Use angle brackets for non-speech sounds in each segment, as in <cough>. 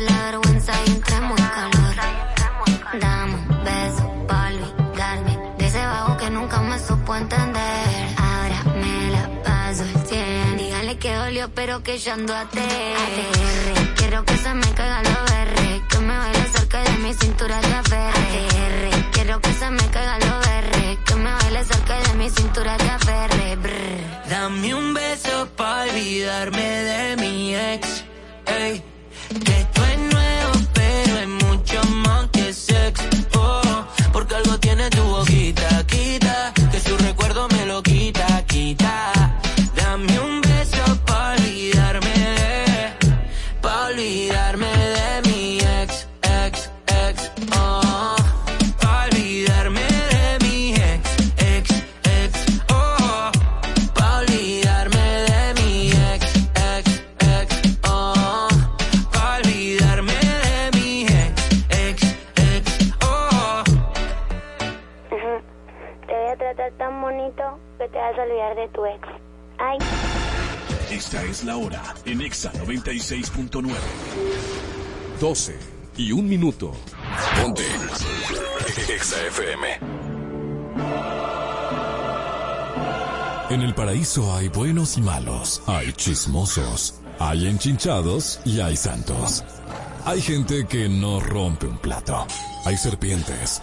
la vergüenza y entremos en calor. Dame un beso pa' olvidarme de ese vago que nunca me supo entender. Ahora me la paso el 100. Dígale que dolió, pero que yo ando a ATR. Quiero que se me caigan los berres. Que me baile cerca de mi cintura de aferre. Quiero que se me caigan los berres. Que me baile cerca de mi cintura de aferre. Brr. Dame un beso pa' olvidarme de mi ex. Ey, olvidar de tu ex. Ay. Esta es la hora en Exa 96.9. 12 y un minuto. Ponte. Exa FM. En el paraíso hay buenos y malos, hay chismosos, hay enchinchados y hay santos. Hay gente que no rompe un plato, hay serpientes,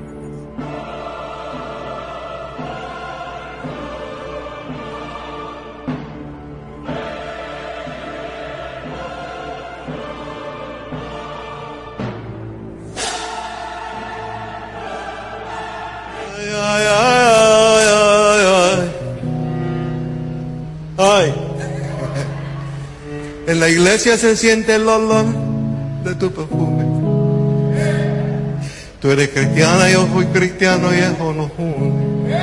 Ay, ay, ay. En la iglesia se siente el olor de tu perfume. Tú eres cristiana, yo fui cristiano y eso nos une.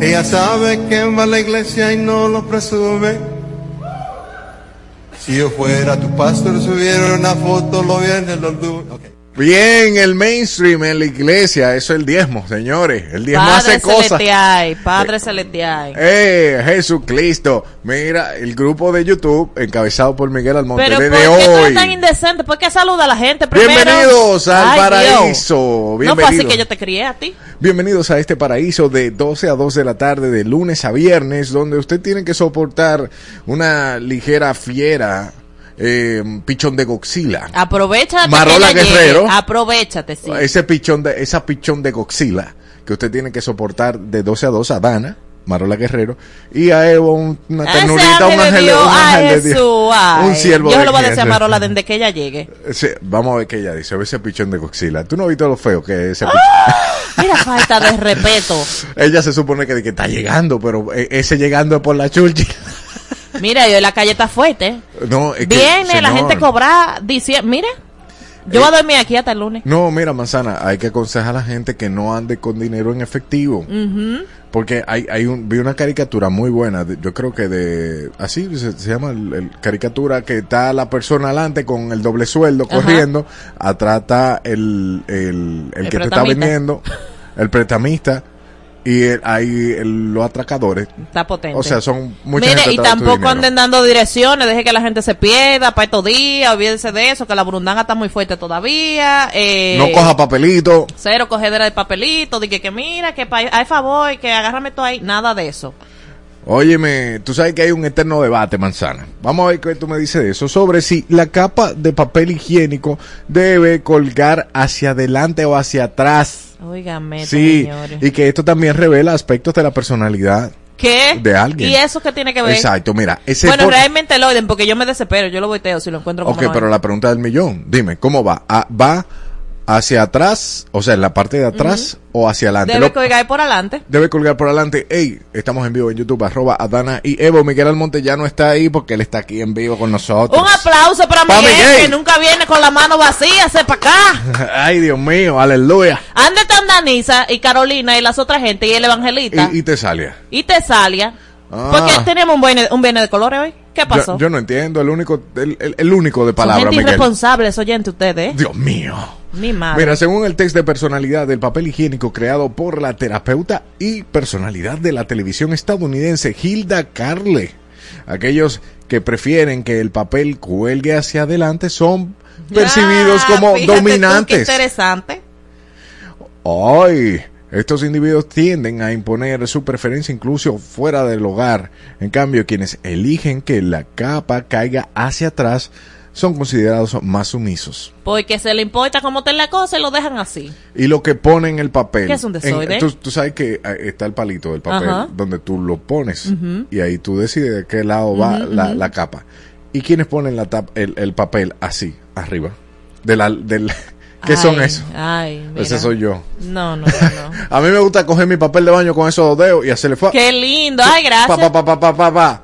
Ella sabe que va a la iglesia y no lo presume. Si yo fuera tu pastor, subiera una foto, lo viene los lunes. Bien, el mainstream en la iglesia, eso es el diezmo, señores. El diezmo Padre hace cosas. celestial, Padre celestial. ¡Eh, Jesucristo! Mira, el grupo de YouTube, encabezado por Miguel Almonte, Pero ¿por desde qué tú hoy. tan indecente? ¿Por qué saluda a la gente primero? Bienvenidos al Ay, paraíso. Dios. No fue así Bienvenidos. que yo te crié a ti. Bienvenidos a este paraíso de 12 a 2 de la tarde, de lunes a viernes, donde usted tiene que soportar una ligera fiera, eh, pichón de Godzilla. Aprovechate Marola que ella Guerrero. llegue. Aprovechate, sí. Ese pichón de, esa pichón de Godzilla que usted tiene que soportar de 12 a 2 a Dana, Marola Guerrero, y a Evo un- una ternurita, un ángel de ángel, Dios, un ángel de Dios. Un siervo Yo lo voy a decir a. Marola desde que ella llegue. Sí, vamos a ver qué ella dice, a ver ese pichón de Godzilla. ¿Tú no has visto lo feo que es ese Ah. pichón? <laughs> Mira, falta de <laughs> respeto. Ella se supone que, que está llegando, pero eh, ese llegando es por la chulchi. Mira, y hoy la calle está fuerte. No, es que, Viene la gente cobra diciendo, mira, yo voy a dormir aquí hasta el lunes. No, mira, manzana, hay que aconsejar a la gente que no ande con dinero en efectivo. Porque hay, hay un, vi una caricatura muy buena, de- yo creo que de, así se, se llama, el, el caricatura que está la persona adelante con el doble sueldo Ajá. corriendo, atrás está el, el, el El que te está vendiendo, el prestamista, y el- hay el- los atracadores. Está potente. O sea, son mucha Mire, gente y tampoco anden dando direcciones, deje que la gente se pierda para estos días, olvídense de eso, que la burundanga está muy fuerte todavía. Eh, No coja papelito. Cero cogedera de papelito, de que, que mira, que hay favor, que agárrame todo ahí, nada de eso. Óyeme, tú sabes que hay un eterno debate, manzana. Vamos a ver qué tú me dices de eso. Sobre si la capa de papel higiénico debe colgar hacia adelante o hacia atrás. Óigame, Sí, señores. y que esto también revela aspectos de la personalidad. ¿Qué? De alguien. ¿Y eso qué tiene que ver? Exacto, mira, ese Bueno, por- realmente lo den porque yo me desespero, yo lo boiteo si lo encuentro como Ok, pero la pregunta del millón, dime, ¿cómo va? ¿Va hacia atrás, o sea, en la parte de atrás o hacia adelante? Debe Lo- colgar por adelante. debe colgar por adelante. Ey, estamos en vivo en YouTube, arroba Adana y Evo. Miguel Almonte ya no está ahí porque él está aquí en vivo con nosotros. Un aplauso para Pa' Miguel, Miguel. que nunca viene con la mano vacía, sepa acá. <laughs> Ay, Dios mío, aleluya. Ande tan Danisa y Carolina y las otras gente y el evangelista Y, y, y te sale. Tesalia. Ah. Porque tenemos un viernes, un de colores hoy. ¿Qué pasó? Yo, yo no entiendo, el único, el, el- el único de Son palabra, gente Miguel. irresponsable, oyente ustedes, ¿eh? Dios mío. Mi madre. Mira, según el test de personalidad del papel higiénico creado por la terapeuta y personalidad de la televisión estadounidense Hilda Carle, aquellos que prefieren que el papel cuelgue hacia adelante son percibidos Ah, como fíjate tú, qué dominantes. interesante. Ay, estos individuos tienden a imponer su preferencia incluso fuera del hogar. En cambio, quienes eligen que la capa caiga hacia atrás son considerados más sumisos. Porque se le importa cómo está la cosa y lo dejan así. Y lo que ponen el papel. ¿Qué es un en- tú, tú sabes que eh, está el palito del papel Ajá. donde tú lo pones y ahí tú decides de qué lado va la, la capa. ¿Y quienes ponen la tap- el, el papel así, arriba? De la, del, <laughs> ¿Qué son Ay, eso? Ay, mira. Ese soy yo. No, no, no. no. <laughs> A mí me gusta coger mi papel de baño con esos dos dedos y hacerle Qué lindo. Ay, pa, gracias. pa, pa, pa, pa, pa, pa.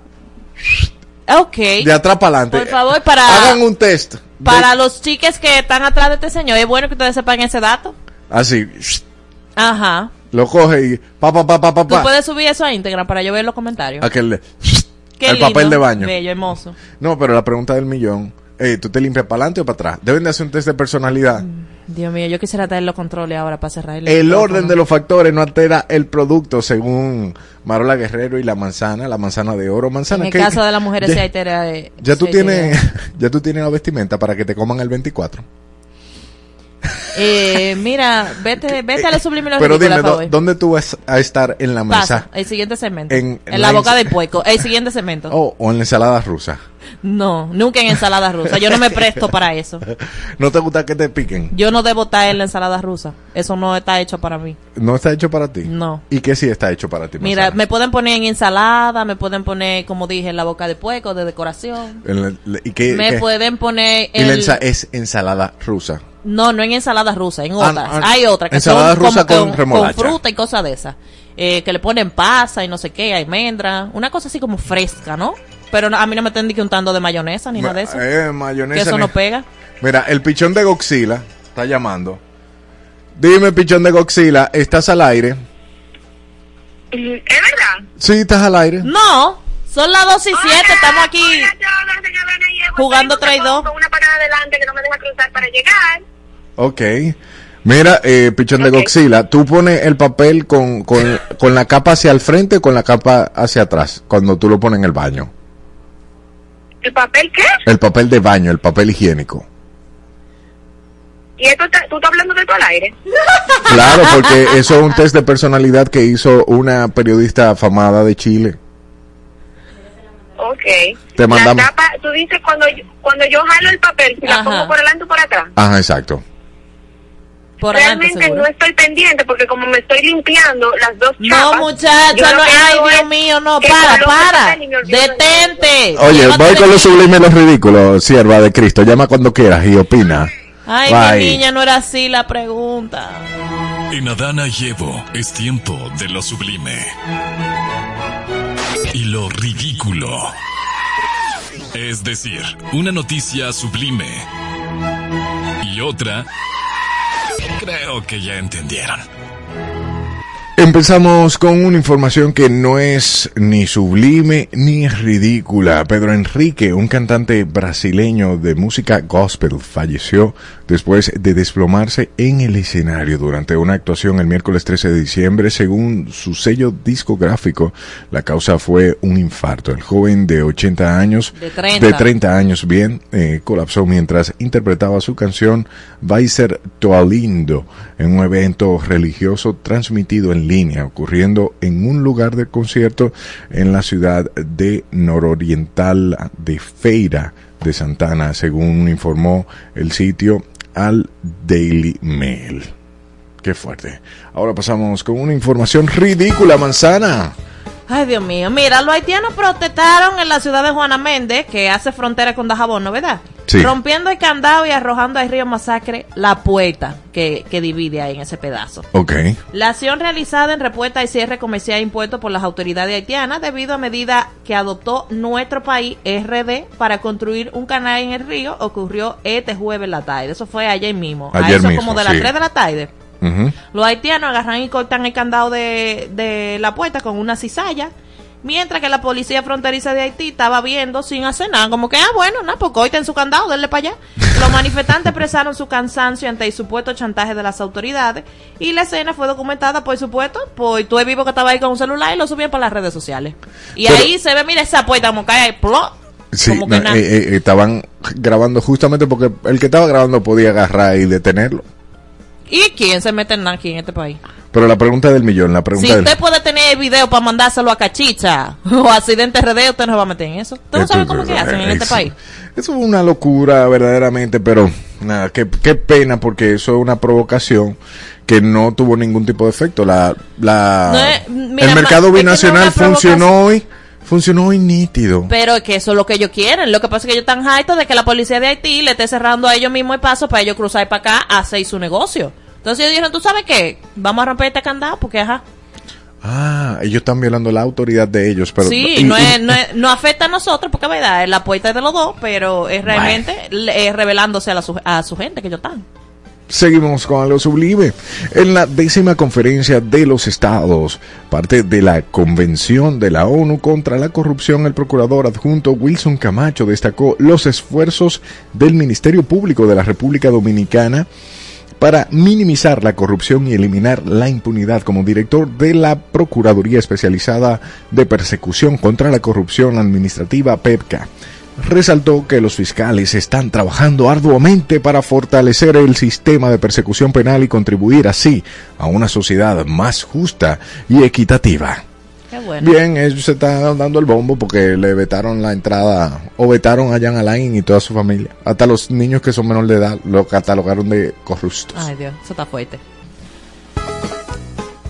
Ok. de atrás para adelante. Por favor, para- Hagan un test. de- Para los chiques que están atrás de este señor, es bueno que ustedes sepan ese dato. Así. Ajá. Lo coge y pa, pa, pa, pa, pa, Tú puedes subir eso a Instagram para yo ver los comentarios. Aquel de- Qué el lindo, papel de baño. Bello, hermoso. No, pero la pregunta del millón. Eh, ¿Tú te limpias para adelante o para atrás? Deben de hacer un test de personalidad. Dios mío, yo quisiera tener los controles ahora para cerrar el orden de los factores no altera el producto según Marola Guerrero y la manzana, la manzana de oro. Manzana En el ¿qué- caso de las mujeres, ya, hay tarea de- ya tú tienes, <laughs> ya tú tienes la vestimenta para que te coman el 24. Eh, mira, vete, vete a lo sublime y lo Pero dime, por ¿dó- favor. ¿dónde tú vas a estar en la mesa? el siguiente segmento. En- la la boca del pueco. El siguiente segmento. <laughs> Oh, o en la ensalada rusa. No, nunca en ensalada rusa. Yo no me presto para eso. <laughs> ¿No te gusta que te piquen? Yo no debo estar en la ensalada rusa. Eso no está hecho para mí. ¿No está hecho para ti? No. ¿Y qué sí está hecho para ti? Mira, manzana? me pueden poner en ensalada, me pueden poner, como dije, en la boca de pueco, de decoración. La- ¿Y qué, Me qué? pueden poner Y la el... es ensalada rusa. No, no en ensalada rusa, en Ah, otras. ah, Hay otras que ensalada son rusa como con remolacha. fruta y cosas de esas. Eh, que le ponen pasa y no sé qué, almendra. Una cosa así como fresca, ¿no? Pero no- a mí no me que untando de mayonesa ni nada de eso. Eh, que eso ni- no pega. Mira, el pichón de Goxila está llamando. Dime, pichón de Goxila, ¿estás al aire? ¿Es verdad? Sí, estás al aire. No, son las 2 y 7, estamos aquí. Hola, señora jugando traidor. Con una parada adelante que no me deja cruzar para llegar. Ok. Mira, eh, pichón de. Goxila, tú pones el papel con, con, con la capa hacia el frente o con la capa hacia atrás cuando tú lo pones en el baño. ¿El papel qué? El papel de baño, el papel higiénico. ¿Y esto está- tú estás hablando de tu al aire? <laughs> Claro, porque eso es un test de personalidad que hizo una periodista afamada de Chile. Ok. Te mandamos- La tapa, tú dices cuando yo, cuando yo jalo el papel, si Ajá. la pongo por adelante o por atrás. Ajá, exacto. Por Realmente no estoy pendiente porque como me estoy limpiando las dos No, chapas. muchacha, yo lo no, ay, Dios mío, no, para, para. Detente. Oye, Llévate voy con los mí. sublimes y los ridículos, sierva de Cristo. Llama cuando quieras y opina. Ay, Bye. mi niña, no era así la pregunta. En Adana y Evo es tiempo de lo sublime. Y lo ridículo. Es decir, una noticia sublime. Y otra... Creo que ya entendieron. Empezamos con una información que no es ni sublime ni ridícula. Pedro Enrique, un cantante brasileño de música gospel, falleció después de desplomarse en el escenario durante una actuación el miércoles 13 de diciembre. Según su sello discográfico, la causa fue un infarto. El joven de 80 años, De 30. de 30 años bien, eh, colapsó mientras interpretaba su canción Vai ser Toalindo en un evento religioso transmitido en línea, ocurriendo en un lugar de concierto en la ciudad de nororiental de Feira de Santana, según informó el sitio al Daily Mail. Qué fuerte. Ahora pasamos con una información ridícula, manzana. Ay, Dios mío. Mira, los haitianos protestaron en la ciudad de Juana Méndez, que hace frontera con Dajabón, ¿no verdad? Sí. Rompiendo el candado y arrojando al río Masacre la puerta que, que divide ahí en ese pedazo. Ok. La acción realizada en respuesta al cierre comercial impuesto por las autoridades haitianas debido a medida que adoptó nuestro país, RD, para construir un canal en el río, ocurrió este jueves la tarde. Eso fue ayer mismo. Ayer a eso mismo, como de las sí. 3 de la tarde. Los haitianos agarran y cortan el candado de, de la puerta con una cizalla. Mientras que la policía fronteriza de Haití estaba viendo sin hacer nada, como que, ah, bueno, nada, pues corten su candado, denle para allá. <laughs> Los manifestantes expresaron su cansancio ante el supuesto chantaje de las autoridades y la escena fue documentada, por supuesto, por tú vivo que estaba ahí con un celular y lo subían para las redes sociales. Y Pero- ahí se ve, mira esa puerta como cae ahí, plop, Sí, como que no, eh, eh, estaban grabando justamente porque el que estaba grabando podía agarrar y detenerlo. ¿Y quién se mete en aquí en este país? Pero la pregunta del millón, la pregunta Si del... usted puede tener el video para mandárselo a Cachicha <laughs> o Accidente RD, usted no va a meter en eso. ¿Usted no sabe cómo que hacen en eh, este es- país? Eso es una locura verdaderamente, pero nada, qué, qué pena porque eso es una provocación que no tuvo ningún tipo de efecto. La, la, No es- mira, el ma- mercado es que no es binacional funcionó hoy, funcionó hoy nítido. Pero es que eso es lo que ellos quieren. Lo que pasa es que ellos están hartos de que la policía de Haití le esté cerrando a ellos mismos el paso para ellos cruzar para acá a hacer su negocio. Entonces ellos dijeron, ¿tú sabes qué? Vamos a romper este candado porque, ajá. Ah, ellos están violando la autoridad de ellos, pero sí, y- no, es, no, es- no afecta a nosotros porque, verdad, la puerta es de los dos, pero es realmente le- es revelándose a, la su, a su gente que ellos están. Seguimos con algo sublime. En la décima conferencia de los estados, parte de la Convención de la ONU contra la Corrupción, el procurador adjunto Wilson Camacho destacó los esfuerzos del Ministerio Público de la República Dominicana para minimizar la corrupción y eliminar la impunidad como director de la Procuraduría Especializada de Persecución contra la Corrupción Administrativa PEPCA. Resaltó que los fiscales están trabajando arduamente para fortalecer el sistema de persecución penal y contribuir así a una sociedad más justa y equitativa. Qué bueno. Bien, ellos se están dando el bombo porque le vetaron la entrada o vetaron a Jan Alain y toda su familia. Hasta los niños que son menores de edad lo catalogaron de corruptos. Ay, Dios, eso está fuerte.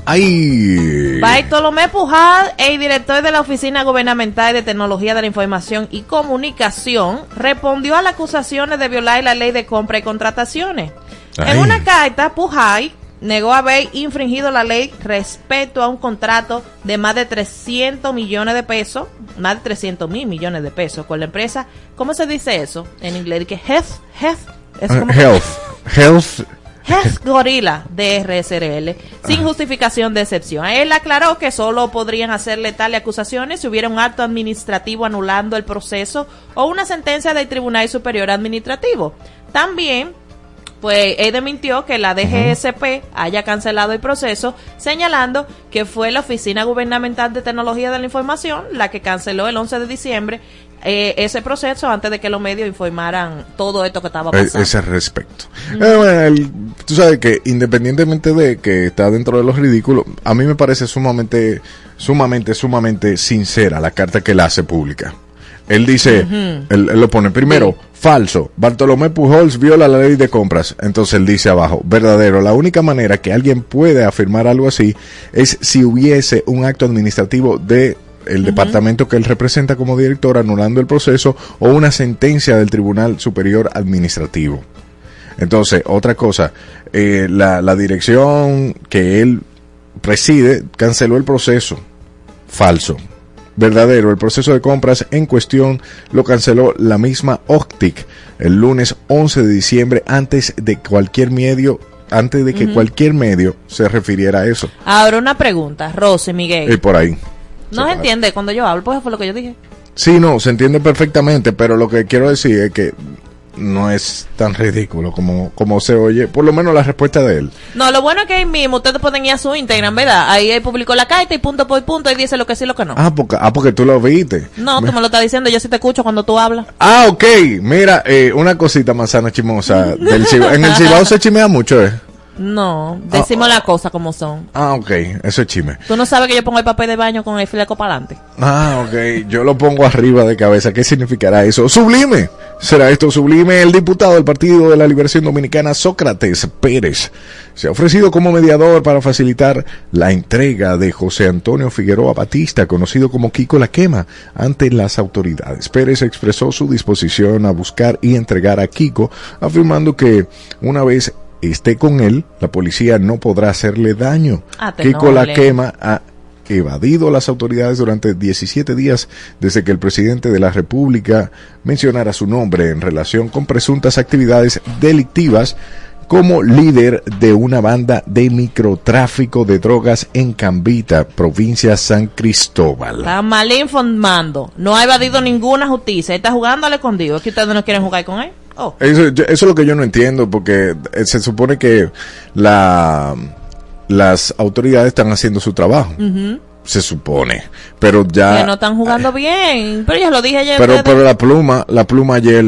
¡Ay! Bartolomé Pujal, el director de la Oficina Gubernamental de Tecnología de la Información y Comunicación, respondió a las acusaciones de violar la ley de compra y contrataciones. Ay. En una carta, Pujal negó haber infringido la ley respecto a un contrato de más de 300 millones de pesos, más de 300 mil millones de pesos con la empresa, ¿cómo se dice eso en inglés? Que Health, Health, es como que- Health. Health. Health Gorilla de RSRL sin justificación de excepción. Él aclaró que solo podrían hacerle tales acusaciones si hubiera un acto administrativo anulando el proceso o una sentencia del Tribunal Superior Administrativo. También pues él desmintió que la DGSP haya cancelado el proceso, señalando que fue la Oficina Gubernamental de Tecnología de la Información la que canceló el 11 de diciembre eh, ese proceso antes de que los medios informaran todo esto que estaba Eh, pasando. ese respecto. Eh, bueno, el- tú sabes que independientemente de que está dentro de los ridículos, a mí me parece sumamente, sumamente, sumamente sincera la carta que él hace pública. Él dice, él, él lo pone primero, falso, Bartolomé Pujols viola la ley de compras. Entonces él dice abajo, verdadero, la única manera que alguien puede afirmar algo así es si hubiese un acto administrativo de el departamento que él representa como director anulando el proceso o una sentencia del Tribunal Superior Administrativo. Entonces, otra cosa, eh, la, la dirección que él preside canceló el proceso. Falso. Verdadero, el proceso de compras en cuestión lo canceló la misma Octic el lunes 11 de diciembre antes de cualquier medio, antes de que cualquier medio se refiriera a eso. Ahora una pregunta, Rosy Miguel. Y por ahí. no se entiende cuando yo hablo, pues fue lo que yo dije. Sí, no, se entiende perfectamente, pero lo que quiero decir es que no es tan ridículo como, como se oye, por lo menos la respuesta de él. No, lo bueno es que ahí mismo ustedes pueden ir a su Instagram, ¿verdad? Ahí él publicó la carta y punto por punto y dice lo que sí y lo que no. Ah, porque, ah, porque tú lo viste. no, tú me lo estás diciendo, yo sí te escucho cuando tú hablas. Ah, ok. Mira, eh, una cosita manzana chimosa. Del. En el <laughs> Cibao se chimea mucho, ¿eh? No, decimos las cosas como son. Ah, ok. Eso es chime. Tú no sabes que yo pongo el papel de baño con el fleco para adelante. Ah, ok. Yo lo pongo arriba de cabeza. ¿Qué significará eso? Sublime. ¿Será esto sublime? El diputado del Partido de la Liberación Dominicana, Sócrates Pérez, se ha ofrecido como mediador para facilitar la entrega de José Antonio Figueroa Batista, conocido como Kiko La Quema, ante las autoridades. Pérez expresó su disposición a buscar y entregar a Kiko, afirmando que una vez esté con él, la policía no podrá hacerle daño. Ah, Kiko La. Quema ha evadido a las autoridades durante 17 días desde que el presidente de la República mencionara su nombre en relación con presuntas actividades delictivas como líder de una banda de microtráfico de drogas en Cambita, provincia San Cristóbal. Está mal informando. No ha evadido ninguna justicia. Está jugando al escondido. Es que ustedes no quieren jugar con él. Oh. Eso, eso es lo que yo no entiendo, porque eh, se supone que la, las autoridades están haciendo su trabajo. Se supone. Pero ya... Que no están jugando bien. Pero ya lo dije ayer. Pero, pero la pluma, la pluma ayer,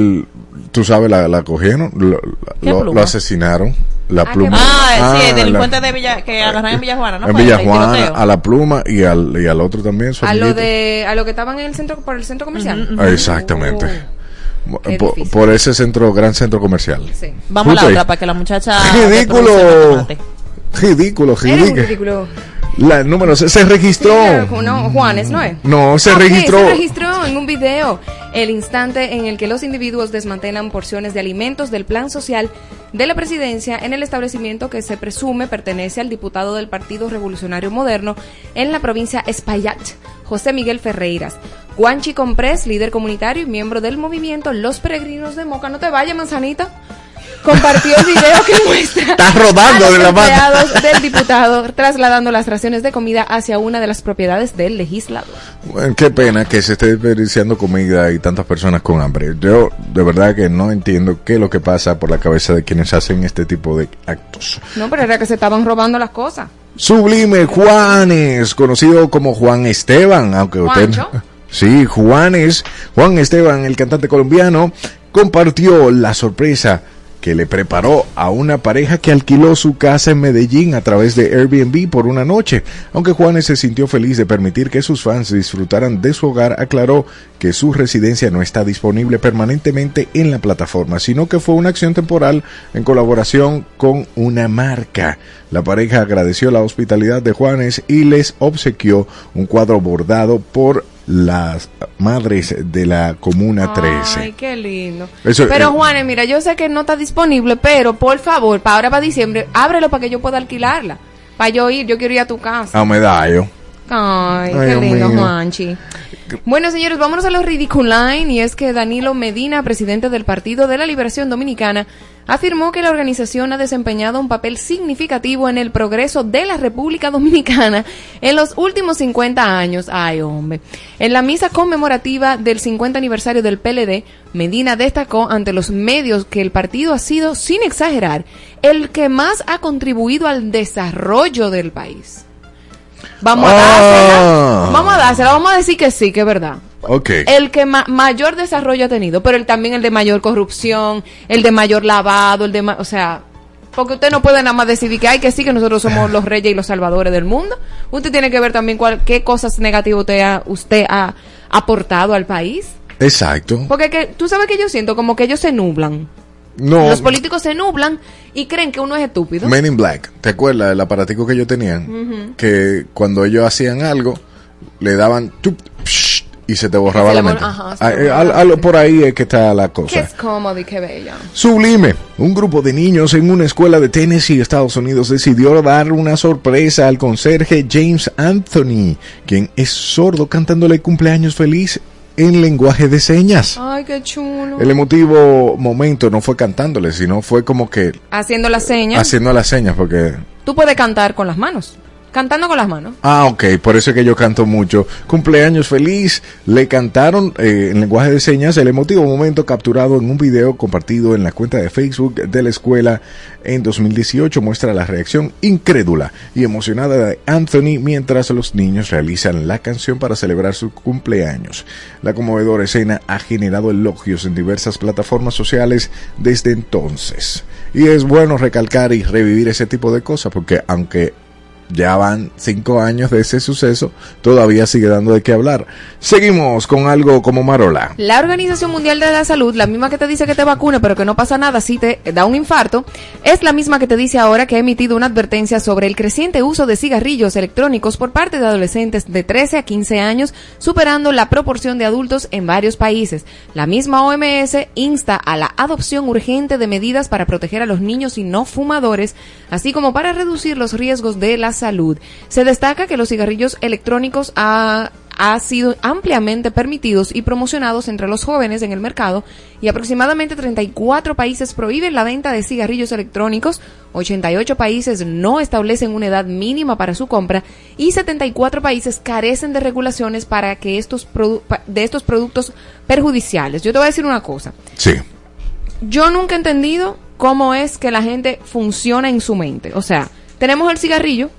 tú sabes, la, la cogieron, lo, ¿Qué lo- lo asesinaron. La Ah, pluma. Ah, sí, el la- delincuente de Villa, que agarraron en Villajuana, ¿no? en? Villajuana, a la pluma y al, y al otro también. su A lo de a lo que estaban en el centro por el centro comercial. Ah, Exactamente. Oh, qué por, por ese centro, gran centro comercial. sí. Vamos a la otra para que la muchacha. <laughs> Ridículo. Mate. Ridículo, Eres ridículo. ridículo. La número se, se registró. No, Juanes, ¿no es? No, se Ah, registró. Se registró en un video el instante en el que los individuos desmantelan porciones de alimentos del plan social de la presidencia en el establecimiento que se presume pertenece al diputado del Partido Revolucionario Moderno en la provincia Espaillat, José Miguel Ferreiras. Guanchi Comprés, líder comunitario y miembro del movimiento Los Peregrinos de Moca. No te vayas, manzanita. Compartió el video que <laughs> muestra Estás rodando a los de la mano. empleados <laughs> del diputado trasladando las raciones de comida hacia una de las propiedades del legislador. Bueno, qué pena que se esté desperdiciando comida y tantas personas con hambre. Yo de verdad que no entiendo qué es lo que pasa por la cabeza de quienes hacen este tipo de actos. No, pero era que se estaban robando las cosas. Sublime Juanes, conocido como Juan Esteban, aunque usted... ¿Juancho? Sí, Juanes, Juan Esteban, el cantante colombiano, compartió la sorpresa que le preparó a una pareja que alquiló su casa en Medellín a través de Airbnb por una noche. Aunque Juanes se sintió feliz de permitir que sus fans disfrutaran de su hogar, aclaró que su residencia no está disponible permanentemente en la plataforma, sino que fue una acción temporal en colaboración con una marca. La pareja agradeció la hospitalidad de Juanes y les obsequió un cuadro bordado por las madres de la Comuna 13. Ay, qué lindo. Eso, pero eh, Juanes, mira, yo sé que no está disponible, pero por favor, para ahora para diciembre, ábrelo para que yo pueda alquilarla. Para yo ir, yo quiero ir a tu casa. A medallo. Ay, Ay, qué lindo, mío. Juanchi. Bueno, señores, vámonos a los ridiculine y es que Danilo Medina, presidente del Partido de la Liberación Dominicana, afirmó que la organización ha desempeñado un papel significativo en el progreso de la República Dominicana en los últimos 50 años. Ay, hombre. En la misa conmemorativa del 50 aniversario del PLD, Medina destacó ante los medios que el partido ha sido, sin exagerar, el que más ha contribuido al desarrollo del país. Vamos a Ah. dársela. Vamos a dársela. Vamos a decir que sí, que es verdad. Ok. El que ma- mayor desarrollo ha tenido, pero el, también el de mayor corrupción, el de mayor lavado, el de ma- o sea, porque usted no puede nada más decidir que hay que sí que nosotros somos los reyes y los salvadores del mundo. Usted tiene que ver también cuál, qué cosas negativas usted ha, usted ha aportado al país. Exacto. Porque que, tú sabes que yo siento como que ellos se nublan. No. Los políticos se nublan y creen que uno es estúpido. Men in Black, ¿te acuerdas el aparatico que ellos tenían? Que cuando ellos hacían algo, le daban tup, psh, y se te borraba Se la mente. ajá, la al- mente. por ahí es que está la Qué cosa. es cómodo y qué bello. Sublime. Un grupo de niños en una escuela de Tennessee, Estados Unidos, decidió dar una sorpresa al conserje James Anthony, quien es sordo cantándole cumpleaños feliz en lenguaje de señas. Ay, qué chulo. El emotivo momento no fue cantándole, sino fue como que Haciendo las señas. haciendo las señas, porque Tú puedes cantar con las manos. Cantando con las manos. Ah, ok, por eso es que yo canto mucho. Cumpleaños feliz. Le cantaron eh, en lenguaje de señas el emotivo momento capturado en un video compartido en la cuenta de Facebook de la escuela en 2018. Muestra la reacción incrédula y emocionada de Anthony mientras los niños realizan la canción para celebrar su cumpleaños. La conmovedora escena ha generado elogios en diversas plataformas sociales desde entonces. Y es bueno recalcar y revivir ese tipo de cosas porque aunque ya van cinco años de ese suceso, todavía sigue dando de qué hablar. Seguimos con algo como Marola. La Organización Mundial de la Salud, la misma que te dice que te vacune pero que no pasa nada si te da un infarto, es la misma que te dice ahora que ha emitido una advertencia sobre el creciente uso de cigarrillos electrónicos por parte de adolescentes de 13 a 15 años, superando la proporción de adultos en varios países. La misma OMS insta a la adopción urgente de medidas para proteger a los niños y no fumadores, así como para reducir los riesgos de la salud. Se destaca que los cigarrillos electrónicos ha, ha sido ampliamente permitidos y promocionados entre los jóvenes en el mercado y aproximadamente 34 países prohíben la venta de cigarrillos electrónicos, 88 países no establecen una edad mínima para su compra y 74 países carecen de regulaciones para que estos de estos productos perjudiciales. Yo te voy a decir una cosa. Sí. Yo nunca he entendido cómo es que la gente funciona en su mente. O sea, tenemos el cigarrillo,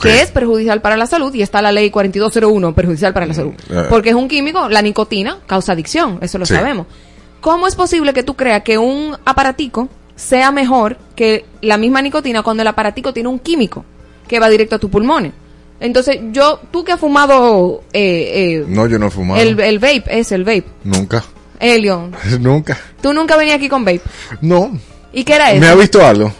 Que es perjudicial para la salud y está la ley 4201 perjudicial para la salud. eh. Porque es un químico, la nicotina causa adicción, eso lo Sí. sabemos. ¿Cómo es posible que tú creas que un aparatico sea mejor que la misma nicotina cuando el aparatico tiene un químico que va directo a tus pulmones? Entonces, yo, tú que has fumado eh, eh, No, yo no he fumado. el, el vape, es el vape. Nunca. Elion, <laughs> Nunca. tú nunca venías aquí con vape. No. ¿Y qué era eso? ¿Me ha visto algo?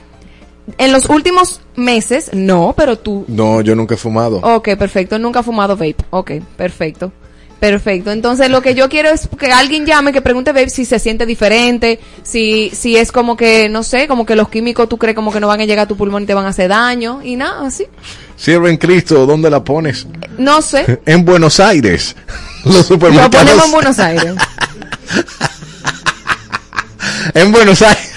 En los últimos meses, no, pero tú No, yo nunca he fumado. Ok, perfecto. Nunca ha fumado vape. Ok, perfecto. Perfecto. Entonces, lo que yo quiero es que alguien llame, que pregunte vape si se siente diferente, si, si es como que, no sé, como que los químicos tú crees como que no van a llegar a tu pulmón y te van a hacer daño y nada, así. En Cristo, ¿dónde la pones? No sé. <laughs> En Buenos Aires. Los <laughs> Lo ponemos en Buenos Aires. <laughs> En Buenos Aires.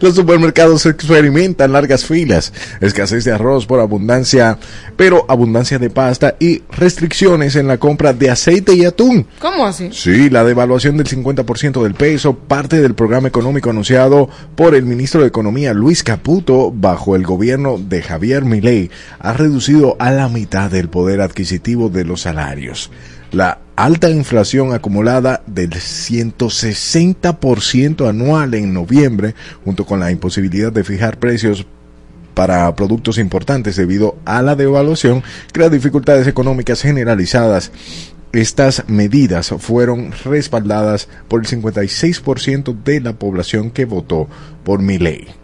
Los supermercados experimentan largas filas, escasez de arroz por abundancia, pero abundancia de pasta y restricciones en la compra de aceite y atún. ¿Cómo así? Sí, la devaluación del 50% del peso, parte del programa económico anunciado por el ministro de Economía Luis Caputo bajo el gobierno de Javier Milei, ha reducido a la mitad el poder adquisitivo de los salarios. La alta inflación acumulada del 160% anual en noviembre, junto con la imposibilidad de fijar precios para productos importantes debido a la devaluación, crea dificultades económicas generalizadas. Estas medidas fueron respaldadas por el 56% de la población que votó por mi ley.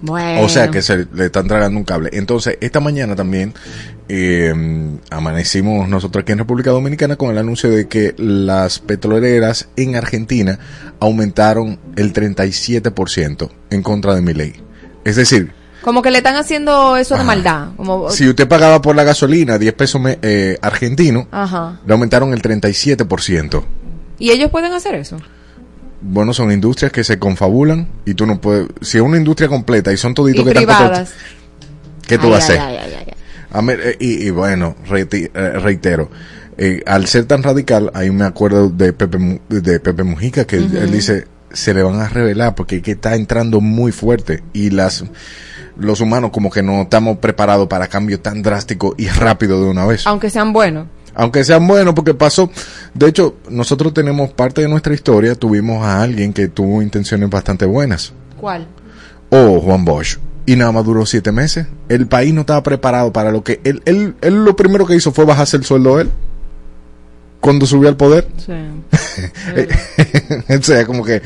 Bueno. O sea que se le están tragando un cable. Entonces, esta mañana también eh, amanecimos nosotros aquí en República Dominicana con el anuncio de que las petroleras en Argentina aumentaron el 37% en contra de mi ley. Es decir, Como que le están haciendo eso de Ajá. maldad. Como, si usted pagaba por la gasolina 10 pesos me- eh, argentino, Ajá. le aumentaron el 37%. ¿Y ellos pueden hacer eso? Bueno, son industrias que se confabulan y tú no puedes... Si es una industria completa y son toditos que están privadas. ¿Qué tú Ay, vas a hacer? ay. A eh, y, y bueno, eh, reitero, eh, al ser tan radical, ahí me acuerdo de Pepe, de Pepe Mujica, que él dice, se le van a revelar porque que está entrando muy fuerte y las los humanos como que no estamos preparados para cambio tan drástico y rápido de una vez. Aunque sean buenos. Aunque sean buenos, porque pasó, de hecho, nosotros tenemos parte de nuestra historia, tuvimos a alguien que tuvo intenciones bastante buenas. ¿Cuál? o Juan Bosch. Y nada más duró siete meses. El país no estaba preparado para lo que él, él, él lo primero que hizo fue bajarse el sueldo de él. Cuando subió al poder. Sí. <laughs> o sea, como que,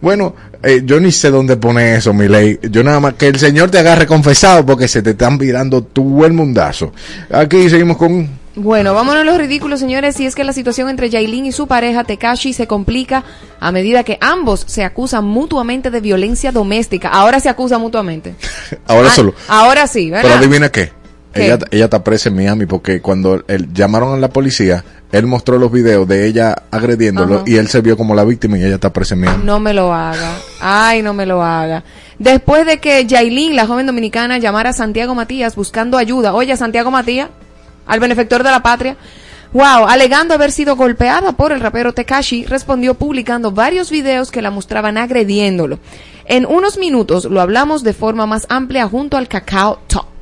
bueno, eh, yo ni sé dónde pone eso, mi ley. Yo nada más que el Señor te agarre confesado porque se te están virando tu buen mundazo. Aquí seguimos con... Bueno, vámonos a los ridículos, señores. Y es que la situación entre Yailin y su pareja Tekashi se complica a medida que ambos se acusan mutuamente de violencia doméstica. Ahora se acusan mutuamente. <laughs> Ahora Ah, solo. Ahora sí, Pero ¿verdad? adivina qué. ¿Qué? Ella, ella está presa en Miami porque cuando él, llamaron a la policía, él mostró los videos de ella agrediéndolo Ajá. y él se vio como la víctima y ella está presa en Miami. No me lo haga. Ay, no me lo haga. Después de que Yailin, la joven dominicana, llamara a Santiago Matías buscando ayuda. Oye, Santiago Matías, al benefactor de la patria. Wow, alegando haber sido golpeada por el rapero Tekashi, respondió publicando varios videos que la mostraban agrediéndolo. En unos minutos lo hablamos de forma más amplia junto al Cacao Talk.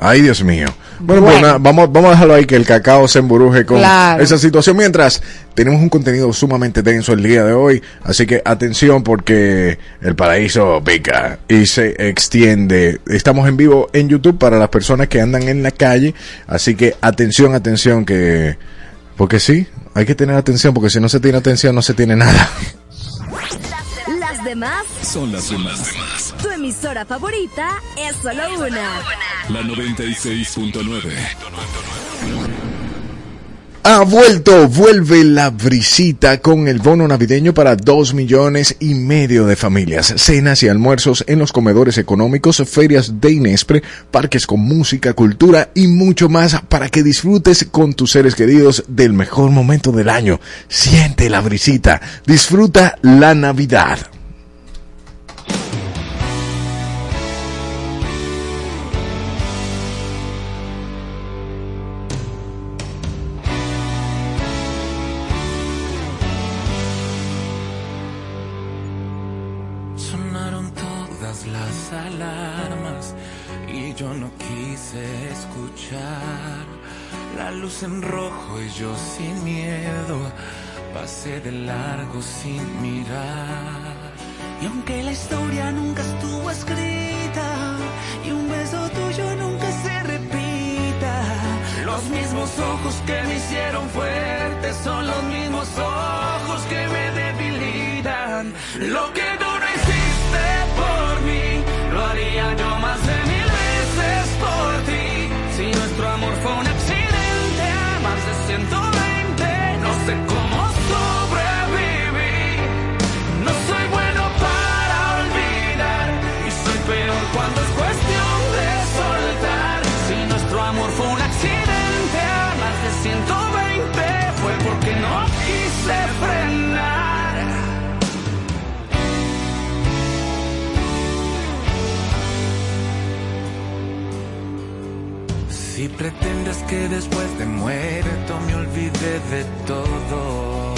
Ay, Dios mío. Bueno, pues Bueno. vamos, vamos a dejarlo ahí que el cacao se emburuje con Claro. esa situación. Mientras, tenemos un contenido sumamente denso el día de hoy. Así que atención porque el paraíso pica y se extiende. Estamos en vivo en YouTube para las personas que andan en la calle. Así que atención, atención que... Porque sí, hay que tener atención porque si no se tiene atención no se tiene nada. Las demás, Son las demás. Tu emisora favorita es solo una. La 96.9. Ha vuelto, vuelve la brisita con el bono navideño para dos millones y medio de familias. Cenas y almuerzos en los comedores económicos, ferias de Inespre, parques con música, cultura y mucho más para que disfrutes con tus seres queridos del mejor momento del año. Siente la brisita, disfruta la Navidad. Lo que pretendes que después de muerto me olvide de todo.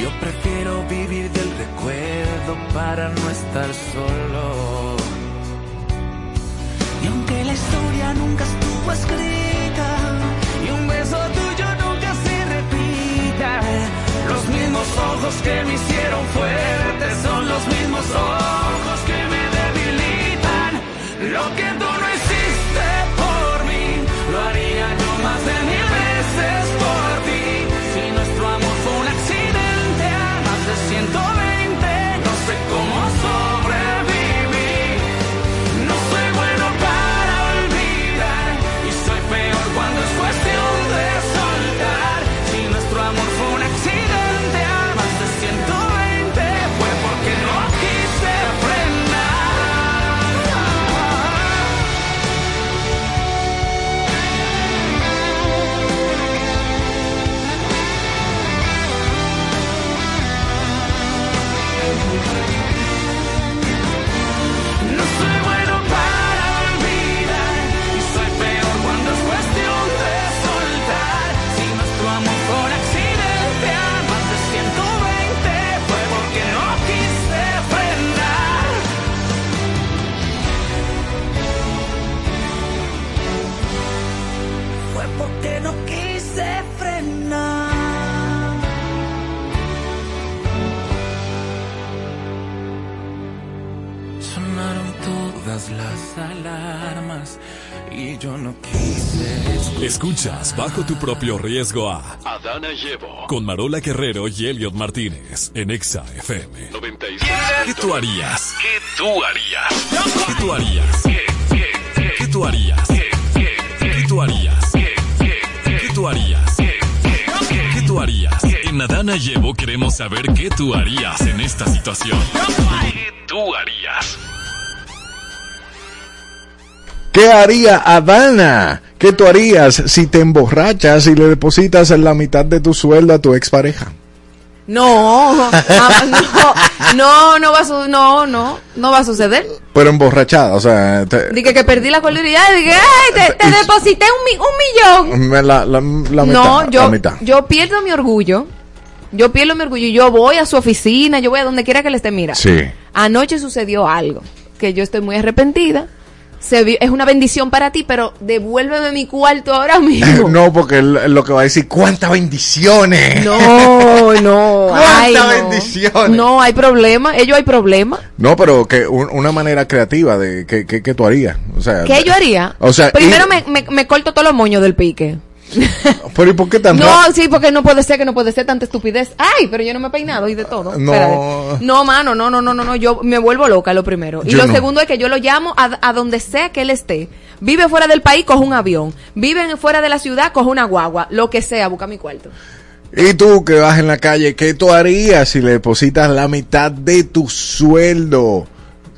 Yo prefiero vivir del recuerdo para no estar solo. Y aunque la historia nunca estuvo escrita y un beso tuyo nunca se repita, los mismos ojos que me hicieron fuerte son los mismos ojos que me debilitan. Lo que todas las alarmas y yo no quise escuchar. Escuchas bajo tu propio riesgo a Adana Llevo. con Marola Guerrero y Elliot Martínez en Exa FM. 96. ¿Qué tú harías? ¿Qué tú harías? ¿Qué tú harías? ¿Qué, qué, qué, ¿Qué tú harías? qué, qué, qué, ¿Qué tú harías? qué, qué, qué, ¿Qué tú harías? qué, qué, ¿Qué tú harías? En Adana Llevo queremos saber qué tú harías en esta situación. ¿Qué tú harías? ¿Qué haría Adana? ¿Qué tú harías si te emborrachas y le depositas la mitad de tu sueldo a tu expareja? No, no, no, va a su- no, no, no va a suceder. Pero emborrachada, o sea, te- Dije que perdí la colectividad y dije, ay, te, te deposité un, mi- un millón. la, la, la mitad. no, la yo, mitad. yo pierdo mi orgullo. Yo pierdo mi orgullo. Yo voy a su oficina, yo voy a donde quiera que le esté mira. Sí. Anoche sucedió algo que yo estoy muy arrepentida. Se es una bendición para ti, pero devuélveme mi cuarto ahora mismo. <laughs> no, porque lo que va a decir, ¿cuántas bendiciones? No, <laughs> no. ¿Cuántas bendiciones? No, hay problema. Ellos hay problema. No, pero que un- una manera creativa de que, que, que tú harías. O sea, ¿Qué yo haría? O sea, Primero y- me, me, me corto todos los moños del pique. <laughs> Pero ¿y por qué tan No, sí, porque no puede ser que no puede ser tanta estupidez. Ay, pero yo no me he peinado y de todo. No. Espérate. No, mano, no, no, no, no, no. Yo me vuelvo loca lo primero. Y Yo lo no. segundo es que yo lo llamo a, a donde sea que él esté. Vive fuera del país, coge un avión. Vive fuera de la ciudad, coge una guagua. Lo que sea, busca mi cuarto. Y tú que vas en la calle, ¿qué tú harías si le depositas la mitad de tu sueldo?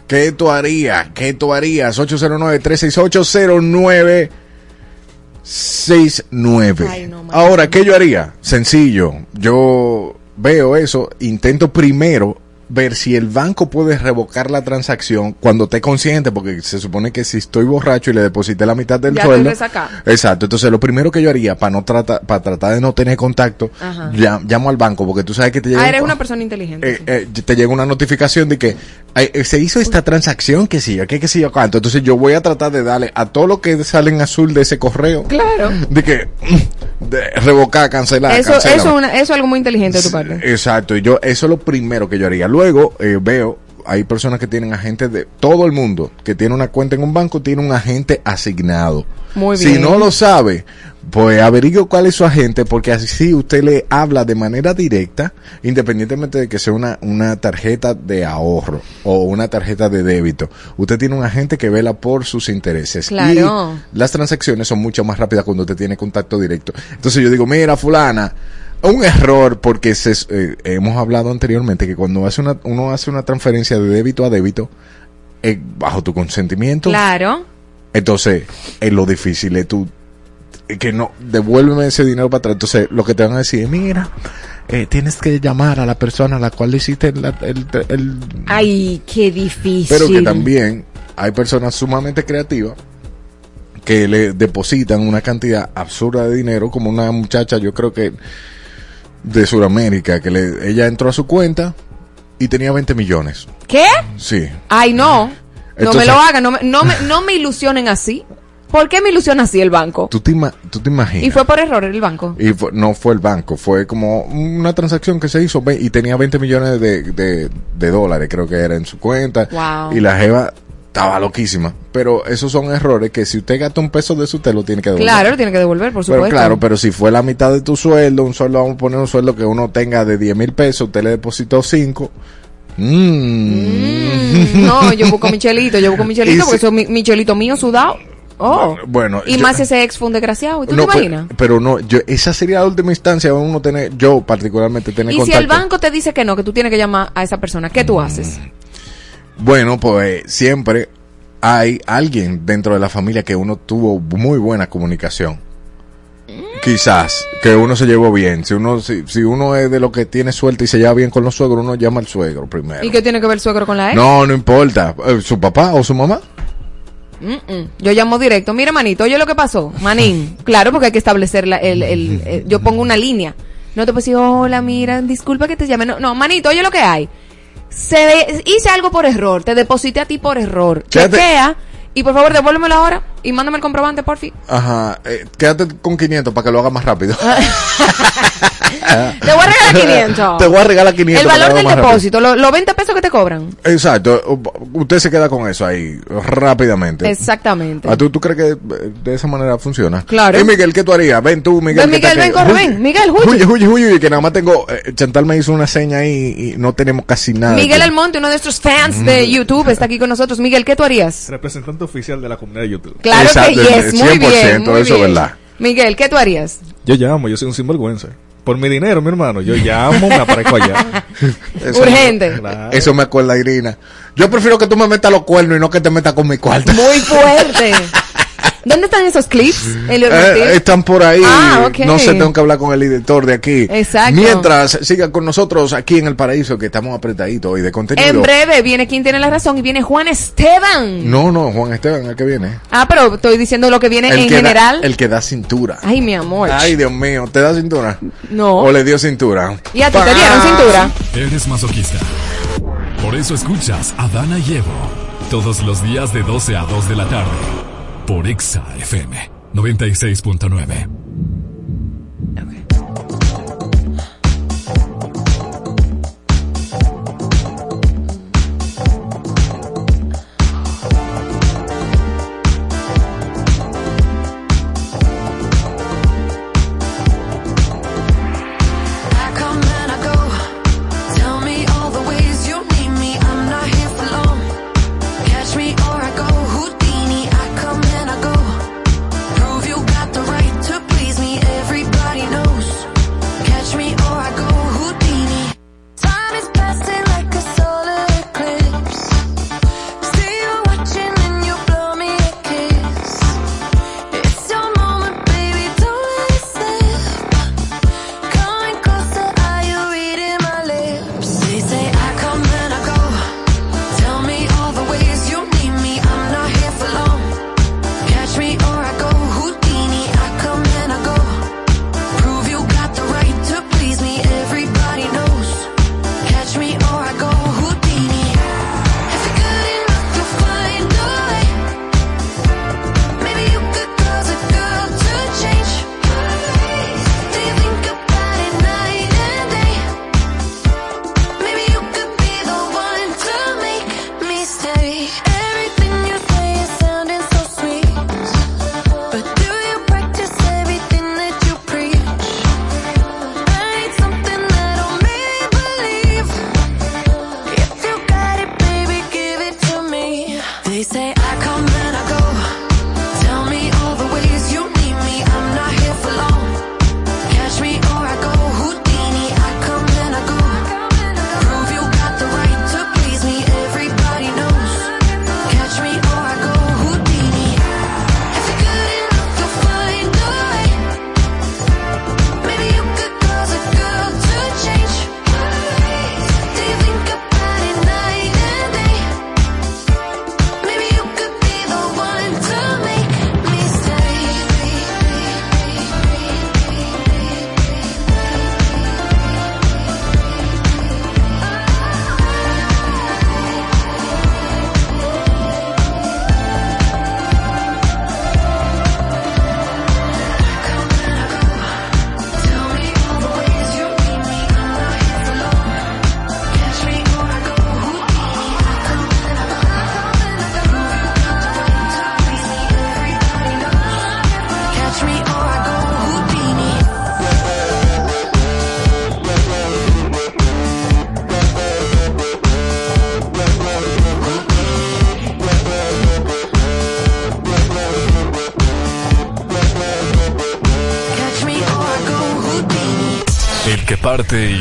¿Qué tú harías? ¿Qué tú harías? 809-368-0969. Ay, no. Ahora, ¿qué yo haría? Sencillo. Yo veo eso, intento primero ver si el banco puede revocar la transacción cuando esté consciente, porque se supone que si estoy borracho y le deposité la mitad del Ya sueldo. Exacto, entonces lo primero que yo haría para no tratar, para tratar de no tener contacto, llam- llamo al banco, porque tú sabes que te llega, Ah, eres una persona inteligente. eh, eh, te llega una notificación de que eh, se hizo esta transacción, que sí, que, que sí, cuánto. Entonces yo voy a tratar de darle a todo lo que sale en azul de ese correo, Claro. de que mm, de revocar, cancelar, Eso, cancela. eso, es una- eso es algo muy inteligente de tu parte. Exacto, y yo eso es lo primero que yo haría. Luego eh, veo, hay personas que tienen agentes de todo el mundo que tiene una cuenta en un banco, tiene un agente asignado. Muy Si bien. no lo sabe, pues averigüe cuál es su agente, porque así usted le habla de manera directa, independientemente de que sea una, una tarjeta de ahorro o una tarjeta de débito. Usted tiene un agente que vela por sus intereses. Claro. Y las transacciones son mucho más rápidas cuando usted tiene contacto directo. Entonces yo digo, mira, fulana, un error porque se, eh, hemos hablado anteriormente que cuando hace una, uno hace una transferencia de débito a débito, eh, bajo tu consentimiento, Claro. entonces es lo difícil es tú eh, que no devuélveme ese dinero para atrás. Entonces lo que te van a decir es, mira, eh, tienes que llamar a la persona a la cual le hiciste el, el- el- Ay, qué difícil. pero que también hay personas sumamente creativas que le depositan una cantidad absurda de dinero, como una muchacha, yo creo que de Sudamérica, que le, ella entró a su cuenta y tenía 20 millones. ¿Qué? Sí. Ay, no. No me lo hagan, no me, no, me, no me ilusionen así. ¿Por qué me ilusiona así el banco? ¿Tú te, ima- tú te imaginas? Y fue por error el banco. Y fue- no fue el banco, fue como una transacción que se hizo y tenía 20 millones de, de- de dólares, creo que era en su cuenta. Wow. Y la Jeva estaba loquísima. Pero esos son errores que si usted gasta un peso de eso, usted lo tiene que devolver. Claro, lo tiene que devolver, por supuesto. Pero claro, pero si fue la mitad de tu sueldo, un sueldo, vamos a poner un sueldo que uno tenga de 10 mil pesos, usted le depositó 5. Mm, no, yo busco <laughs> mi chelito, yo busco mi chelito Y porque si- eso es mi, mi chelito mío sudado. Oh. Bueno, y yo- más ese ex fue un desgraciado. ¿Y tú No, te pe- imaginas? Pero, no, yo, esa sería la última instancia uno tener, yo particularmente tener Y si contacto. el banco te dice que no, que tú tienes que llamar a esa persona, ¿qué Mm. tú haces? Bueno, pues siempre hay alguien dentro de la familia que uno tuvo muy buena comunicación. Quizás que uno se llevó bien. Si uno si, si uno es de lo que tiene suerte y se lleva bien con los suegros, uno llama al suegro primero. ¿Y qué tiene que ver el suegro con la ex? No, no importa. Eh, ¿Su papá o su mamá? Yo llamo directo. Mira, manito, oye lo que pasó. Manín. <laughs> claro, porque hay que establecer la- el, el- el- Yo pongo una línea. No te puedo decir, hola, mira, disculpa que te llame. No, no, manito, oye lo que hay. Se hice algo por error. Te deposité a ti por error. Quédate- Chequea. Y por favor, devuélvemelo ahora. Y mándame el comprobante, por fin. Ajá. eh, quédate con 500 para que lo haga más rápido. <laughs> <laughs> Te voy a regalar <laughs> 500. Te voy a regalar 500 El valor lo del depósito, lo- los 20 pesos que te cobran. Exacto. Usted se queda con eso ahí rápidamente. Exactamente. ¿Ah, ¿tú, ¿Tú crees que eh, de esa manera funciona? Claro. Y Miguel, ¿qué tú harías? Ven tú, Miguel. Ven, Miguel, ven, corre, ven. Miguel, huye. Huye, huye, huye, que nada más tengo... eh, Chantal me hizo una seña ahí y no tenemos casi nada. Miguel Almonte, uno de nuestros fans de YouTube, está aquí con nosotros. Miguel, ¿qué tú harías? Representante oficial de la comunidad de YouTube. Claro Exacto, que yes, muy 100%, bien, muy eso es bien. verdad. Miguel, ¿qué tú harías? Yo llamo, yo soy un sinvergüenza. Por mi dinero, mi hermano. Yo llamo, me aparezco allá. Eso- <laughs> Urgente. Claro. Eso me acuerda Irina. Yo prefiero que tú me metas los cuernos y no que te metas con mi cuarto. Muy fuerte. ¿Dónde están esos clips, eh, están por ahí. Ah, okay. No sé, tengo que hablar con el editor de aquí. Exacto. Mientras siga con nosotros aquí en El Paraíso, que estamos apretaditos hoy de contenido. En breve viene quien tiene la razón y viene Juan Esteban. No, no, Juan Esteban, el que viene. Ah, pero estoy diciendo lo que viene en general. El que da cintura. Ay, mi amor. Ay, Dios mío, ¿te da cintura? No. ¿O le dio cintura? ¿Y a ti te dieron cintura? Eres masoquista. Por eso escuchas a Dana y Evo todos los días de 12 a 2 de la tarde por Exa FM 96.9.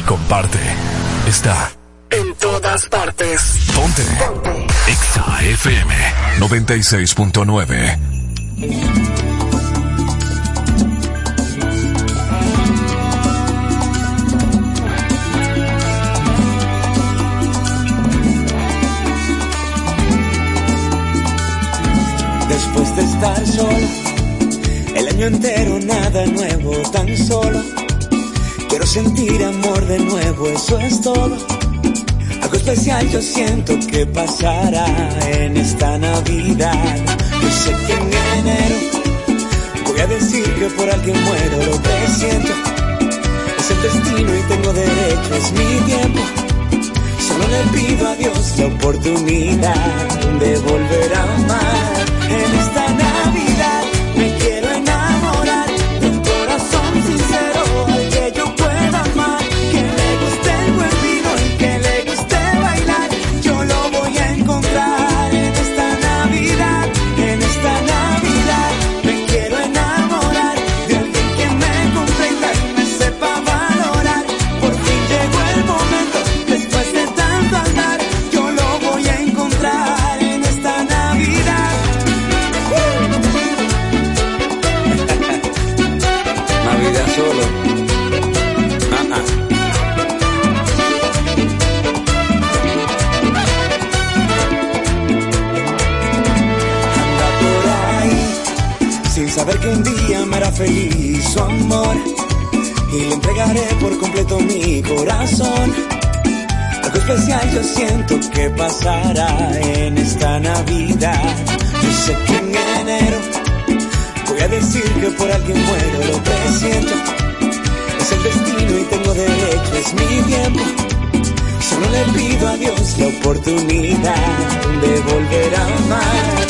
comparte. Está en todas partes. Ponte. Ponte. Exa FM 96.9. Después de estar solo, el año entero nada nuevo, tan solo quiero sentir amor nuevo, eso es todo. Algo especial yo siento que pasará en esta Navidad. Yo sé que en enero voy a decir que por alguien muero, lo que siento es el destino y tengo derecho, es mi tiempo. Solo le pido a Dios la oportunidad de volver a amar en esta Navidad. feliz su amor y le entregaré por completo mi corazón. Algo especial yo siento que pasará en esta Navidad. Yo sé que en enero voy a decir que por alguien bueno lo presiento. Es el destino y tengo derecho, es mi tiempo. Solo le pido a Dios la oportunidad de volver a amar.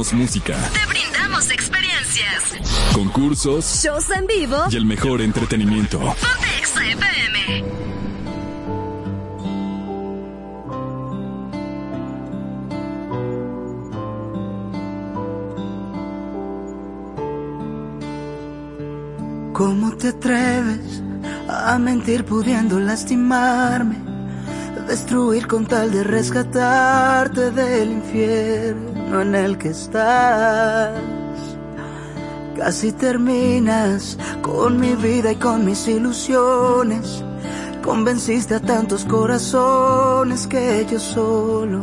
Damos música, Te brindamos experiencias. concursos Shows en vivo. y el mejor entretenimiento. Ponte Exa FM. ¿Cómo te atreves a mentir pudiendo lastimarme? Destruir con tal de rescatarte del infierno en el que estás. Casi terminas con mi vida y con mis ilusiones. Convenciste a tantos corazones que yo solo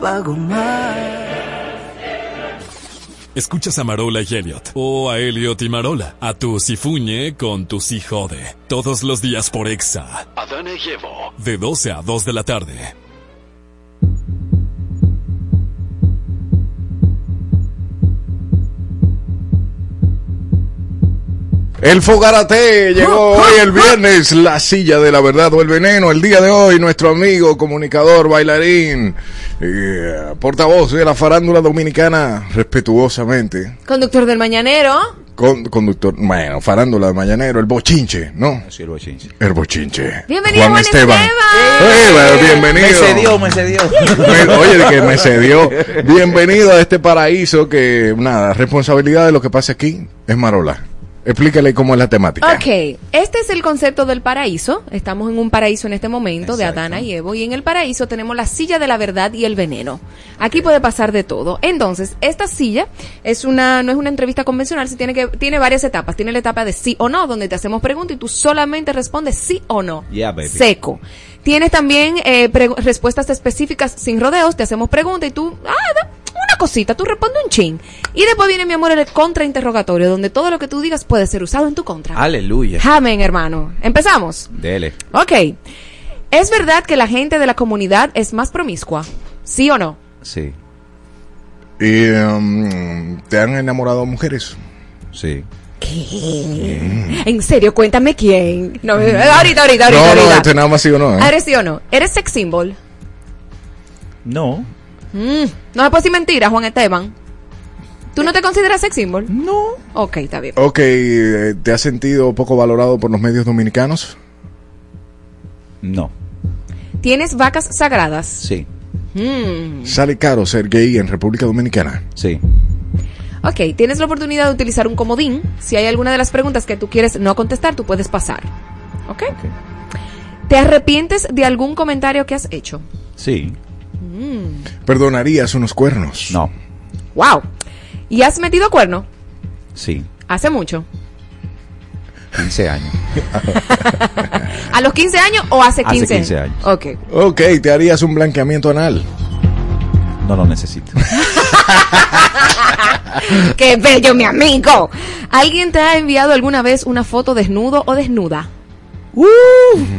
pago más. Escuchas a Marola y Elliot, o a Elliot y Marola, a tu Sifuñe con tu Si Jode, todos los días por Exa, Adana y Evo. de 12 a 2 de la tarde. El Fogarate llegó <laughs> hoy el viernes, la silla de la verdad o el veneno. El día de hoy, nuestro amigo, comunicador, bailarín, eh, portavoz de la farándula dominicana, respetuosamente, Conductor del mañanero. con, conductor, bueno, farándula de mañanero, el bochinche, ¿no? Sí, el bochinche. El bochinche. Bienvenido, Juan Juan Esteban. Esteban. Eh, bueno, bienvenido. Me cedió, me cedió. Oye, que me cedió. Bienvenido a este paraíso que, nada, responsabilidad de lo que pasa aquí es Marola. Explícale cómo es la temática. Ok, este es el concepto del paraíso. Estamos en un paraíso en este momento de Adana y Evo. Y en el paraíso tenemos la silla de la verdad y el veneno. Aquí puede pasar de todo. Entonces, esta silla es una, no es una entrevista convencional, se tiene que, tiene varias etapas. Tiene la etapa de sí o no, donde te hacemos preguntas y tú solamente respondes sí o no. Yeah, baby. Seco. Tienes también eh, respuestas específicas sin rodeos, te hacemos preguntas y tú, ah, cosita, tú respondes un chin. Y después viene, mi amor, el contrainterrogatorio, donde todo lo que tú digas puede ser usado en tu contra. Aleluya. Amén, hermano. Empezamos. Dele. Ok. ¿Es verdad que la gente de la comunidad es más promiscua? ¿Sí o no? Sí. ¿Y um, te han enamorado mujeres? Sí. ¿Qué? En serio, cuéntame quién. No, eh, ahorita, ahorita, ahorita. no, no, ahorita. este nada más sí o no. ¿eh? ¿Eres sí o no? ¿Eres sex symbol? No. Mm, no me puedes decir mentira, Juan Esteban. ¿Tú no te consideras sex symbol? No. Ok, está bien. Ok, eh, ¿te has sentido poco valorado por los medios dominicanos? No. ¿Tienes vacas sagradas? Sí. Mm. ¿Sale caro ser gay en República Dominicana? Sí. Ok, tienes la oportunidad de utilizar un comodín. Si hay alguna de las preguntas que tú quieres no contestar, tú puedes pasar. ¿Ok? ¿Te arrepientes de algún comentario que has hecho? Sí. Mm. ¿Perdonarías unos cuernos? No. Wow. ¿Y has metido cuerno? Sí, Hace mucho. 15 años. <laughs> ¿A los 15 años o hace Hace 15, 15 años. Ok. Ok, ¿te harías un blanqueamiento anal? No lo necesito. <laughs> ¡Qué bello, mi amigo! ¿Alguien te ha enviado alguna vez una foto desnudo o desnuda?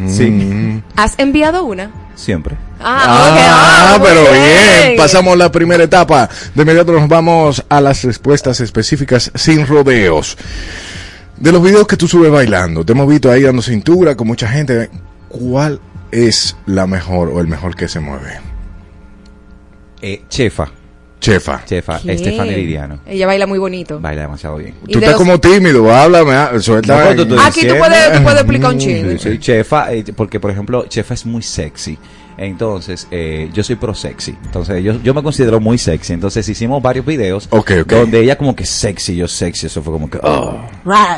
Sí, ¿Has enviado una? Siempre. Ah, ok. Ah, muy pero bien. Pasamos la primera etapa. De inmediato nos vamos a las respuestas específicas sin rodeos. De los videos que tú subes bailando, te hemos visto ahí dando cintura con mucha gente. ¿Cuál es la mejor o el mejor que se mueve? Eh, chefa. Chefa. Chefa, ¿Qué? Liriano. Ella baila muy bonito. Baila demasiado bien. Tú estás los- como tímido, háblame, suelta. No, cuando tú Aquí tú puedes, tú puedes explicar un Sí, chiste. soy chefa, eh, porque por ejemplo, chefa es muy sexy. Entonces, eh, yo soy pro sexy. Entonces, yo, yo me considero muy sexy. Entonces, hicimos varios videos donde ella como que sexy, yo sexy. Eso fue como que... oh.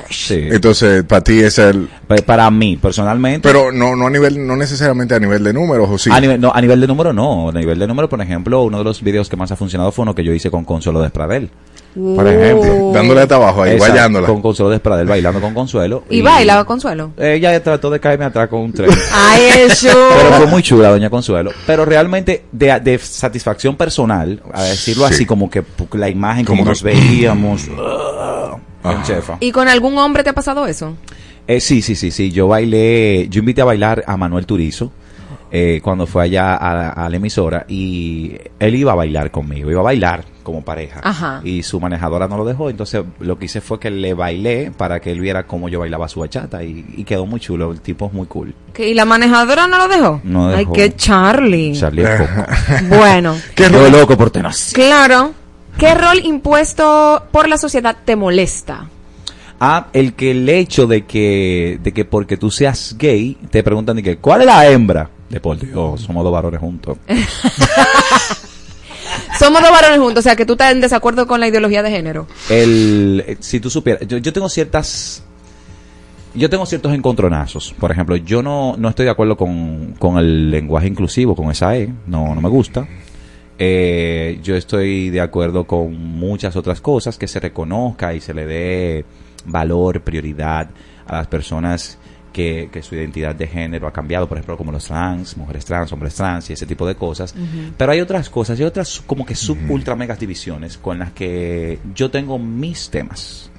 Sí. Entonces, para ti es el... Pa- Para mí, personalmente... Pero no, no a nivel, no necesariamente a nivel de números, o sí. A nivel, no, a nivel de número no. A nivel de número, por ejemplo, uno de los videos que más ha funcionado fue uno que yo hice con Consuelo Despradel. Por ejemplo. Dándole hasta abajo ahí, Exacto, guayándola. Con Consuelo Despradel bailando con Consuelo. ¿Y baila Consuelo? Ella trató de caerme atrás con un tren. <laughs> ¡Ay, eso! Pero fue muy chula, doña Consuelo. Pero realmente, de, de satisfacción personal, a decirlo Sí. así, como que la imagen, Como nos veíamos. <clears throat> en chefa. ¿Y con algún hombre te ha pasado eso? Eh, sí, sí, sí, sí. Yo bailé, yo invité a bailar a Manuel Turizo eh, cuando fue allá a, a la emisora y él iba a bailar conmigo, iba a bailar como pareja. Ajá. Y su manejadora no lo dejó, entonces lo que hice fue que le bailé para que él viera cómo yo bailaba su bachata y, y quedó muy chulo, el tipo es muy cool. ¿Que- ¿Y la manejadora no lo dejó? No Ay, dejó. qué Charlie. Charlie es coco. <laughs> Bueno, <laughs> Quedó loco por tenas. claro. ¿Qué rol impuesto por la sociedad te molesta? Ah, el que el hecho de que, de que porque tú seas gay, te preguntan de que, ¿cuál es la hembra? De por Dios, somos dos varones juntos. <laughs> Somos dos varones juntos, o sea que tú estás en desacuerdo con la ideología de género. el eh, si tú supieras yo, yo tengo ciertas yo tengo ciertos encontronazos por ejemplo yo no, no estoy de acuerdo con, con el lenguaje inclusivo con esa e no no me gusta Eh, yo estoy de acuerdo con muchas otras cosas que se reconozca y se le dé valor prioridad a las personas que, que su identidad de género ha cambiado, por ejemplo, como los trans, mujeres trans, hombres trans y ese tipo de cosas. Pero hay otras cosas, hay otras como que sub ultra megas divisiones con las que yo tengo mis temas.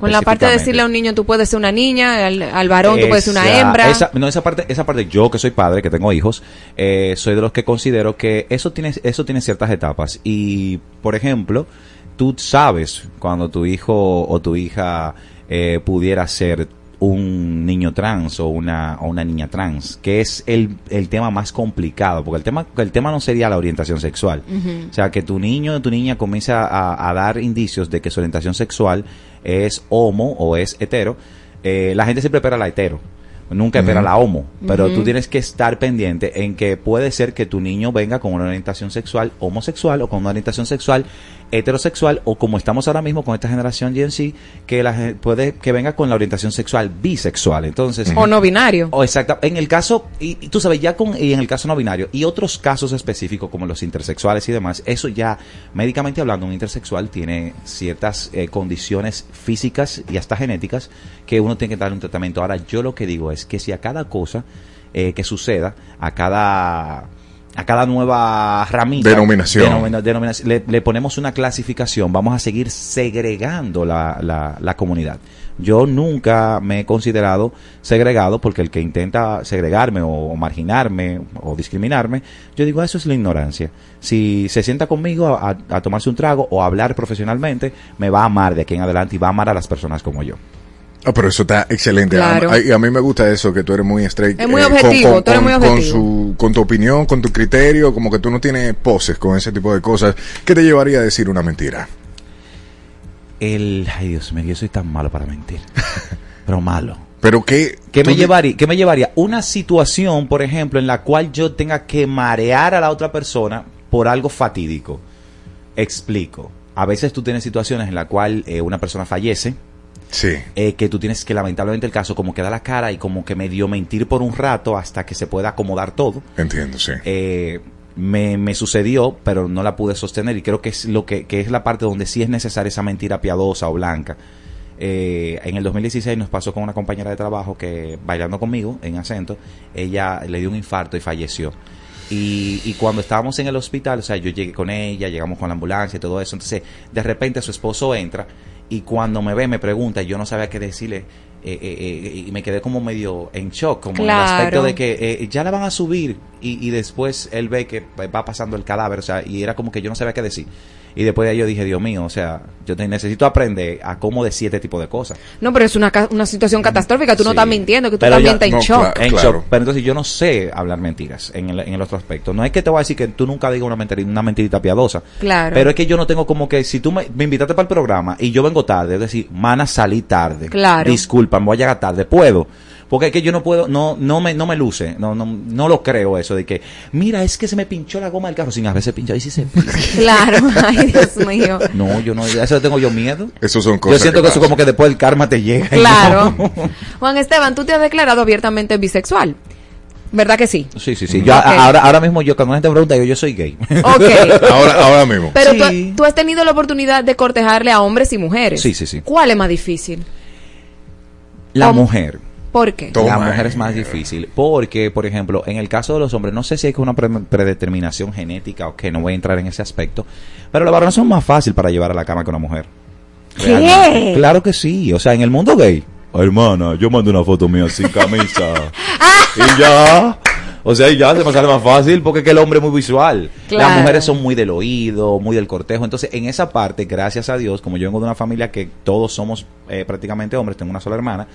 Con la parte de decirle a un niño tú puedes ser una niña, al, al varón tú puedes ser una Esa- hembra. esa- no, esa parte, esa parte, yo que soy padre, que tengo hijos, eh, soy de los que considero que eso tiene, eso tiene ciertas etapas. Y, por ejemplo, tú sabes cuando tu hijo o tu hija eh, pudiera ser un niño trans o una, o una niña trans, que es el, el tema más complicado, porque el tema, el tema no sería la orientación sexual. O sea, que tu niño o tu niña comienza a, a dar indicios de que su orientación sexual es homo o es hetero, eh, la gente siempre espera la hetero. Nunca espera la homo, pero tú tienes que estar pendiente en que puede ser que tu niño venga con una orientación sexual homosexual o con una orientación sexual heterosexual o como estamos ahora mismo con esta generación Gen Z, que la, puede que venga con la orientación sexual bisexual. Entonces, O no binario. o exacto. En el caso, y, y tú sabes, ya con, y en el caso no binario, y otros casos específicos como los intersexuales y demás, eso ya, médicamente hablando, un intersexual tiene ciertas eh, condiciones físicas y hasta genéticas que uno tiene que darle un tratamiento. Ahora, yo lo que digo es que si a cada cosa eh, que suceda, a cada a cada nueva ramita Denominación. denomina- denominación, le, le ponemos una clasificación, vamos a seguir segregando la, la, la comunidad. Yo nunca me he considerado segregado porque el que intenta segregarme o, o marginarme o discriminarme, yo digo, eso es la ignorancia. Si se sienta conmigo a, a- a tomarse un trago o a hablar profesionalmente, me va a amar de aquí en adelante y va a amar a las personas como yo. Ah, pero eso está excelente. Claro. A, a- y a mí me gusta eso, que tú eres muy straight. Es muy eh, con- objetivo, con, tú eres con- muy con objetivo. su, con tu opinión, con tu criterio, como que tú no tienes poses con ese tipo de cosas. ¿Qué te llevaría a decir una mentira? El, ay Dios mío, yo soy tan malo para mentir. <laughs> Pero malo. Pero qué... ¿Qué me, llevaría, ¿Qué me llevaría? Una situación, por ejemplo, en la cual yo tenga que marear a la otra persona por algo fatídico. Explico. A veces tú tienes situaciones en la cual eh, una persona fallece, Sí. eh, que tú tienes que lamentablemente el caso como que da la cara y como que medio mentir por un rato hasta que se pueda acomodar todo. Entiendo, sí. Eh, me, me sucedió, pero no la pude sostener y creo que es lo que, que es la parte donde sí es necesaria esa mentira piadosa o blanca. Eh, en el 2016 nos pasó con una compañera de trabajo que bailando conmigo en acento, ella le dio un infarto y falleció. Y, y cuando estábamos en el hospital, o sea, yo llegué con ella, llegamos con la ambulancia y todo eso, entonces de repente su esposo entra y cuando me ve me pregunta, y yo no sabía qué decirle, eh, eh, eh, y me quedé como medio en shock, como en el aspecto de que eh, ya la van a subir y, y después él ve que va pasando el cadáver, o sea, y era como que yo no sabía qué decir. Y después de ahí yo dije, Dios mío, o sea, yo te- necesito aprender a cómo decir este tipo de cosas. No, pero es una, ca- una situación catastrófica. Tú no estás mintiendo, que tú Pero también estás en no, shock. claro, en shock. Pero entonces yo no sé hablar mentiras en el, en el otro aspecto. No es que te voy a decir que tú nunca digas una, mentiri- una mentirita piadosa. Claro. Pero es que yo no tengo como que si tú me, me invitaste para el programa y yo vengo tarde, es decir, mana, salí tarde. Claro. Disculpa, me voy a llegar tarde. Puedo. Porque es que yo no puedo, no, no me, no me luce, no, no, no lo creo eso de que, mira, es que se me pinchó la goma del carro sin a veces pincha, y si se pincha. <laughs> Claro, ay Dios mío. No, yo no, eso tengo yo miedo. Eso son Yo cosas siento que, eso pasan. como que después el karma te llega. Claro. Juan Esteban, tú te has declarado abiertamente bisexual. ¿Verdad que sí? Sí, sí, sí. Yo, ahora, ahora mismo yo, cuando la gente me pregunta, yo, yo soy gay. Ok. <laughs> ahora, ahora mismo. Pero Sí. tú, tú has tenido la oportunidad de cortejarle a hombres y mujeres. Sí, sí, sí. ¿Cuál es más difícil? La ¿Cómo? mujer. ¿Por qué? la mujer es más difícil. Porque, por ejemplo, en el caso de los hombres, no sé si hay que una pre- predeterminación genética o que no voy a entrar en ese aspecto. Pero los varones son más fácil para llevar a la cama que una mujer. ¿Qué? Realmente. Claro que sí. O sea, en el mundo gay. Hermana, yo mando una foto mía sin camisa. <laughs> y ya. O sea, y ya se me sale más fácil porque es que el hombre es muy visual. Claro. Las mujeres son muy del oído, muy del cortejo. Entonces, en esa parte, gracias a Dios, como yo vengo de una familia que todos somos eh, prácticamente hombres, tengo una sola hermana,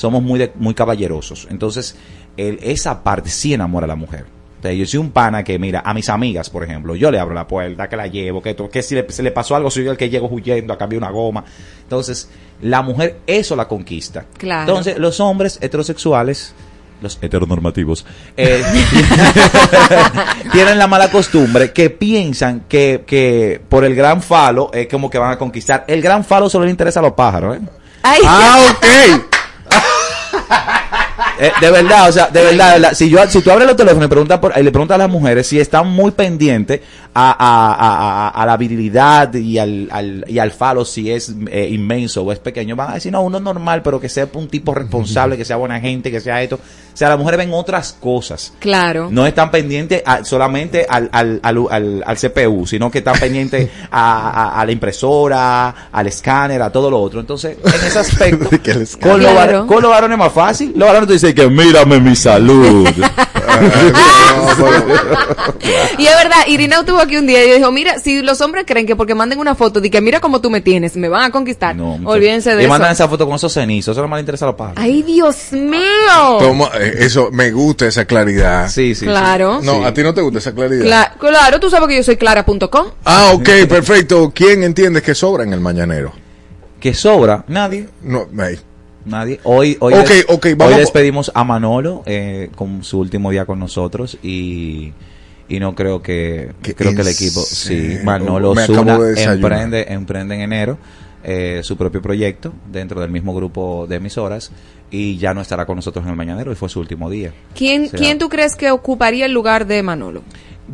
somos muy, de- muy caballerosos. Entonces, el- esa parte sí enamora a la mujer. O sea, yo soy un pana que, mira, a mis amigas, por ejemplo, yo le abro la puerta, que la llevo, que, que si le, se le pasó algo, soy yo el que llego huyendo a cambiar una goma. Entonces, la mujer eso la conquista. Claro. Entonces, los hombres heterosexuales, los heteronormativos, eh, <laughs> tienen la mala costumbre que piensan que, que por el gran falo es como que van a conquistar. El gran falo solo le interesa a los pájaros, ¿eh? Ay. Ah, ok. Eh, de verdad, o sea, de verdad, de verdad, si yo si tú abres los teléfonos y preguntas por, y le preguntas a las mujeres si están muy pendientes a, a, a, a- a la virilidad y al, al, y al falo, si es eh, inmenso o es pequeño, van a decir, no, uno es normal, pero que sea un tipo responsable, que sea buena gente, que sea esto. O sea, las mujeres ven otras cosas. Claro. No están pendientes a- solamente al, al, al, al- al CPU, sino que están pendientes <laughs> a, a- a la impresora, al escáner, a todo lo otro. Entonces, en ese aspecto, <laughs> Que el escáner. con, los var- Claro. con los varones es más fácil. Los varones te dicen que mírame mi salud. <laughs> Y es verdad, Irina tuvo aquí un día y dijo, mira, si los hombres creen que porque manden una foto de que mira cómo tú me tienes, me van a conquistar, olvídense de y eso. mandan esa foto con esos cenizos. Eso no me interesa a los pájaros. Ay, Dios mío. Toma, eh, eso, me gusta esa claridad. Sí, sí. Claro. No, a ti no te gusta esa claridad. Cla- claro, tú sabes que yo soy clara.com. Ah, ok, perfecto. ¿Quién entiende que sobra en el mañanero? Que sobra. Nadie. No. Nadie. Hoy, hoy, Ok, des- ok, vamos hoy despedimos a Manolo eh, con su último día con nosotros y, y no creo que ¿Qué creo que el equipo sí serio? Manolo Zuna de emprende emprende en enero eh, su propio proyecto dentro del mismo grupo de emisoras y ya no estará con nosotros en el mañanero y fue su último día. ¿Quién, O sea, ¿Quién tú crees que ocuparía el lugar de Manolo?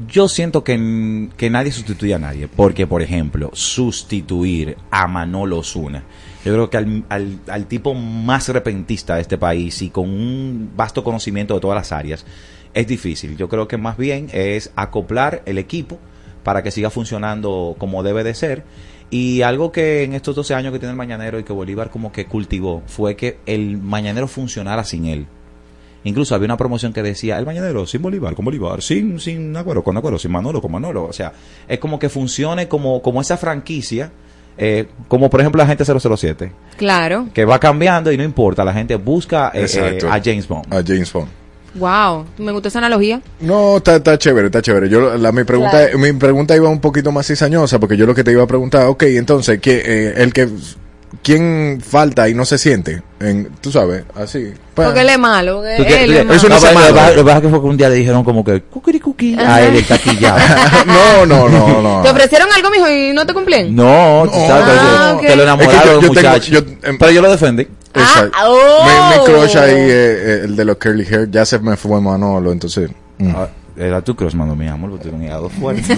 Yo siento que, que nadie sustituye a nadie, porque por ejemplo, sustituir a Manolo Zuna, yo creo que al, al- al tipo más repentista de este país y con un vasto conocimiento de todas las áreas, es difícil. Yo creo que más bien es acoplar el equipo para que siga funcionando como debe de ser. Y algo que en estos 12 años que tiene el Mañanero y que Bolívar como que cultivó fue que el Mañanero funcionara sin él. Incluso había una promoción que decía, el mañanero sin Bolívar, con Bolívar, sin, sin Agüero, con Agüero, sin Manolo, con Manolo. O sea, es como que funcione como, como esa franquicia, eh, como por ejemplo la gente 007, Claro. que va cambiando y no importa, la gente busca eh, eh, a James Bond. A James Bond. Wow, me gustó esa analogía. No, está, está chévere, está chévere. Yo, la, mi, pregunta, Claro. mi pregunta iba un poquito más cizañosa, porque yo lo que te iba a preguntar, ok, entonces, ¿qué, eh, el que, ¿quién falta y no se siente? En, tú sabes, así. Pa- Porque él es malo. eh, ¿Tú qué- él es malo. Eso no No, se pero malo. Lo que pasa- es que fue que un día le dijeron como que, cucuricuqui, a él el taquillado. <laughs> no, no, no, no. ¿Te ofrecieron algo, mijo, y no te cumplen? No, tú sabes, Ah, yo- ok. que lo Es enamoraron que yo- yo tengo- muchacho. em, pero yo lo defendí. Exacto. Ah, oh. mi, mi crush ahí, eh, eh, el de los curly hair, ya se me fue Manolo, entonces. mm. Ah, Era tu crush, mano, mi amor, porque tú tienes un hígado fuerte.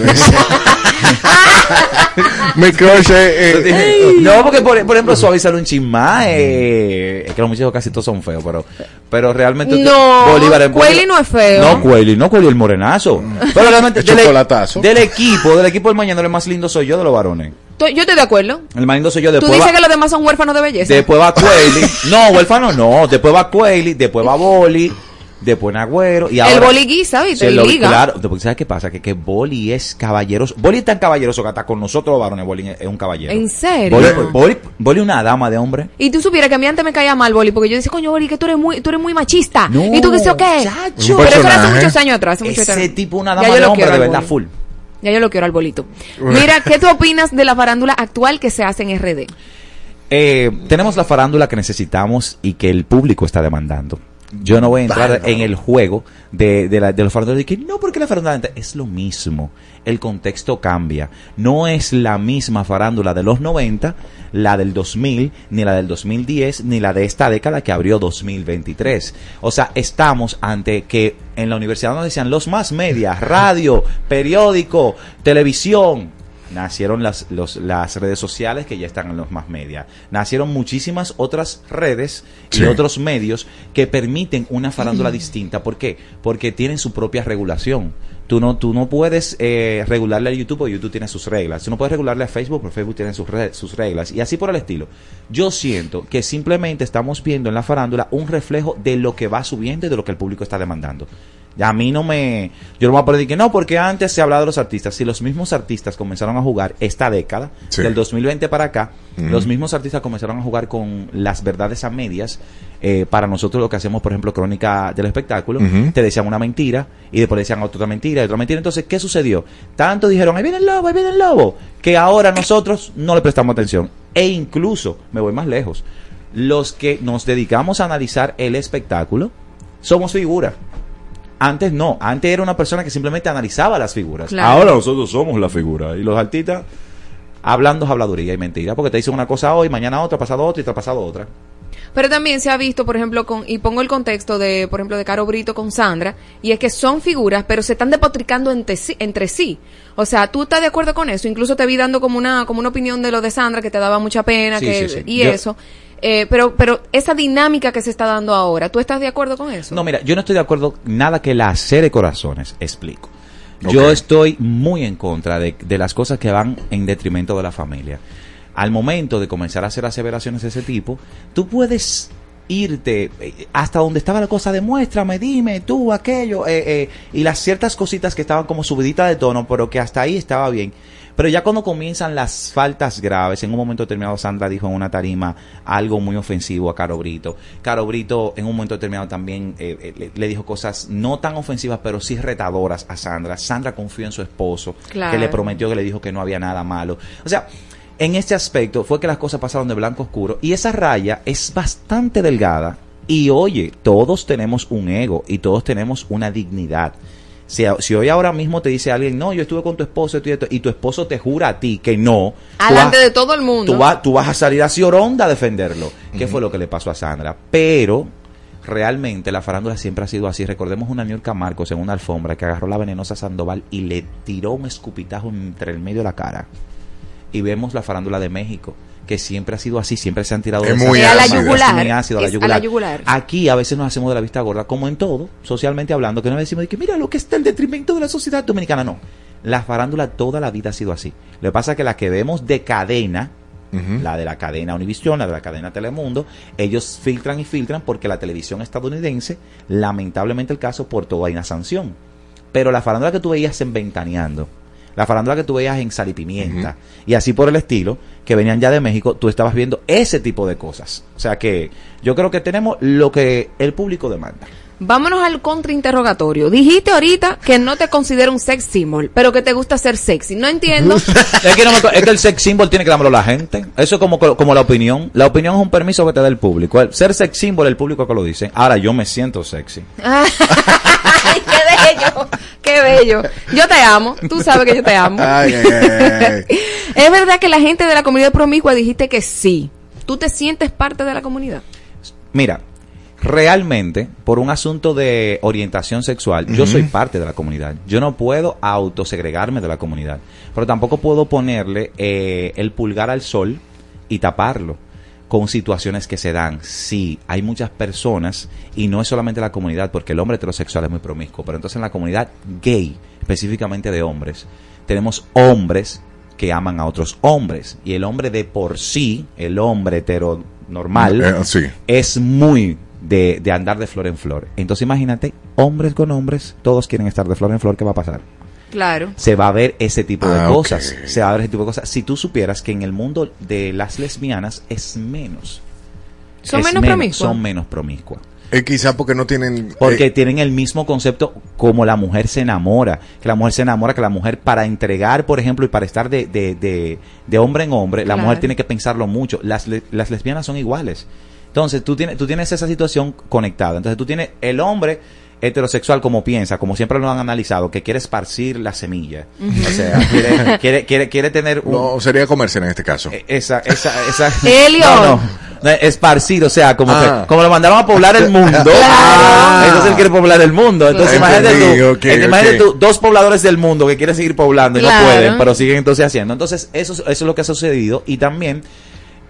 Mi crush eh, eh, no, porque por, por ejemplo, suavizar un chismá, eh, es que los muchachos casi todos son feos, pero, pero realmente No, Bolívar Cueli no es feo. No, Cueli, no Cueli el morenazo. Pero realmente <laughs> El del, chocolatazo. del equipo, del equipo del mañana, el más lindo soy yo de los varones. Yo estoy de acuerdo. El más lindo soy yo Tú después. dices va- que los demás son huérfanos de belleza. Después va Cueli. No, huérfano no. Después va Cueli, después va Boli, después Nagüero. Y El ahora, Boli guisa, ¿viste? Y lo- liga. Claro, porque ¿sabes qué pasa? Que, que Boli es caballeroso. Boli es tan caballeroso que hasta con nosotros los varones Boli es un caballero. ¿En serio? Boli, Boli, Boli es una dama de hombre. Y tú supieras que a mí antes me caía mal Boli, porque yo decía, coño, Boli, que tú eres muy, tú eres muy machista. No, y tú que sé o qué. chacho. Pero eso era hace muchos años atrás. Hace muchos Ese años. tipo una dama de hombre de verdad full. Ya yo lo quiero al bolito. <laughs> Mira, ¿qué tú opinas de la farándula actual que se hace en RD? Eh, tenemos la farándula que necesitamos y que el público está demandando. Yo no voy a entrar Bárbaro. en el juego de, de, la, de los farándulas de que no, porque la farándula es lo mismo. El contexto cambia. No es la misma farándula de los 90, la del 2000, ni la del 2010, ni la de esta década que abrió 2023. O sea, estamos ante que en la universidad nos decían los más medias, radio, periódico, televisión, nacieron las, los- las redes sociales que ya están en los más media. Nacieron muchísimas otras redes Sí. y otros medios que permiten una farándula distinta. ¿Por qué? Porque tienen su propia regulación. Tú no, tú no puedes eh, regularle a YouTube porque YouTube tiene sus reglas. Tú no puedes regularle a Facebook porque Facebook tiene sus, re- sus reglas. Y así por el estilo. Yo siento que simplemente estamos viendo en la farándula un reflejo de lo que va subiendo y de lo que el público está demandando. A mí no me... Yo no voy a poner que no, porque antes se hablaba de los artistas. Si los mismos artistas comenzaron a jugar esta década, Sí. del 2020 para acá, los mismos artistas comenzaron a jugar con las verdades a medias. Eh, para nosotros lo que hacemos, por ejemplo, crónica del espectáculo, te decían una mentira y después decían otra mentira y otra mentira. Entonces, ¿qué sucedió? Tanto dijeron, ahí viene el lobo, ahí viene el lobo, que ahora nosotros no le prestamos atención. E incluso, me voy más lejos, los que nos dedicamos a analizar el espectáculo, somos figuras. Antes no, antes era una persona que simplemente analizaba las figuras. Claro. Ahora nosotros somos la figura. Y los artistas hablando es habladuría y mentira, porque te dicen una cosa hoy, mañana otra, pasado otra y te ha pasado otra. Pero también se ha visto, por ejemplo, con, y pongo el contexto de, por ejemplo, de Caro Brito con Sandra, y es que son figuras, pero se están depotricando entre sí, entre sí. O sea, tú estás de acuerdo con eso. Incluso te vi dando como una, como una opinión de lo de Sandra que te daba mucha pena, Sí, que, sí, sí. y Yo- eso. Eh, pero, pero esa dinámica que se está dando ahora, ¿tú estás de acuerdo con eso? No, mira, yo no estoy de acuerdo nada que la de corazones, explico. Yo estoy muy en contra de, de las cosas que van en detrimento de la familia. Al momento de comenzar a hacer aseveraciones de ese tipo, tú puedes irte eh, hasta donde estaba la cosa, demuéstrame, dime, tú, aquello, eh, eh, y las ciertas cositas que estaban como subiditas de tono, pero que hasta ahí estaba bien. Pero ya cuando comienzan las faltas graves, en un momento determinado Sandra dijo en una tarima algo muy ofensivo a Caro Brito. Caro Brito en un momento determinado también eh, eh, le, le dijo cosas no tan ofensivas, pero sí retadoras a Sandra. Sandra confió en su esposo, Claro. que le prometió que le dijo que no había nada malo. O sea, en este aspecto fue que las cosas pasaron de blanco oscuro y esa raya es bastante delgada. Y oye, todos tenemos un ego y todos tenemos una dignidad. Si, si hoy ahora mismo te dice alguien, no, yo estuve con tu esposo esto y, esto", y tu esposo te jura a ti que no, Alante vas- de todo el mundo. tú, vas- tú vas a salir a Cionda a defenderlo. ¿Qué fue lo que le pasó a Sandra? Pero realmente la farándula siempre ha sido así. Recordemos una Niurka Marcos en una alfombra que agarró la venenosa Sandoval y le tiró un escupitajo entre el medio de la cara. Y vemos la farándula de México, que siempre ha sido así, siempre se han tirado Es de muy esa- a la yugular. muy ácido, a la yugular. yugular. Aquí a veces nos hacemos de la vista gorda, como en todo, socialmente hablando, que no decimos de que mira lo que está en detrimento de la sociedad dominicana. No, la farándula toda la vida ha sido así. Lo que pasa es que la que vemos de cadena, la de la cadena Univisión, la de la cadena Telemundo, ellos filtran y filtran porque la televisión estadounidense, lamentablemente el caso, por todo hay una sanción. Pero la farándula que tú veías en Ventaneando, la farándula que tú veías en Sal y Pimienta, y así por el estilo, que venían ya de México, tú estabas viendo ese tipo de cosas. O sea que yo creo que tenemos lo que el público demanda. Vámonos al contrainterrogatorio. Dijiste ahorita que no te considero un sex symbol, pero que te gusta ser sexy. No entiendo. <laughs> es, que no me co- es que el sex symbol tiene que dármelo la gente. Eso es como, como la opinión. La opinión es un permiso que te da el público. El ser sex symbol, el público que lo dice. Ahora yo me siento sexy. <laughs> Ay, qué bello, qué bello. Yo te amo, tú sabes que yo te amo. <laughs> Ay, ay, ay, ay. <laughs> Es verdad que la gente de la comunidad promiscua dijiste que sí. ¿Tú te sientes parte de la comunidad? Mira, realmente, por un asunto de orientación sexual, yo soy parte de la comunidad. Yo no puedo autosegregarme de la comunidad. Pero tampoco puedo ponerle eh, el pulgar al sol y taparlo con situaciones que se dan. Sí, hay muchas personas, y no es solamente la comunidad, porque el hombre heterosexual es muy promiscuo, pero entonces en la comunidad gay, específicamente de hombres, tenemos hombres que aman a otros hombres. Y el hombre de por sí, el hombre hetero normal, Eh, sí. es muy de, de andar de flor en flor. Entonces imagínate, hombres con hombres, todos quieren estar de flor en flor, ¿qué va a pasar? Claro. se va a ver ese tipo de Ah, cosas. Se va a ver ese tipo de cosas. Si tú supieras que en el mundo de las lesbianas es menos. Son Es menos promiscuas. Son menos promiscuas. Eh, quizá porque no tienen... Porque eh, tienen el mismo concepto como la mujer se enamora. Que la mujer se enamora, que la mujer para entregar, por ejemplo, y para estar de, de, de, de hombre en hombre, la mujer tiene que pensarlo mucho. Las, las lesbianas son iguales. Entonces, tú tienes, tú tienes esa situación conectada. Entonces, tú tienes el hombre heterosexual como piensa, como siempre lo han analizado, que quiere esparcir la semilla. O sea, quiere, <laughs> quiere, quiere, quiere tener un, no, sería comercial en este caso. eh, esa, esa, esa. <laughs> Elliot. No, no. Esparcido, o sea, como, Ah. que, como lo mandaron a poblar el mundo. Claro. Entonces él quiere poblar el mundo. Entonces imagínate tú, ok, eh, imagínate ok. tú, dos pobladores del mundo que quieren seguir poblando y Claro. no pueden, pero siguen entonces haciendo. Entonces eso, es- eso es lo que ha sucedido y también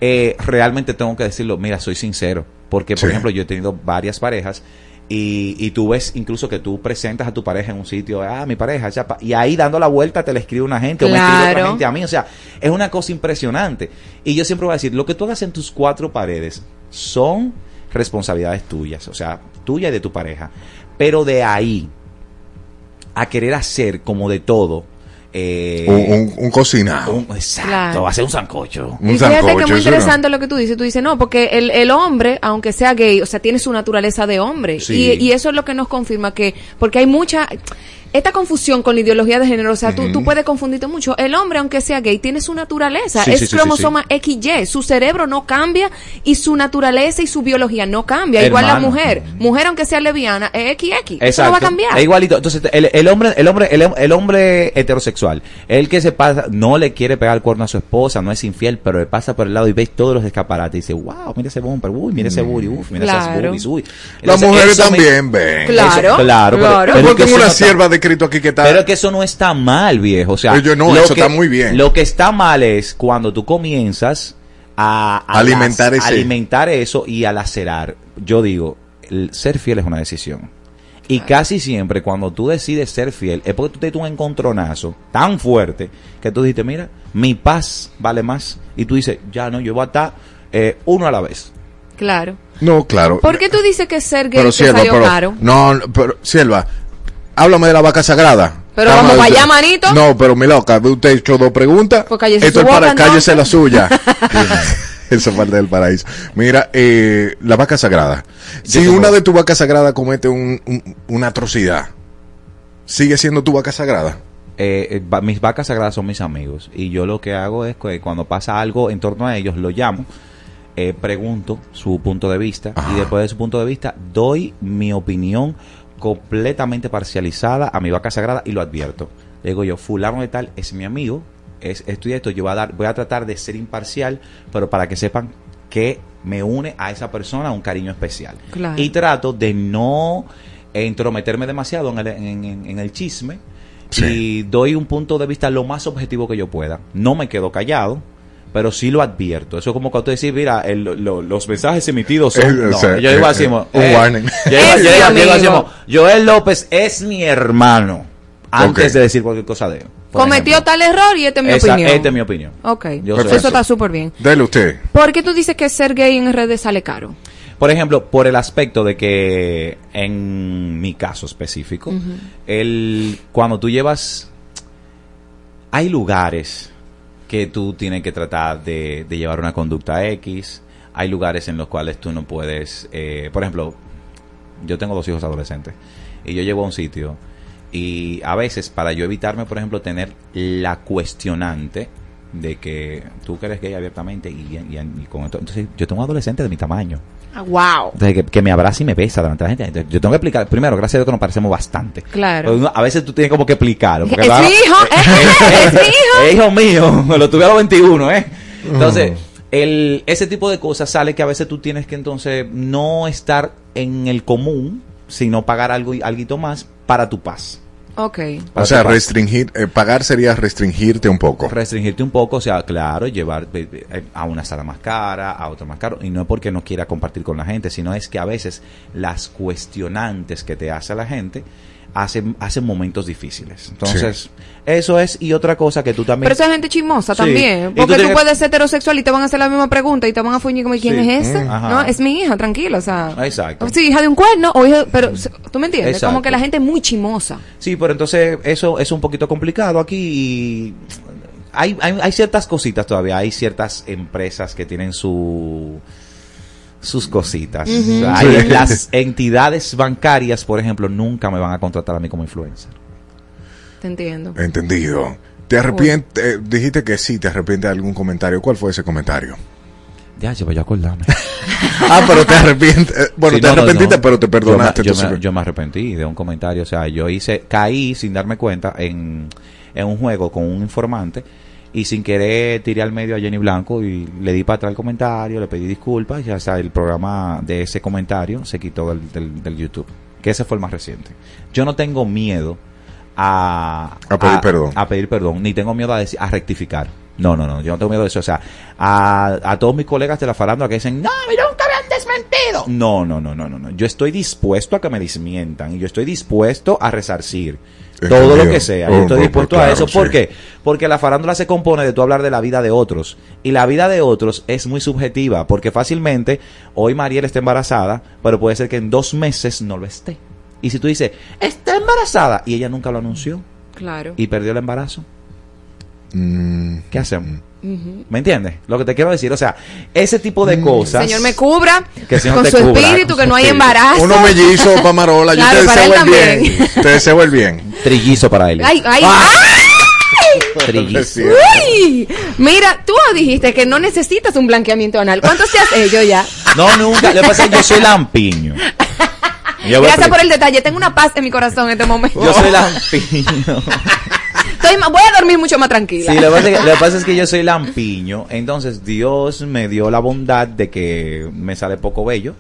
eh, realmente tengo que decirlo, mira, soy sincero, porque por Sí. ejemplo yo he tenido varias parejas y, y tú ves incluso que tú presentas a tu pareja en un sitio, ah, mi pareja, chapa, y ahí dando la vuelta te le escribe una gente o me escribe otra Claro. gente a mí, o sea, es una cosa impresionante. Y yo siempre voy a decir, lo que tú hagas en tus cuatro paredes son responsabilidades tuyas, o sea, tuya y de tu pareja, pero de ahí a querer hacer como de todo, eh, Un, un- un cocinado. un- exacto, Claro. hacer un sancocho. Un y fíjate sancocho, que es muy no. interesante lo que tú dices. Tú dices, no, porque el, el hombre, aunque sea gay, o sea, tiene su naturaleza de hombre. Sí. Y, y eso es lo que nos confirma que, porque hay mucha, esta confusión con la ideología de género, o sea, tú, tú puedes confundirte mucho. El hombre, aunque sea gay, tiene su naturaleza. Sí, es sí, sí, sí, cromosoma XY. Su cerebro no cambia y su naturaleza y su biología no cambia. Igual la mujer. Mujer, aunque sea lesbiana, es XX. Eso Exacto. no va a cambiar. Es igualito. Entonces, el, el hombre, el hombre, el, el hombre heterosexual, el que se pasa, no le quiere pegar el cuerno a su esposa, no es infiel, pero le pasa por el lado y ves todos los escaparates y dice, wow, mira ese bumper, uy, mira ese booty, uff, mira esas Claro. boobies, uy. Las mujeres eso me- también ven. Claro. Eso- claro, pero- claro. pero Yo tengo eso una sierva de escrito aquí que está... Pero es que eso no está mal, viejo. O sea, Yo- no, lo eso que- está muy bien. Lo que está mal es cuando tú comienzas a, a Alimentar las- ese- alimentar eso y a lacerar. Yo digo, el ser fiel es una decisión. Y casi siempre cuando tú decides ser fiel es porque tú te diste un encontronazo tan fuerte que tú dijiste, mira, mi paz vale más. Y tú dices, ya no, yo voy a estar eh, uno a la vez. Claro. No, claro. ¿Por qué tú dices que ser gay Pero te Sierva, salió pero... caro? No, no, pero Sierva, háblame de la vaca sagrada. Pero Estamos- vamos para allá, manito. No, pero mi loca, usted hecho dos preguntas. Pues cállese Esto su es para cállese la suya. <laughs> <laughs> Esa parte del paraíso. Mira, eh, la vaca sagrada. Si una de tus vacas sagradas comete un- un- una atrocidad, ¿sigue siendo tu vaca sagrada? eh, eh, va- mis vacas sagradas son mis amigos y yo lo que hago es que cuando pasa algo en torno a ellos lo llamo eh, pregunto su punto de vista Ajá. y después de su punto de vista doy mi opinión completamente parcializada a mi vaca sagrada y lo advierto Le digo yo fulano de tal es mi amigo es esto y esto yo voy a dar voy a tratar de ser imparcial pero para que sepan que me une a esa persona un cariño especial Claro. y trato de no entrometerme demasiado en el, en- en- en el chisme Sí. y doy un punto de vista lo más objetivo que yo pueda. No me quedo callado, pero sí lo advierto. Eso es como cuando tú decís, mira, el- lo- los mensajes emitidos son... <laughs> Eh, no, o sea, yo digo así, eh, un eh, warning. yo digo- así, Joel López es mi hermano. Antes de decir cualquier cosa de él. Cometió ejemplo. tal error y esta es mi Esa- opinión. Esta es mi opinión. Ok, Yo eso está súper bien. Dele usted. ¿Por qué tú dices que ser gay en redes sale caro? Por ejemplo, por el aspecto de que en mi caso específico, el, cuando tú llevas, hay lugares que tú tienes que tratar de, llevar una conducta X, hay lugares en los cuales tú no puedes, eh, por ejemplo, yo tengo dos hijos adolescentes y yo llego a un sitio y a veces para yo evitarme, por ejemplo, tener la cuestionante de que tú que eres abiertamente y, y- con esto, entonces yo tengo un adolescente de mi tamaño. Wow. Entonces, que, que me abraza y me besa delante de la gente. Entonces, yo tengo que explicar, primero, gracias a Dios que nos parecemos bastante. Claro. Uno- a veces tú tienes como que explicar. Es mi <laughs> hijo, es mi hijo. es hijo mío, <laughs> lo tuve a los 21, ¿eh? Entonces, el, ese tipo de cosas sale que a veces tú tienes que entonces no estar en el común, sino pagar algo, algo más para tu paz. Ok. O sea, restringir, eh, pagar sería restringirte un poco. Restringirte un poco, o sea, claro, llevar eh, eh, a una sala más cara, a otra más caro, y no es porque no quiera compartir con la gente, sino es que a veces las cuestionantes que te hace la gente hacen, hacen momentos difíciles. Entonces, eso es, y otra cosa que tú también... Pero esa es gente chismosa Sí. también. Tú Porque tú, puedes ser heterosexual y te van a hacer la misma pregunta y te van a fuñir como, ¿quién Sí. es ese? Mm. Ajá. No, es mi hija, tranquilo, o sea. Exacto. Sí, hija de un cuerno, o hija, pero, ¿tú me entiendes? Exacto. Como que la gente es muy chismosa. Sí, pero entonces eso es un poquito complicado aquí y hay, hay, hay ciertas cositas todavía, hay ciertas empresas que tienen su sus cositas. Ujú. Hay- Sí. Las entidades bancarias, por ejemplo, nunca me van a contratar a mí como influencer. Te entiendo. Entendido. ¿Te arrepientes? eh, dijiste que sí, te arrepientes de algún comentario. ¿Cuál fue ese comentario? Ya, yo voy a acordarme. <laughs> ah, pero te arrepientes. eh, bueno, Sí, te no, arrepentiste, no. pero te perdonaste. Yo me, yo, me, yo me arrepentí de un comentario. O sea, yo hice, caí sin darme cuenta en, en un juego con un informante y sin querer tiré al medio a Jenny Blanco y le di para atrás el comentario, le pedí disculpas y hasta el programa de ese comentario se quitó del, del, del YouTube. Que ese fue el más reciente. Yo no tengo miedo a, A pedir perdón. A pedir perdón, ni tengo miedo a, decir, a rectificar. No, no, no, yo no tengo miedo de eso. O sea, a, a todos mis colegas de la farándula que dicen, no, mira, nunca me han desmentido. No, no, no, no, no, no. Yo estoy dispuesto a que me desmientan y yo estoy dispuesto a resarcir. Todo lo que sea, Oh, yo estoy pues, dispuesto claro, a eso. sí. ¿Por qué? Porque la farándula se compone de tú hablar de la vida de otros. Y la vida de otros es muy subjetiva, porque fácilmente hoy Mariel está embarazada, pero puede ser que en dos meses no lo esté. Y si tú dices, está embarazada, y ella nunca lo anunció, Claro. y perdió el embarazo, Mm, ¿qué hacemos? ¿Me entiendes? Lo que te quiero decir, o sea, ese tipo de cosas. Señor me cubra Que el Señor con te su cubra, espíritu, con que su no hay espíritu. embarazo. Uno mellizo, Pamarola. Yo Claro, te para deseo él el bien. también. <laughs> Te deseo el bien. Trillizo para él. Ay, ay, Ah. ay. <laughs> Trillizo. Uy, mira, tú dijiste que no necesitas un blanqueamiento anal. ¿Cuántos te has hecho ya? No, nunca. Lo que pasa es que yo soy lampiño. <laughs> Gracias por el detalle. Tengo una paz en mi corazón en este momento. Yo soy lampiño. <laughs> Estoy voy a dormir mucho más tranquila. Sí, lo que, pasa es que, lo que pasa es que yo soy lampiño. Entonces Dios me dio la bondad de que me sale poco bello.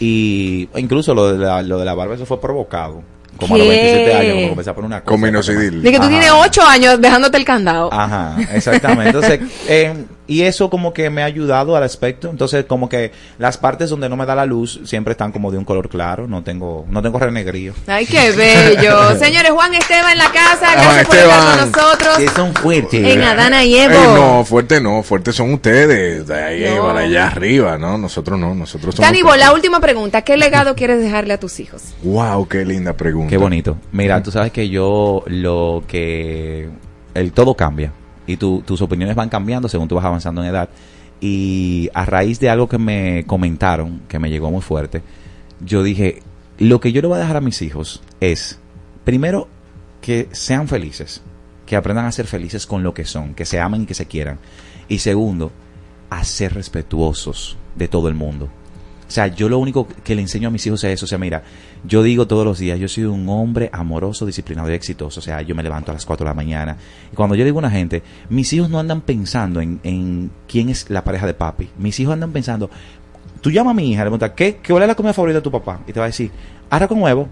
Y incluso lo de la, lo de la barba, eso fue provocado. Como a los ¿Qué? 27 años, me comencé a poner una cosa. Con minoxidil. De que tú Ajá. tienes ocho años dejándote el candado. Ajá, exactamente. Entonces, <laughs> eh, y eso como que me ha ayudado al aspecto. Entonces, como que las partes donde no me da la luz siempre están como de un color claro. No tengo, no tengo renegrío. Ay, qué bello. <laughs> Señores, Juan Esteban en la casa. Juan Gracias por estar Esteban. con nosotros. Que son fuertes. En Adana y Evo. Ey, no, fuerte no, fuertes son ustedes, de ahí No. para allá arriba, ¿no? Nosotros no, nosotros somos... La última pregunta. ¿Qué legado quieres dejarle a tus hijos? Wow, qué linda pregunta. Qué bonito. Mira, tú sabes que yo lo que... El todo cambia. Y tu- tus opiniones van cambiando según tú vas avanzando en edad. Y a raíz de algo que me comentaron, que me llegó muy fuerte, yo dije, lo que yo le voy a dejar a mis hijos es, primero, que sean felices. Que aprendan a ser felices con lo que son. Que se amen y que se quieran. Y segundo, a ser respetuosos de todo el mundo. Sea, yo lo único que le enseño a mis hijos es eso. O sea, mira, yo digo todos los días, yo soy un hombre amoroso, disciplinado y exitoso. O sea, yo me levanto a las 4 de la mañana. Y cuando yo digo a una gente, mis hijos no andan pensando en, en quién es la pareja de papi. Mis hijos andan pensando, tú llamas a mi hija, le preguntas, ¿qué, ¿qué es la comida favorita de tu papá? Y te va a decir, arroz con huevo.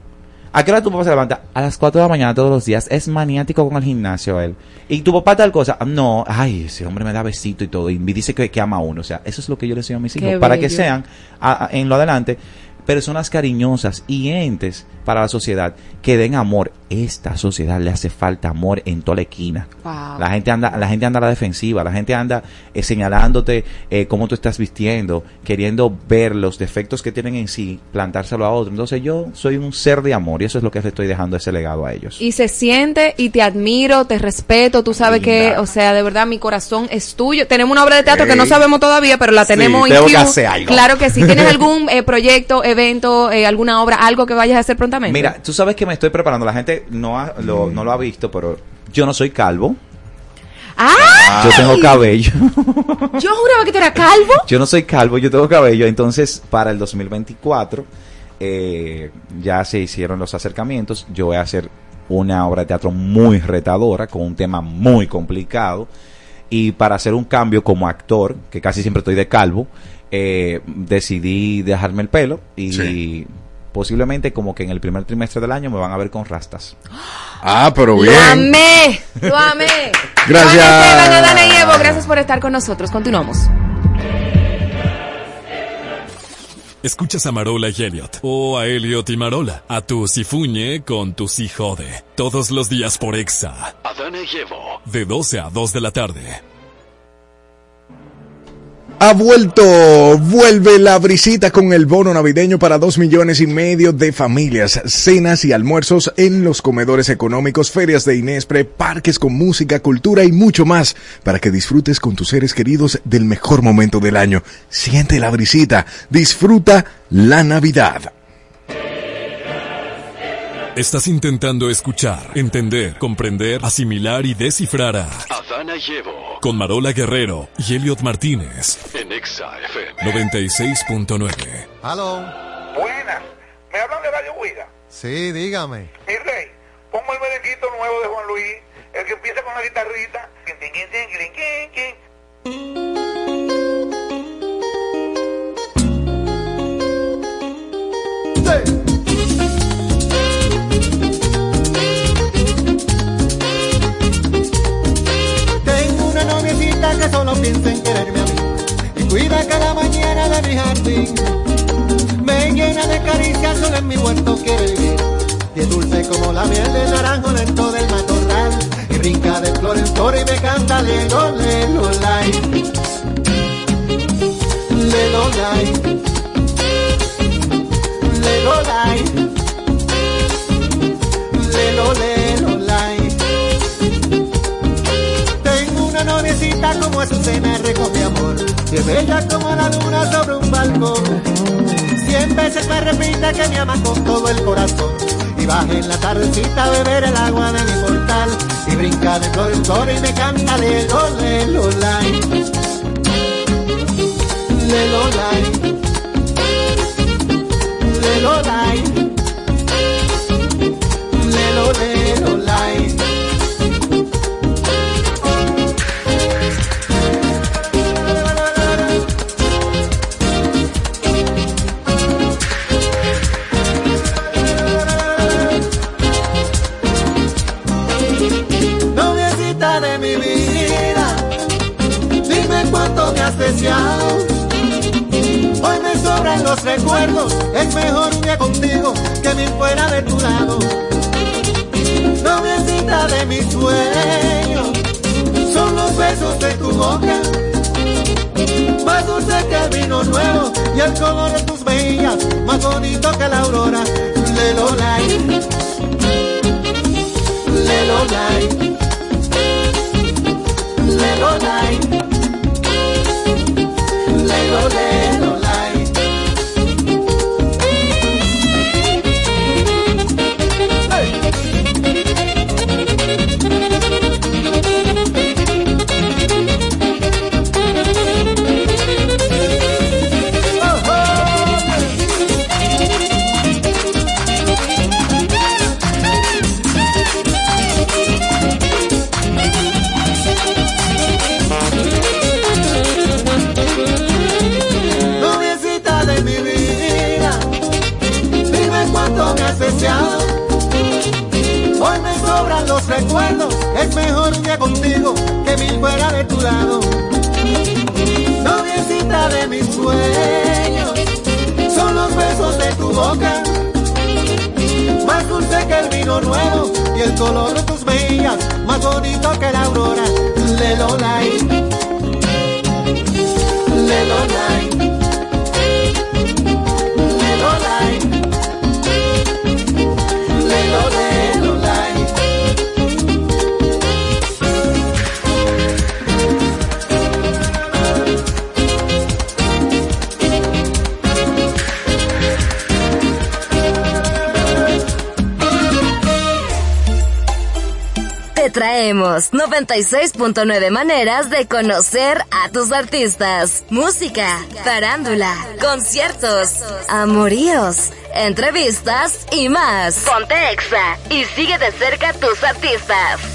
¿A qué hora tu papá se levanta? A las 4 de la mañana todos los días. Es maniático con el gimnasio él. ¿Y tu papá tal cosa? No, ay, ese hombre me da besito y todo. Y me dice que, que ama a uno. O sea, eso es lo que yo le enseño a mis Qué hijos. Para que sean, a- a- en lo adelante, personas cariñosas y entes para la sociedad que den amor. Esta sociedad le hace falta amor en toda la esquina. Wow. La gente anda, la gente anda a la defensiva, la gente anda eh, señalándote eh, cómo tú estás vistiendo, queriendo ver los defectos que tienen en sí, plantárselo a otro. Entonces yo soy un ser de amor y eso es lo que le estoy dejando ese legado a ellos. Y se siente y te admiro, te respeto, tú sabes que, o sea, de verdad mi corazón es tuyo. Tenemos una obra de teatro que no sabemos todavía, pero la Sí, tenemos en tengo que queue. hacer algo. Claro que sí. ¿Tienes <laughs> algún eh, proyecto, evento, eh, alguna obra, algo que vayas a hacer prontamente? Mira, tú sabes que me estoy preparando, la gente no, ha- lo, no lo ha visto, pero yo no soy calvo, ¡Ah! yo tengo cabello. <laughs> Yo juraba que tú eras calvo. Yo no soy calvo, yo tengo cabello. Entonces, para el 2024, eh, ya se hicieron los acercamientos. Yo voy a hacer una obra de teatro muy retadora, con un tema muy complicado. Y para hacer un cambio como actor, que casi siempre estoy de calvo, eh, decidí dejarme el pelo y posiblemente como que en el primer trimestre del año me van a ver con rastas. Ah, pero Lo bien. amé, lo amé. <laughs> Gracias. Y Evo, gracias por estar con nosotros. Continuamos. Escuchas a Marola y Elliot, o a Elliot y Marola, a tu Sifuñe con tu Si Jode, todos los días por Exa, Adana y Evo. de 12 a 2 de la tarde. Ha vuelto, vuelve la brisita con el bono navideño para dos millones y medio de familias, cenas y almuerzos en los comedores económicos, ferias de Inespre, parques con música, cultura y mucho más, para que disfrutes con tus seres queridos del mejor momento del año. Siente la brisita, disfruta la Navidad. Estás intentando escuchar, entender, comprender, asimilar y descifrar a Adana y Evo. con Marola Guerrero y Elliot Martínez, En Exa FM. 96.9. Aló. Buenas. ¿Me hablan de Radio Huida? Sí, dígame. Mi rey, pongo el merenguito nuevo de Juan Luis, el que empieza con la guitarrita. Quin, que solo piensa en quererme a mí y cuida cada mañana de mi jardín. Me llena de caricias, solo en mi huerto quiere vivir. Y es dulce como la miel del naranjo lento del matorral. Y brinca de flor en flor y me canta lelo, lelo, lai. Lelo, lai. Lelo, lai. Azucena recoge amor. Y es bella como la luna sobre un balcón. Cien veces me repite que me ama con todo el corazón. Y baja en la tardecita a beber el agua de mi portal. Y brinca de flor en flor y me canta lelo, lelo, lai. Lelo, lai. Lelo, lai dulce que el vino nuevo y el color de tus mejillas, más bonito que la aurora. Lelo, lai. Lelo, mis sueños, son los besos de tu boca, más dulce que el vino nuevo y el color de tus mejillas, más bonito que la aurora. Lelo, lai. Traemos 96.9 maneras de conocer a tus artistas. Música, farándula, conciertos, amoríos, entrevistas y más. Ponte Exa y sigue de cerca a tus artistas.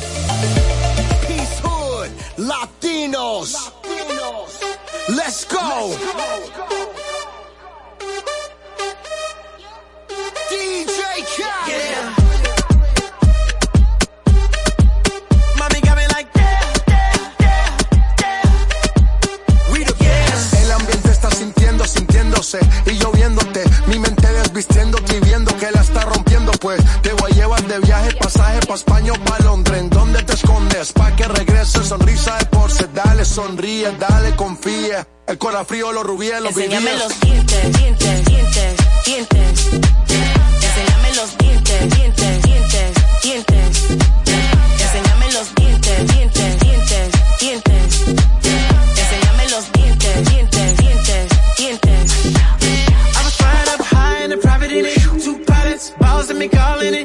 Sonríe, dale, confía. El corazón frío, los rubíes, los Enséñame vivíes. los dientes, dientes, dientes, dientes. Enséñame los dientes, dientes, dientes, dientes. Enséñame los dientes, dientes, dientes, dientes. Enséñame los dientes, dientes, dientes, dientes. I was flying up high in a private in it. Two pilots, balls and me calling it.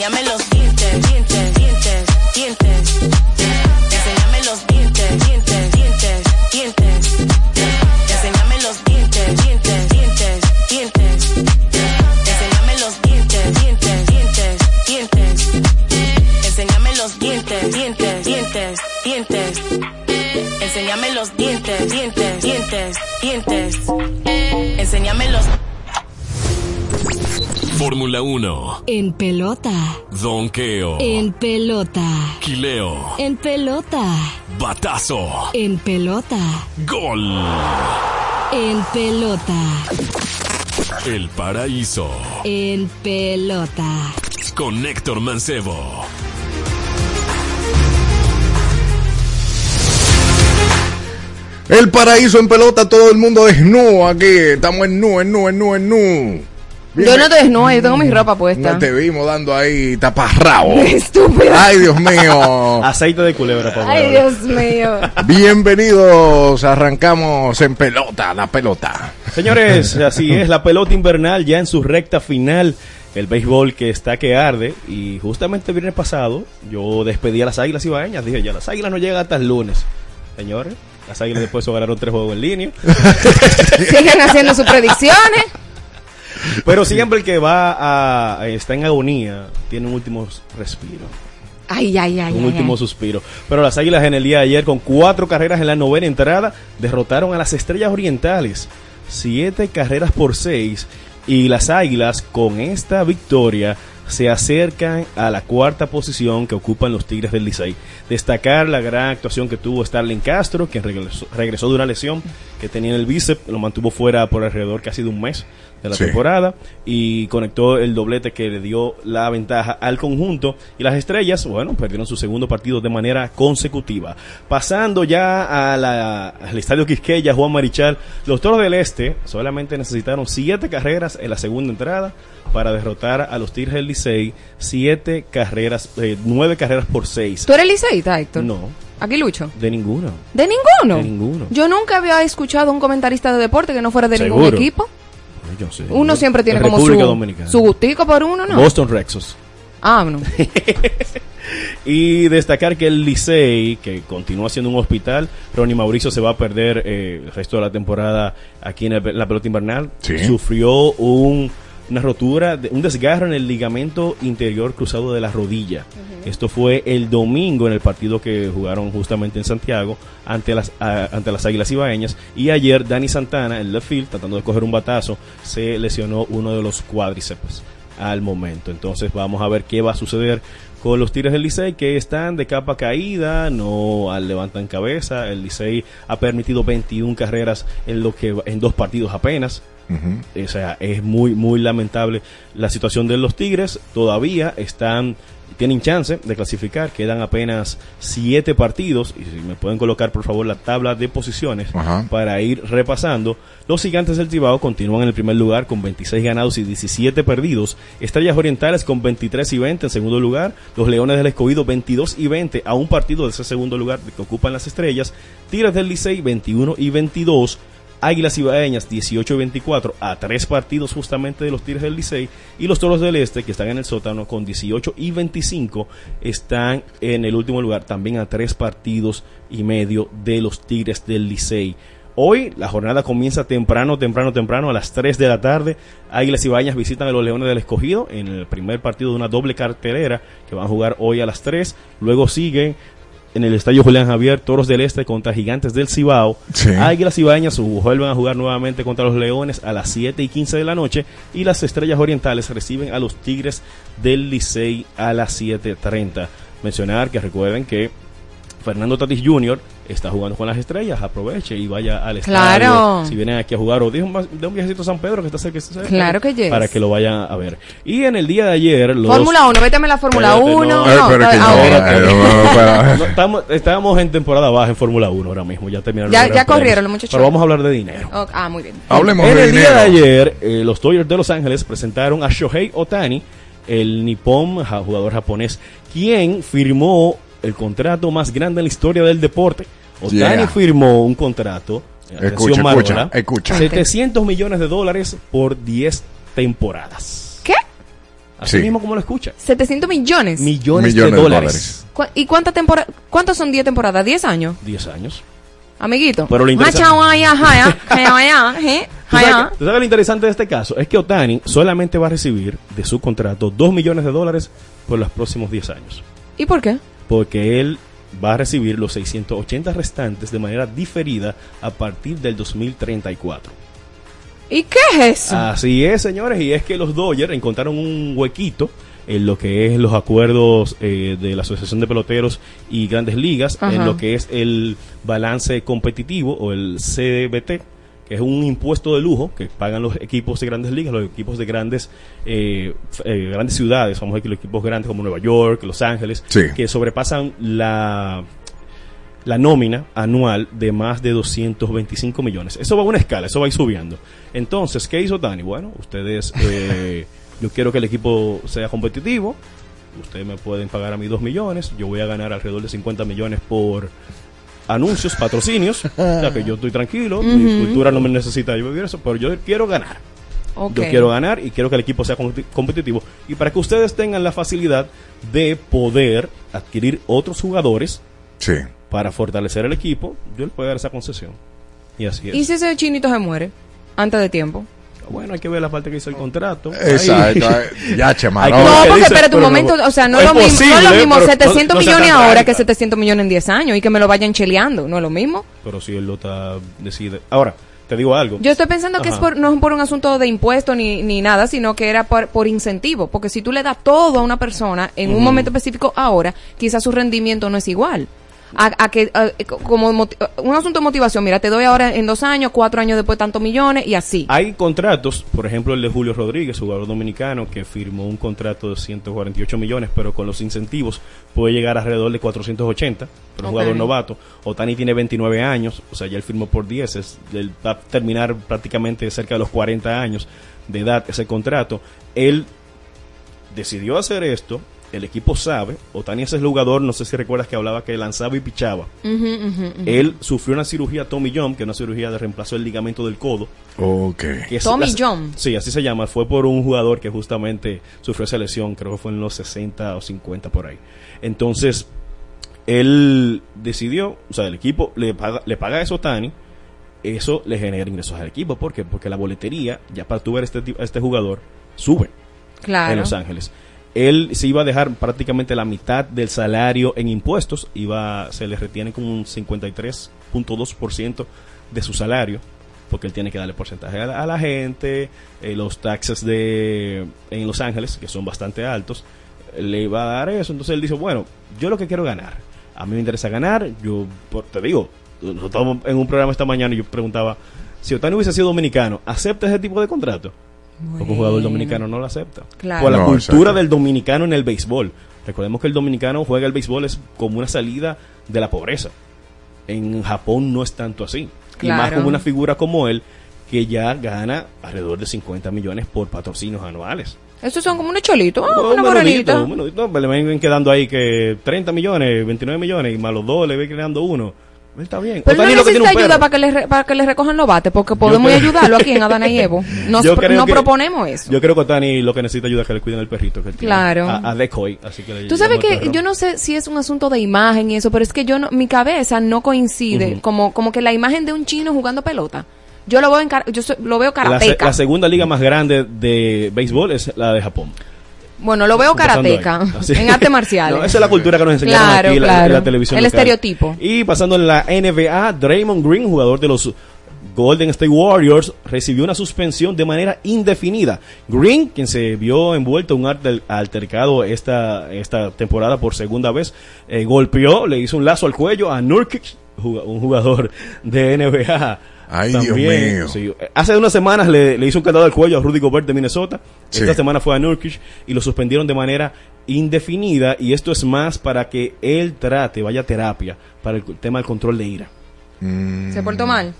enséñame los Fórmula 1, En pelota. Donqueo, En pelota. Quileo, En pelota. Batazo, En pelota. Gol. En pelota. El paraíso En pelota. con Héctor Mancebo. El paraíso en pelota, todo el mundo desnudo aquí. Estamos en nu, en nu, en nu, en nu. Yo no te desnudo, yo tengo mi ropa puesta. No te vimos dando ahí taparrabo. <laughs> Estúpida. Ay, Dios mío. <laughs> Aceite de culebra, por Ay, Dios mío. Bienvenidos, arrancamos en pelota, la pelota. Señores, <laughs> así es, la pelota invernal ya en su recta final. El béisbol que está que arde. Y justamente el viernes pasado yo despedí a las águilas ibaeñas. Dije, ya las águilas no llegan hasta el lunes. Señores, las águilas después se ganaron tres juegos en línea. Siguen haciendo sus predicciones. Pero siempre el que va a, está en agonía tiene un último respiro. Ay, ay, ay. un ay, último ay. suspiro. Pero las Águilas en el día de ayer, con cuatro carreras en la novena entrada, derrotaron a las Estrellas Orientales. Siete carreras por seis. Y las Águilas, con esta victoria, se acercan a la cuarta posición que ocupan los Tigres del Licey. Destacar la gran actuación que tuvo Starling Castro, quien regresó, regresó de una lesión que tenía en el bíceps, lo mantuvo fuera por alrededor casi de un mes de la Sí. temporada y conectó el doblete que le dio la ventaja al conjunto y las estrellas, bueno, perdieron su segundo partido de manera consecutiva. Pasando ya a la- al estadio Quisqueya, Juan Marichal, los Toros del Este solamente necesitaron siete carreras en la segunda entrada para derrotar a los Tigres del Licey, siete carreras, eh, nueve carreras por seis. ¿Tú eres liceísta, Héctor? No, Aquí Lucho. de ninguno. ¿De ninguno? De ninguno. Yo nunca había escuchado a un comentarista de deporte que no fuera de ningún equipo. Yo sé. Uno siempre tiene como República su, Dominicana. su gustico por uno, ¿no? Boston Rexos. Ah, no. <laughs> Y destacar que el Licey, que continúa siendo un hospital, Ronnie Mauricio se va a perder eh, el resto de la temporada aquí en el- la pelota invernal. Sí. Sufrió un una rotura, de- un desgarro en el ligamento interior cruzado de la rodilla. Esto fue el domingo en el partido que jugaron justamente en Santiago ante las, a- ante las Águilas Ibaeñas. Y ayer Dani Santana, en left field, tratando de coger un batazo, se lesionó uno de los cuádriceps al momento. Entonces vamos a ver qué va a suceder con los Tigres del Licey que están de capa caída, no al- levantan cabeza. El Licey ha permitido 21 carreras en lo que en dos partidos apenas. O sea, es muy, muy lamentable la situación de los Tigres. Todavía están, tienen chance de clasificar. Quedan apenas siete partidos. Y si me pueden colocar, por favor, la tabla de posiciones para ir repasando. Los gigantes del Cibao continúan en el primer lugar con 26 ganados y 17 perdidos. Estrellas Orientales con 23 y 20 en segundo lugar. Los Leones del Escogido 22 y 20 a un partido de ese segundo lugar que ocupan las estrellas. Tigres del Licey 21 y 22. Águilas Ibaeñas 18 y 24 a tres partidos justamente de los Tigres del Licey y los Toros del Este que están en el sótano con 18 y 25 están en el último lugar también a tres partidos y medio de los Tigres del Licey. Hoy la jornada comienza temprano, temprano, temprano, a las 3 de la tarde. Águilas Ibaeñas visitan a los Leones del Escogido en el primer partido de una doble cartelera que van a jugar hoy a las 3. Luego siguen en el Estadio Julián Javier, Toros del Este contra Gigantes del Cibao. Sí. Águilas Ibaeñas vuelven a jugar nuevamente contra los Leones a las 7 y 15 de la noche. Y las Estrellas Orientales reciben a los Tigres del Licey a las 7.30. Mencionar que recuerden que Fernando Tatis Jr. está jugando con las estrellas, aproveche y vaya al estadio. Claro. Si vienen aquí a jugar o de un, de un viajecito a San Pedro que está cerca, cerca, Claro que yes. para que lo vayan a ver. Y en el día de ayer los Fórmula 1, vétame la Fórmula Espérate, 1. no. Ay, No, pero que ah, no, ok. eh, no, para- No, estamos, estábamos en temporada baja en Fórmula 1 ahora mismo, ya terminaron. Ya- ya corrieron los muchachos. Pero vamos a hablar de dinero. Ah, muy bien. Hablemos en de el dinero. día de ayer, eh, los Dodgers de Los Ángeles presentaron a Shohei Otani, el nipón jugador japonés, quien firmó el contrato más grande en la historia del deporte. Otani Yeah. firmó un contrato. Escucha, Marola, escucha, escucha. 700 millones de dólares por 10 temporadas. ¿Qué? Así Sí. mismo como lo escucha. 700 millones. Millones, Millones de de dólares. ¿Cu- ¿Y cuántas temporadas? ¿Cuántos son 10 temporadas? ¿10 años? 10 años. Amiguito. Pero lo interesante- Macha, guaya, jaya, jaya, jaya, je, ¿Tú sabes, jaya. qué- tú sabes lo interesante de este caso? Es que Otani solamente va a recibir de su contrato 2 millones de dólares por los próximos 10 años. ¿Y por qué? Porque él va a recibir los 680 restantes de manera diferida a partir del 2034. ¿Y qué es eso? Así es, señores, y es que los Dodgers encontraron un huequito en lo que es los acuerdos eh, de la Asociación de Peloteros y Grandes Ligas, Ajá. en lo que es el balance competitivo o el CBT, es un impuesto de lujo que pagan los equipos de Grandes Ligas, los equipos de grandes eh, eh, grandes ciudades, vamos a decir los equipos grandes como Nueva York, Los Ángeles, Sí. que sobrepasan la la nómina anual de más de 225 millones. Eso va a una escala, eso va a ir subiendo. Entonces, ¿qué hizo Dani? Bueno, ustedes, eh, <laughs> yo quiero que el equipo sea competitivo, ustedes me pueden pagar a mí 2 millones, yo voy a ganar alrededor de 50 millones por anuncios, patrocinios, <laughs> sea que yo estoy tranquilo, mi Ujú. cultura no me necesita yo vivir eso, pero yo quiero ganar. Yo quiero ganar y quiero que el equipo sea competi- competitivo. Y para que ustedes tengan la facilidad de poder adquirir otros jugadores Sí. para fortalecer el equipo, yo le puedo dar esa concesión. Y así es. ¿Y si ese chinito se muere antes de tiempo? Bueno, hay que ver la parte que hizo el contrato. Exacto. Ahí- Ya, <laughs> ver No, porque espérate un momento, o sea, no es, lo mismo, no es lo mismo pero 700 no- no sea millones ahora que 700 millones en 10 años y que me lo vayan cheleando, ¿no es lo mismo? Pero si él lo está, decide. Ahora, te digo algo. Yo estoy pensando que es por, no es por un asunto de impuesto ni, ni nada, sino que era por, por incentivo. Porque si tú le das todo a una persona en un momento específico ahora, quizás su rendimiento no es igual. A, a que, a- como moti- un asunto de motivación, mira, te doy ahora en dos años, cuatro años después tantos millones y así. Hay contratos, por ejemplo el de Julio Rodríguez, jugador dominicano, que firmó un contrato de 148 millones, pero con los incentivos puede llegar alrededor de 480, pero un Ok. jugador novato. Otani tiene 29 años, o sea, ya él firmó por 10, es, él va a terminar prácticamente cerca de los 40 años de edad ese contrato. Él decidió hacer esto, el equipo sabe, Otani es el jugador, no sé si recuerdas que hablaba que lanzaba y pichaba. Él sufrió una cirugía Tommy John, que es una cirugía de reemplazo del ligamento del codo. Ok. que es Tommy la- John. Sí, así se llama. Fue por un jugador que justamente sufrió esa lesión, creo que fue en los 60 o 50 por ahí. Entonces, él decidió, o sea, el equipo le paga, le paga eso a Tani, eso le genera ingresos al equipo. ¿Por qué? Porque la boletería, ya para tú ver este, este jugador, sube Claro. en Los Ángeles. Él se iba a dejar prácticamente la mitad del salario en impuestos, iba se le retiene como un 53.2% de su salario, porque él tiene que darle porcentaje a la, a la gente, eh, los taxes de en Los Ángeles, que son bastante altos, le iba a dar eso. Entonces él dice, bueno, yo lo que quiero ganar, a mí me interesa ganar, yo te digo, nosotros en un programa esta mañana y yo preguntaba, si Otani hubiese sido dominicano, ¿acepta ese tipo de contrato? Porque un jugador dominicano no lo acepta. Claro. Por la No, cultura del dominicano en el béisbol. Recordemos que el dominicano juega el béisbol es como una salida de la pobreza. En Japón no es tanto así. Y más como una figura como él que ya gana alrededor de 50 millones por patrocinios anuales. Estos son como unos cholitos, ah, Un una menudito, morenita. un menudito, le ven quedando ahí que 30 millones, 29 millones y más los dos le ven quedando uno. Él está bien. Pero Otani no que necesita un ayuda para que, le para que le recojan los bates, porque podemos ayudarlo aquí en Adana y <laughs> Evo. Nos, Yo pro- creo nos que- proponemos eso. Yo creo que Otani lo que necesita ayuda es que le cuiden el perrito que él tiene. Claro. A, a Decoy, así que le Tú sabes que yo no sé si es un asunto de imagen y eso, pero es que yo no, mi cabeza no coincide Ujú. como, como que la imagen de un chino jugando pelota. Yo lo veo en yo so- lo veo la, se- karateca. la segunda liga más grande de béisbol es la de Japón. Bueno, lo veo karateca <laughs> en artes marciales. No, esa es la cultura que nos enseñaron Claro, aquí la- claro. la televisión. El local. estereotipo. Y pasando en la NBA, Draymond Green, jugador de los Golden State Warriors, recibió una suspensión de manera indefinida. Green, quien se vio envuelto en un alter- altercado esta, esta temporada por segunda vez, eh, golpeó, le hizo un lazo al cuello a Nurkic, un jugador de NBA. Ay, Dios mío. sí. Hace unas semanas le, le hizo un candado al cuello a Rudy Gobert de Minnesota. Sí. Esta semana fue a Nurkic y lo suspendieron de manera indefinida. Y esto es más para que él trate, vaya a terapia, para el tema del control de ira. Mm. ¿Se portó mal?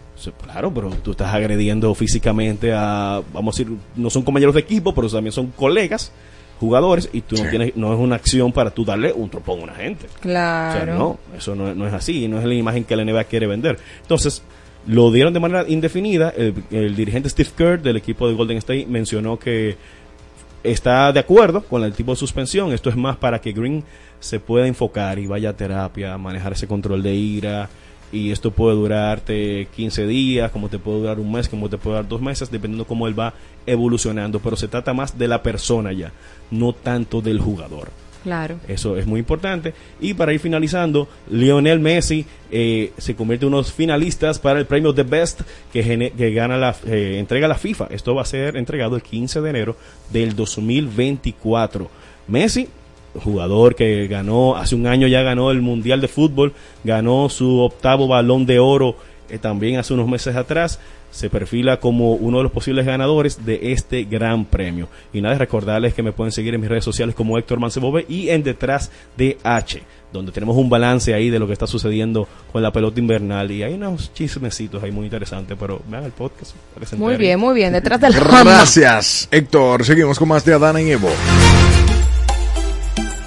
Claro, pero tú estás agrediendo físicamente a, vamos a decir, no son compañeros de equipo, pero también son colegas, jugadores, y tú no tienes, no es una acción para tú darle un tropón a una gente. O sea, Claro. no, eso no, no es así, no es la imagen que la NBA quiere vender. Entonces, lo dieron de manera indefinida. El, dirigente Steve Kerr del equipo de Golden State mencionó que está de acuerdo con el tipo de suspensión. Esto es más para que Green se pueda enfocar y vaya a terapia, manejar ese control de ira. Y esto puede durarte 15 días, como te puede durar un mes, como te puede durar dos meses, dependiendo cómo él va evolucionando. Pero se trata más de la persona ya, no tanto del jugador. Claro. Eso es muy importante. Y para ir finalizando, Lionel Messi eh, se convierte en unos finalistas para el premio The Best que, que gana la, eh, entrega la FIFA. Esto va a ser entregado el 15 de enero del 2024. Messi, jugador que ganó, hace un año ya ganó el Mundial de Fútbol, ganó su octavo balón de oro eh, también hace unos meses atrás se perfila como uno de los posibles ganadores de este gran premio. Y nada, recordarles que me pueden seguir en mis redes sociales como Héctor Mancebove y en Detrás de H, donde tenemos un balance ahí de lo que está sucediendo con la pelota invernal. Y hay unos chismecitos ahí muy interesantes, pero vean el podcast. Muy bien, muy bien. Detrás del. Gracias, Héctor. Seguimos con más de Adana y Evo.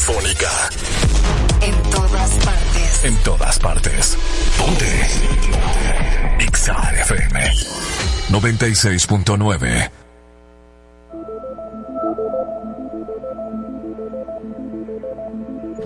radiofónica. En todas partes. En todas partes. Ponte. Exa FM 96.9.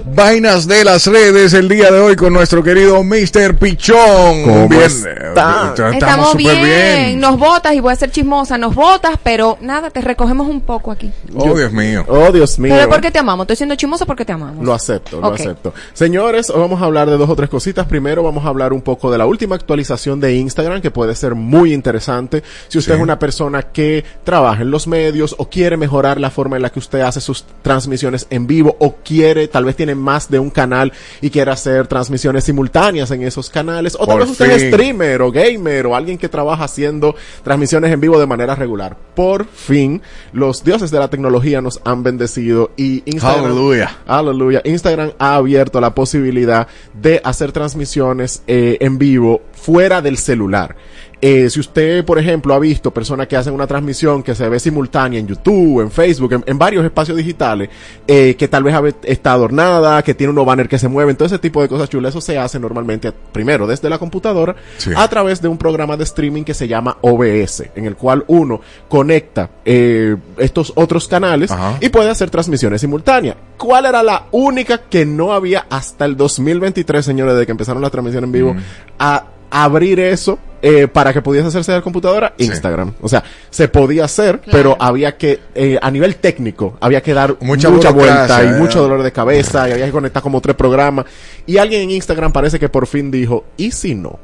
Vainas de las redes el día de hoy con nuestro querido Mr. Pichón. ¿Cómo Bien, está? Estamos súper bien. nos votas y voy a ser chismosa, nos votas, pero nada, te recogemos un poco aquí. Oh, Dios mío. Oh, Dios mío. Pero porque te amamos, estoy siendo chismosa porque te amamos. Lo acepto, lo acepto. Señores, hoy vamos a hablar de dos o tres cositas. Primero vamos a hablar un poco de la última actualización de Instagram, que puede ser muy interesante. Si usted Sí. es una persona que trabaja en los medios o quiere mejorar la forma en la que usted hace sus transmisiones en vivo o quiere, tal vez tiene más de un canal y quiere hacer transmisiones simultáneas en esos canales. O tal vez usted es streamer o gamer o alguien que trabaja haciendo transmisiones en vivo de manera regular. Por fin, los dioses de la tecnología nos han bendecido y Instagram... Aleluya. Aleluya. Instagram ha abierto la posibilidad de hacer transmisiones eh, en vivo fuera del celular. Eh, si usted, por ejemplo, ha visto personas que hacen una transmisión que se ve simultánea en YouTube, en Facebook, en, en varios espacios digitales, eh, que tal vez está adornada, que tiene unos banners que se mueven, todo ese tipo de cosas chulas, eso se hace normalmente primero desde la computadora Sí. a través de un programa de streaming que se llama OBS, en el cual uno conecta eh, estos otros canales Ajá. y puede hacer transmisiones simultáneas. ¿Cuál era la única que no había hasta el 2023, señores, de que empezaron la transmisión en vivo, Mm. a abrir eso eh, para que pudiese hacerse de la computadora? Instagram. O sea, se podía hacer, pero había que, eh, a nivel técnico, había que dar Mucha mucha, vuelta y eh. mucho dolor de cabeza y había que conectar como tres programas. Y alguien en Instagram parece que por fin dijo, ¿y si no?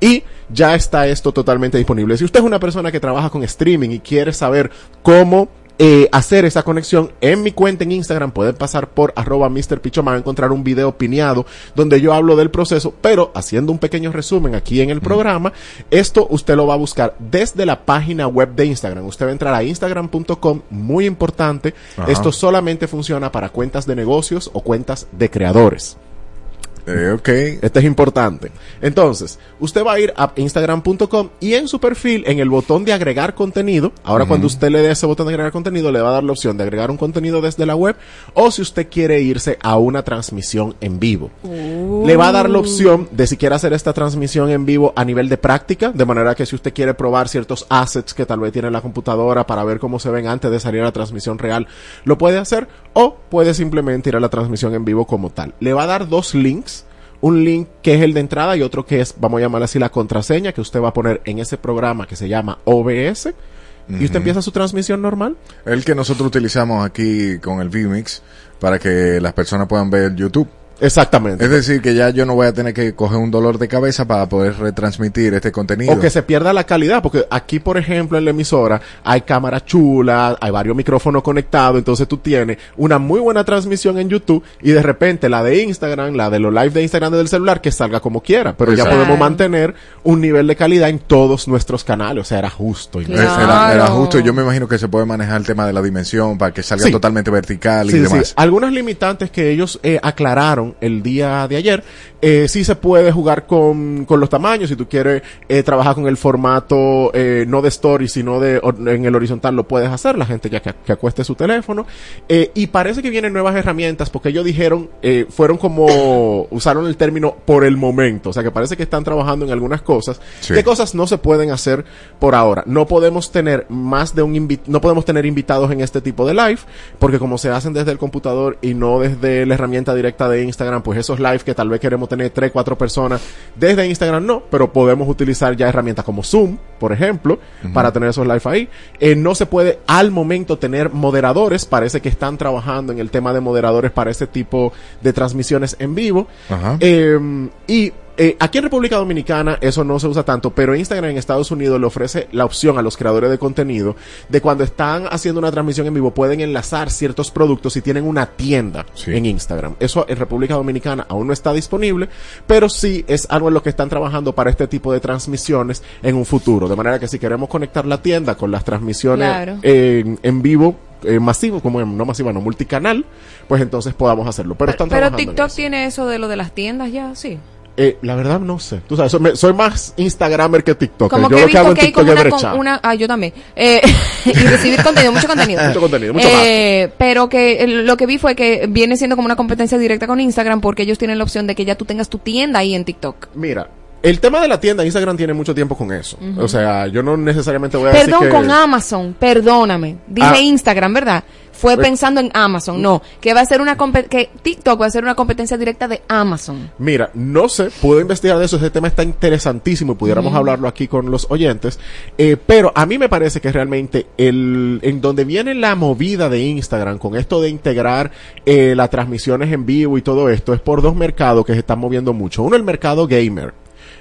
Y ya está esto totalmente disponible. Si usted es una persona que trabaja con streaming y quiere saber cómo eh, hacer esa conexión, en mi cuenta en Instagram pueden pasar por arroba Mr. Pichón, van a encontrar un video pineado donde yo hablo del proceso, pero haciendo un pequeño resumen aquí en el programa, esto usted lo va a buscar desde la página web de Instagram. Usted va a entrar a instagram.com, muy importante. Ajá. Esto solamente funciona para cuentas de negocios o cuentas de creadores. Eh, ok. Este es importante. Entonces, usted va a ir a instagram.com y en su perfil, en el botón de agregar contenido, ahora cuando usted le dé ese botón de agregar contenido, le va a dar la opción de agregar un contenido desde la web o si usted quiere irse a una transmisión en vivo. Le va a dar la opción de si quiere hacer esta transmisión en vivo a nivel de práctica, de manera que si usted quiere probar ciertos assets que tal vez tiene la computadora para ver cómo se ven antes de salir a la transmisión real, lo puede hacer o puede simplemente ir a la transmisión en vivo como tal. Le va a dar dos links. Un link que es el de entrada y otro que es, vamos a llamar así, la contraseña que usted va a poner en ese programa que se llama OBS. Y usted empieza su transmisión normal. El que nosotros utilizamos aquí con el vMix para que las personas puedan ver YouTube. Exactamente. Es decir, que ya yo no voy a tener que coger un dolor de cabeza para poder retransmitir este contenido. O que se pierda la calidad, porque aquí, por ejemplo, en la emisora hay cámara chula, hay varios micrófonos conectados, entonces tú tienes una muy buena transmisión en YouTube y de repente la de Instagram, la de los live de Instagram del celular, que salga como quiera, pero ya podemos mantener un nivel de calidad en todos nuestros canales, o sea, era justo. y Es- Era, era justo. Yo me imagino que se puede manejar el tema de la dimensión para que salga Sí. totalmente vertical y sí, demás. sí. Algunas limitantes que ellos eh, aclararon el día de ayer, eh, sí se puede jugar con, con los tamaños. Si tú quieres eh, trabajar con el formato eh, no de story, sino de en el horizontal, lo puedes hacer. La gente ya que, que acueste su teléfono. Eh, y parece que vienen nuevas herramientas porque ellos dijeron, eh, fueron como, <coughs> usaron el término por el momento. O sea que parece que están trabajando en algunas cosas. Sí. ¿Qué cosas no se pueden hacer por ahora? No podemos tener más de un invi- no podemos tener invitados en este tipo de live, porque como se hacen desde el computador y no desde la herramienta directa de Instagram, pues esos live que tal vez queremos tener tres, cuatro personas desde Instagram no, pero podemos utilizar ya herramientas como Zoom, por ejemplo, para tener esos live ahí. Eh, no se puede al momento tener moderadores, parece que están trabajando en el tema de moderadores para ese tipo de transmisiones en vivo. Ajá. Eh, y eh, aquí en República Dominicana eso no se usa tanto, pero Instagram en Estados Unidos le ofrece la opción a los creadores de contenido de cuando están haciendo una transmisión en vivo pueden enlazar ciertos productos si tienen una tienda en Instagram. Eso en República Dominicana aún no está disponible, pero sí es algo en lo que están trabajando para este tipo de transmisiones en un futuro. De manera que si queremos conectar la tienda con las transmisiones Claro. en, en vivo, eh, masivo, como en- no masiva, no multicanal, pues entonces podamos hacerlo. Pero están Pero trabajando en TikTok eso. tiene eso de lo de las tiendas ya, sí. Eh, la verdad no sé. Tú sabes, soy, me- soy más Instagramer que TikTok. Como Yo que lo que hago en que TikTok es una, con- brechar. una- ah, yo también. Eh, <laughs> y recibir contenido, mucho contenido. <laughs> Mucho contenido, mucho Eh, Pero que lo que vi fue que viene siendo como una competencia directa con Instagram porque ellos tienen la opción de que ya tú tengas tu tienda ahí en TikTok. Mira, el tema de la tienda, Instagram tiene mucho tiempo con eso. O sea, yo no necesariamente voy a Perdón, decir que... con Amazon, perdóname. Dije Ah. Instagram, ¿verdad? Fue pensando en Amazon, no. Que va a ser una que TikTok va a ser una competencia directa de Amazon. Mira, no sé, puedo investigar de eso, ese tema está interesantísimo y pudiéramos hablarlo aquí con los oyentes, eh, pero a mí me parece que realmente el, en donde viene la movida de Instagram con esto de integrar eh, las transmisiones en vivo y todo esto es por dos mercados que se están moviendo mucho. Uno, el mercado gamer.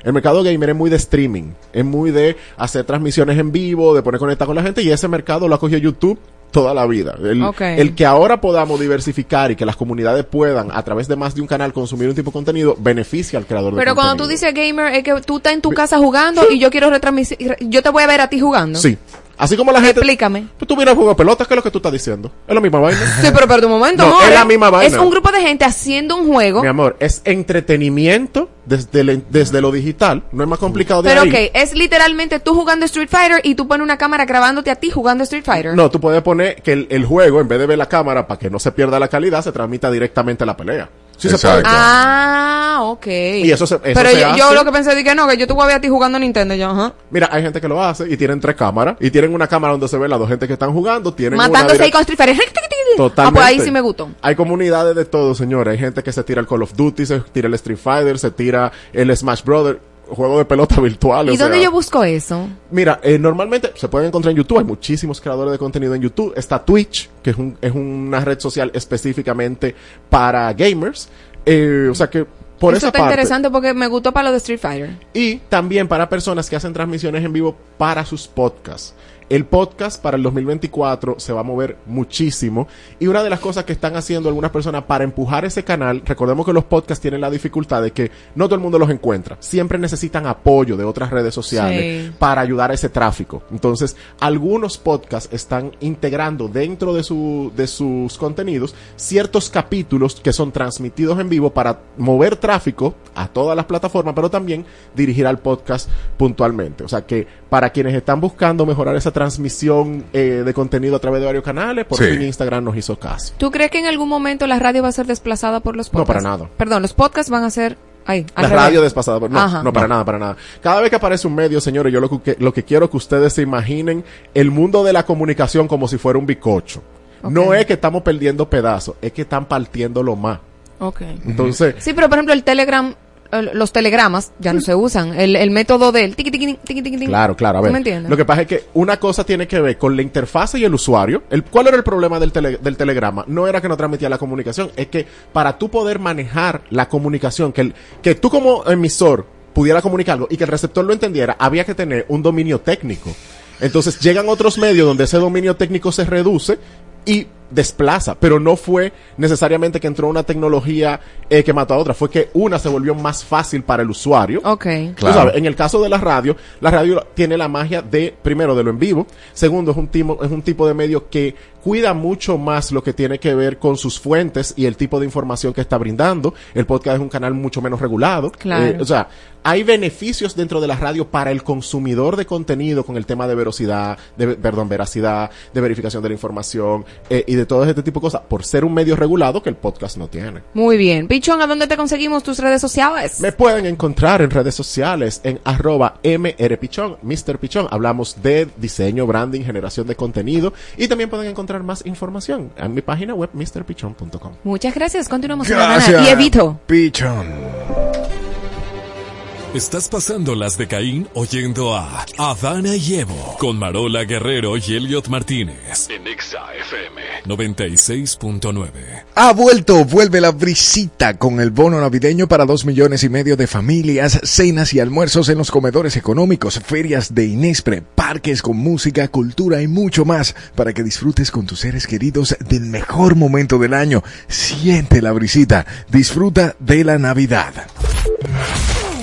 El mercado gamer es muy de streaming, es muy de hacer transmisiones en vivo, de poner conectar con la gente y ese mercado lo ha cogido YouTube toda la vida. El, el que ahora podamos diversificar y que las comunidades puedan a través de más de un canal consumir un tipo de contenido beneficia al creador de Pero cuando tú contenido. dices gamer, es que tú estás en tu casa jugando y yo quiero retransmitir, yo te voy a ver a ti jugando. Sí. Así como la gente... Explícame. Tú vienes a jugar pelota, ¿qué es lo que tú estás diciendo? Es la misma vaina. Sí, pero espérate un momento, <laughs> No, amor, es la misma vaina. Es un grupo de gente haciendo un juego. Mi amor, es entretenimiento desde, el- desde lo digital. No es más complicado de Pero ahí. ok, es literalmente tú jugando Street Fighter y tú pones una cámara grabándote a ti jugando Street Fighter. No, tú puedes poner que el, el juego, en vez de ver la cámara para que no se pierda la calidad, se transmita directamente la pelea. Sí se puede. Ah, ok. Y eso se- eso Pero se yo, lo que pensé que no, que yo te voy a ver a ti jugando Nintendo. Yo, ajá. Mira, hay gente que lo hace y tienen tres cámaras. Y tienen una cámara donde se ven las dos gente que están jugando. Tienen una Matándose ahí con Street Fighter. Totalmente. Ah, pues ahí sí me gustó. Hay comunidades de todo, señores. Hay gente que se tira el Call of Duty, se tira el Street Fighter, se tira el Smash Brother, juego de pelota virtual. ¿Y o dónde sea. yo busco eso? Mira, eh, normalmente se pueden encontrar en YouTube. Hay muchísimos creadores de contenido en YouTube. Está Twitch, que es, un- es una red social específicamente para gamers. Eh, o sea que por eso esa está parte. interesante porque me gustó para lo de Street Fighter. Y también para personas que hacen transmisiones en vivo para sus podcasts. El podcast para el 2024 se va a mover muchísimo. Y una de las cosas que están haciendo algunas personas para empujar ese canal, recordemos que los podcasts tienen la dificultad de que no todo el mundo los encuentra. Siempre necesitan apoyo de otras redes sociales Sí. para ayudar a ese tráfico. Entonces, algunos podcasts están integrando dentro de, su, de sus contenidos ciertos capítulos que son transmitidos en vivo para mover tráfico a todas las plataformas, pero también dirigir al podcast puntualmente. O sea que para quienes están buscando mejorar esa transmisión eh, de contenido a través de varios canales, por Sí. fin Instagram nos hizo caso. ¿Tú crees que en algún momento la radio va a ser desplazada por los No, podcasts? para nada. Perdón, los podcasts van a ser... Ahí, al La revés. radio despasada. por- No, Ajá. no, para nada, para nada. Cada vez que aparece un medio, señores, yo lo que, lo que quiero que ustedes se imaginen el mundo de la comunicación como si fuera un bicocho. No es que estamos perdiendo pedazos, es que están partiéndolo más. Ok. Entonces, Sí, pero por ejemplo el Telegram, eh, los telegramas ya no se usan. El, el método del tiqui tiqui tiqui tiqui. Claro, claro. A ¿Tú ver, me entiendes? lo que pasa es que una cosa tiene que ver con la interfase y el usuario. El, ¿Cuál era el problema del, tele- del telegrama? No era que no transmitía la comunicación, es que para tú poder manejar la comunicación, que, el, que tú como emisor pudiera comunicarlo y que el receptor lo entendiera, había que tener un dominio técnico. Entonces llegan otros medios donde ese dominio técnico se reduce y desplaza, pero no fue necesariamente que entró una tecnología eh, que mató a otra, fue que una se volvió más fácil para el usuario. Ok. Tú sabes, en el caso de la radio, la radio tiene la magia de, primero, de lo en vivo, segundo, es un, timo- es un tipo de medio que cuida mucho más lo que tiene que ver con sus fuentes y el tipo de información que está brindando. El podcast es un canal mucho menos regulado. Claro. Eh, o sea, hay beneficios dentro de la radio para el consumidor de contenido con el tema de velocidad, de, perdón, veracidad, de verificación de la información eh, y de todo este tipo de cosas, por ser un medio regulado que el podcast no tiene. Muy bien. Pichón, ¿a dónde te conseguimos tus redes sociales? Me pueden encontrar en redes sociales en arroba mrpichón, Mr. Pichón. Hablamos de diseño, branding, generación de contenido y también pueden encontrar más información en mi página web mrpichón.com. Muchas gracias. Continuamos con la Gracias. gana. Y Evito. Pichón. Estás pasando las de Caín oyendo a Adana y Evo con Marola Guerrero y Elliot Martínez En Exa FM. 96.9. Ha vuelto, vuelve la brisita con el bono navideño para dos millones y medio de familias, cenas y almuerzos en los comedores económicos, ferias de Inespre, parques con música, cultura y mucho más para que disfrutes con tus seres queridos del mejor momento del año. Siente la brisita, disfruta de la Navidad.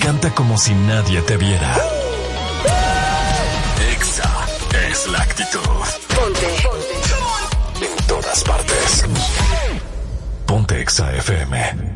Canta como si nadie te viera. Exa es la actitud. En todas partes. Ponte Exa FM.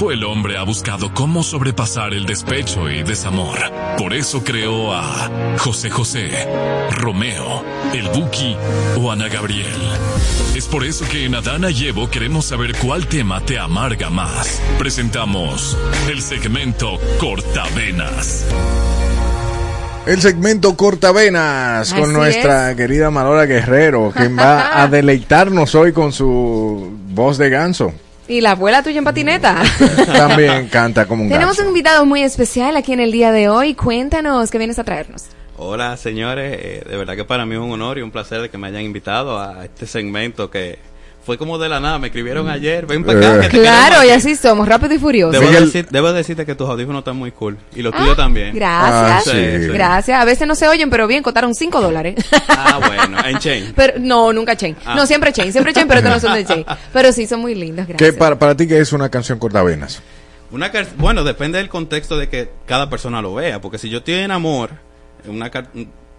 Tiempo el hombre ha buscado cómo sobrepasar el despecho y desamor. Por eso creó a José José, Romeo, el Buki o Ana Gabriel. Es por eso que en Adana y Evo queremos saber cuál tema te amarga más. Presentamos el segmento Cortavenas. El segmento Cortavenas con nuestra querida Malora Guerrero, quien va a <laughs> deleitarnos hoy con su voz de ganso. Y la abuela tuya en patineta. <laughs> También canta como un Tenemos ganso. un invitado muy especial aquí en el día de hoy. Cuéntanos qué vienes a traernos. Hola señores, Eh, de verdad que para mí es un honor y un placer de que me hayan invitado a este segmento que fue como de la nada, me escribieron ayer, ven para acá. que te Claro, y aquí". así somos, rápido y furioso. Debo, decir- debo decirte que tus audífonos están muy cool y los tuyos también. Gracias. Sí, sí. Gracias. A veces no se oyen, pero bien, costaron 5 dólares. Ah, bueno, en chain. <laughs> Pero no, nunca chain. Ah. No, siempre chain, siempre chain, pero no son de chain. <laughs> Pero sí son muy lindos, ¿Qué gracias. para, para ti qué es una canción Cortavenas? Una bueno, depende del contexto de que cada persona lo vea, porque si yo estoy en amor, una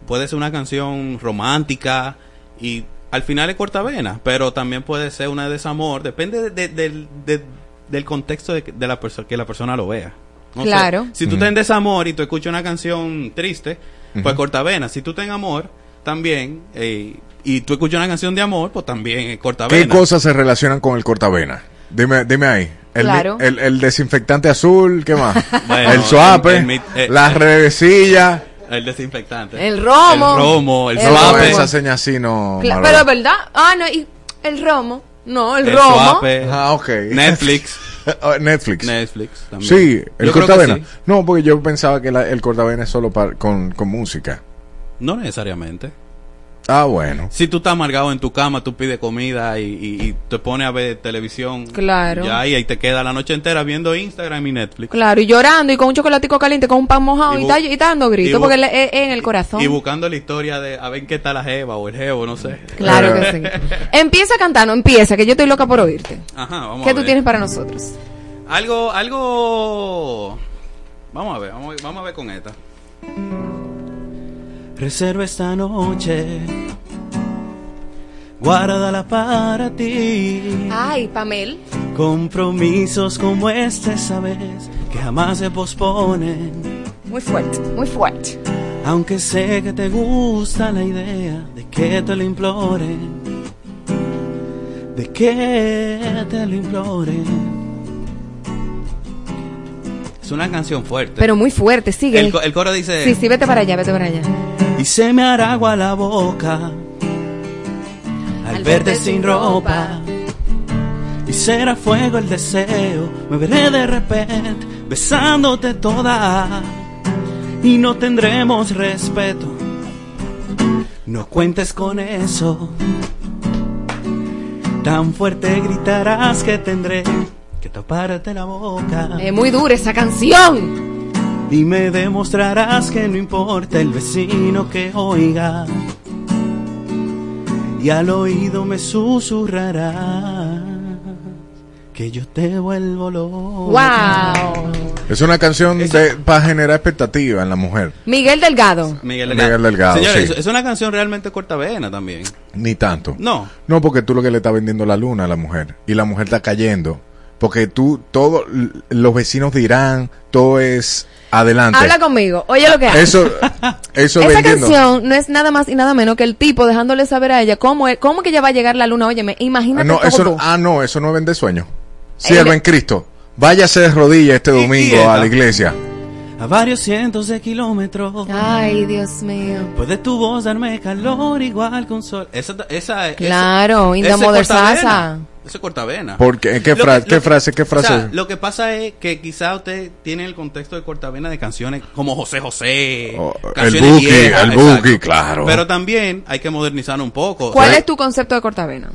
puede ser una canción romántica y al final es cortavena, pero también puede ser una de desamor, depende de- de- del- de- del contexto de, que- de la persona que la persona lo vea. No sé, Claro. si tú estás en desamor y tú escuchas una canción triste, pues cortavena. Si tú estás en amor, también, eh, y tú escuchas una canción de amor, pues también es cortavena. ¿Qué cosas se relacionan con el Cortavena? Dime, dime ahí. El, Claro. el, el desinfectante azul, ¿qué más? <laughs> Bueno, el suape, el- eh, la revesilla. El desinfectante. El romo. El romo, el, El suape. esa seña así no. Cla- Manolo. pero es verdad. Ah, no, y el romo. No, el, El romo. suape. Ah, ok. Netflix. <laughs> Oh, Netflix. Netflix también. Sí, el Yo cortavena. sí. No, porque yo pensaba que la- el cortavena es solo para, con, con música. No necesariamente. Ah, bueno. Si tú estás amargado en tu cama, tú pides comida y, y- y te pones a ver televisión. Claro. Ya, y ahí te queda la noche entera viendo Instagram y Netflix. Claro, y llorando y con un chocolatico caliente, con un pan mojado Y está, y está dando gritos porque le- es, es en el corazón. Y buscando la historia de a ver qué tal la jeva o el jevo, no sé. Claro que sí. <laughs> Empieza cantando, empieza, que yo estoy loca por oírte. Ajá, vamos ¿Qué a tú ver. tienes para nosotros? Algo, algo... Vamos a ver, vamos, a- vamos a ver con esta. Reserva esta noche, guárdala para ti. Ay, Pamel. Compromisos como este, sabes, que jamás se posponen. Muy fuerte, muy fuerte. Aunque sé que te gusta la idea de que te lo imploren. De que te lo imploren. Es una canción fuerte. Pero muy fuerte, sigue. El coro dice... Sí, sí, vete para allá, vete para allá. Y se me hará agua la boca al, verte sin ropa. Y será fuego el deseo, me veré de repente besándote toda. Y no tendremos respeto. No cuentes con eso. Tan fuerte gritarás que tendré que taparte la boca. Es muy dura esa canción. Y me demostrarás que no importa el vecino que oiga. Y al oído me susurrarás que yo te vuelvo loco. Wow. Es una canción de, para generar expectativa en la mujer. Miguel Delgado. Miguel Miguel Delgado, Señores, sí. es- es una canción realmente cortavena también. Ni tanto. No. No, porque tú lo que le estás vendiendo la luna a la mujer. Y la mujer está cayendo. Porque tú, todos los vecinos dirán, todo es adelante. Habla conmigo. Oye lo que hace. Eso, eso Esa vendiendo. canción no es nada más y nada menos que el tipo dejándole saber a ella cómo, es- cómo que ella va a llegar la luna. Óyeme, Ah, imagínate no, eso todo. no- ah, no, eso no es vender sueño. Sierva en Cristo. Váyase de rodillas este domingo a la iglesia. A varios cientos de kilómetros. Ay, Dios mío. Puede tu voz darme calor igual con sol. Esa, esa, Claro, esa, in the Eso es cortavena. ¿Por qué? ¿Qué Lo fra- que- qué frase- qué frase? o sea, lo que pasa es que quizá usted tiene el contexto de cortavena de canciones como José José. Oh, el Buki, viejas, el. Buki, claro. Pero también hay que modernizar un poco. ¿Cuál es tu concepto de cortavena?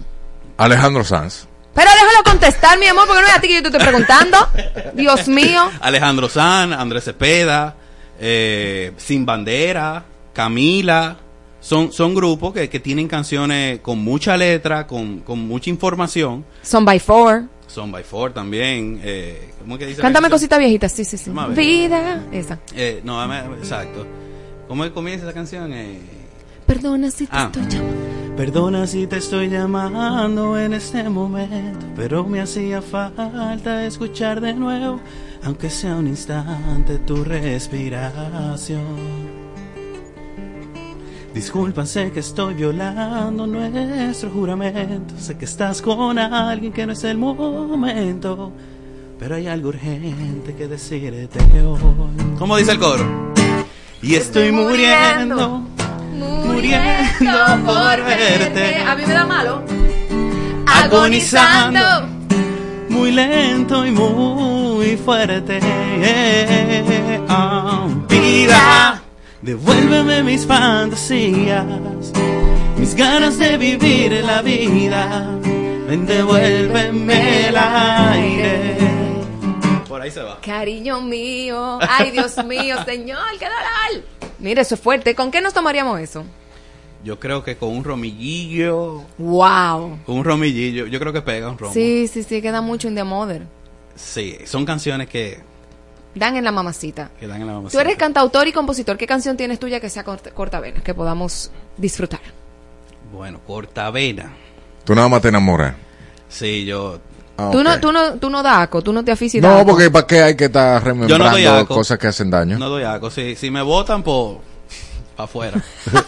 Alejandro Sanz. Pero déjalo contestar, mi amor, porque no es a ti que yo te estoy preguntando. <laughs> Dios mío. Alejandro San, Andrés Cepeda, eh, Sin Bandera, Camila. Son, son grupos que, que tienen canciones con mucha letra, con, con mucha información. Son by four. Son by Four también. Eh, ¿Cómo es que dice? la Cántame cositas viejitas, sí, sí, sí. Vida. Esa. Eh, no, exacto. ¿Cómo comienza esa canción? Eh, Perdona si te Ah. estoy llamando. Perdona si te estoy llamando en este momento, pero me hacía falta escuchar de nuevo, aunque sea un instante, tu respiración. Disculpa, sé que estoy violando nuestro juramento. Sé que estás con alguien que no es el momento. Pero hay algo urgente que decirte hoy. ¿Cómo dice el coro? Y estoy muriendo, muriendo por verte. A mí me da malo. Agonizando, muy lento y muy fuerte. Ah, vida, devuélveme mis fantasías, mis ganas de vivir la vida. Ven, devuélveme el aire. Por ahí se va. Cariño mío. Ay, Dios mío, <laughs> señor, qué dolor. Mire, eso es fuerte. ¿Con qué nos tomaríamos eso? Yo creo que con un romillillo. Wow. Con un romillillo. Yo creo que pega un romo. Sí, sí, sí, queda mucho in the mother. Sí, son canciones que, Dan en la mamacita. que dan en la mamacita. Tú eres cantautor y compositor. ¿Qué canción tienes tuya que sea corta, cortavena, que podamos disfrutar? Bueno, cortavena. Tú nada más te enamoras. Sí, yo. Ah, Tú, no, tú, no, tú no das aco, tú no te aficionas. No, porque ¿para qué hay que estar no remembrando cosas que hacen daño? No doy aco. Si, si me votan, pues. para afuera.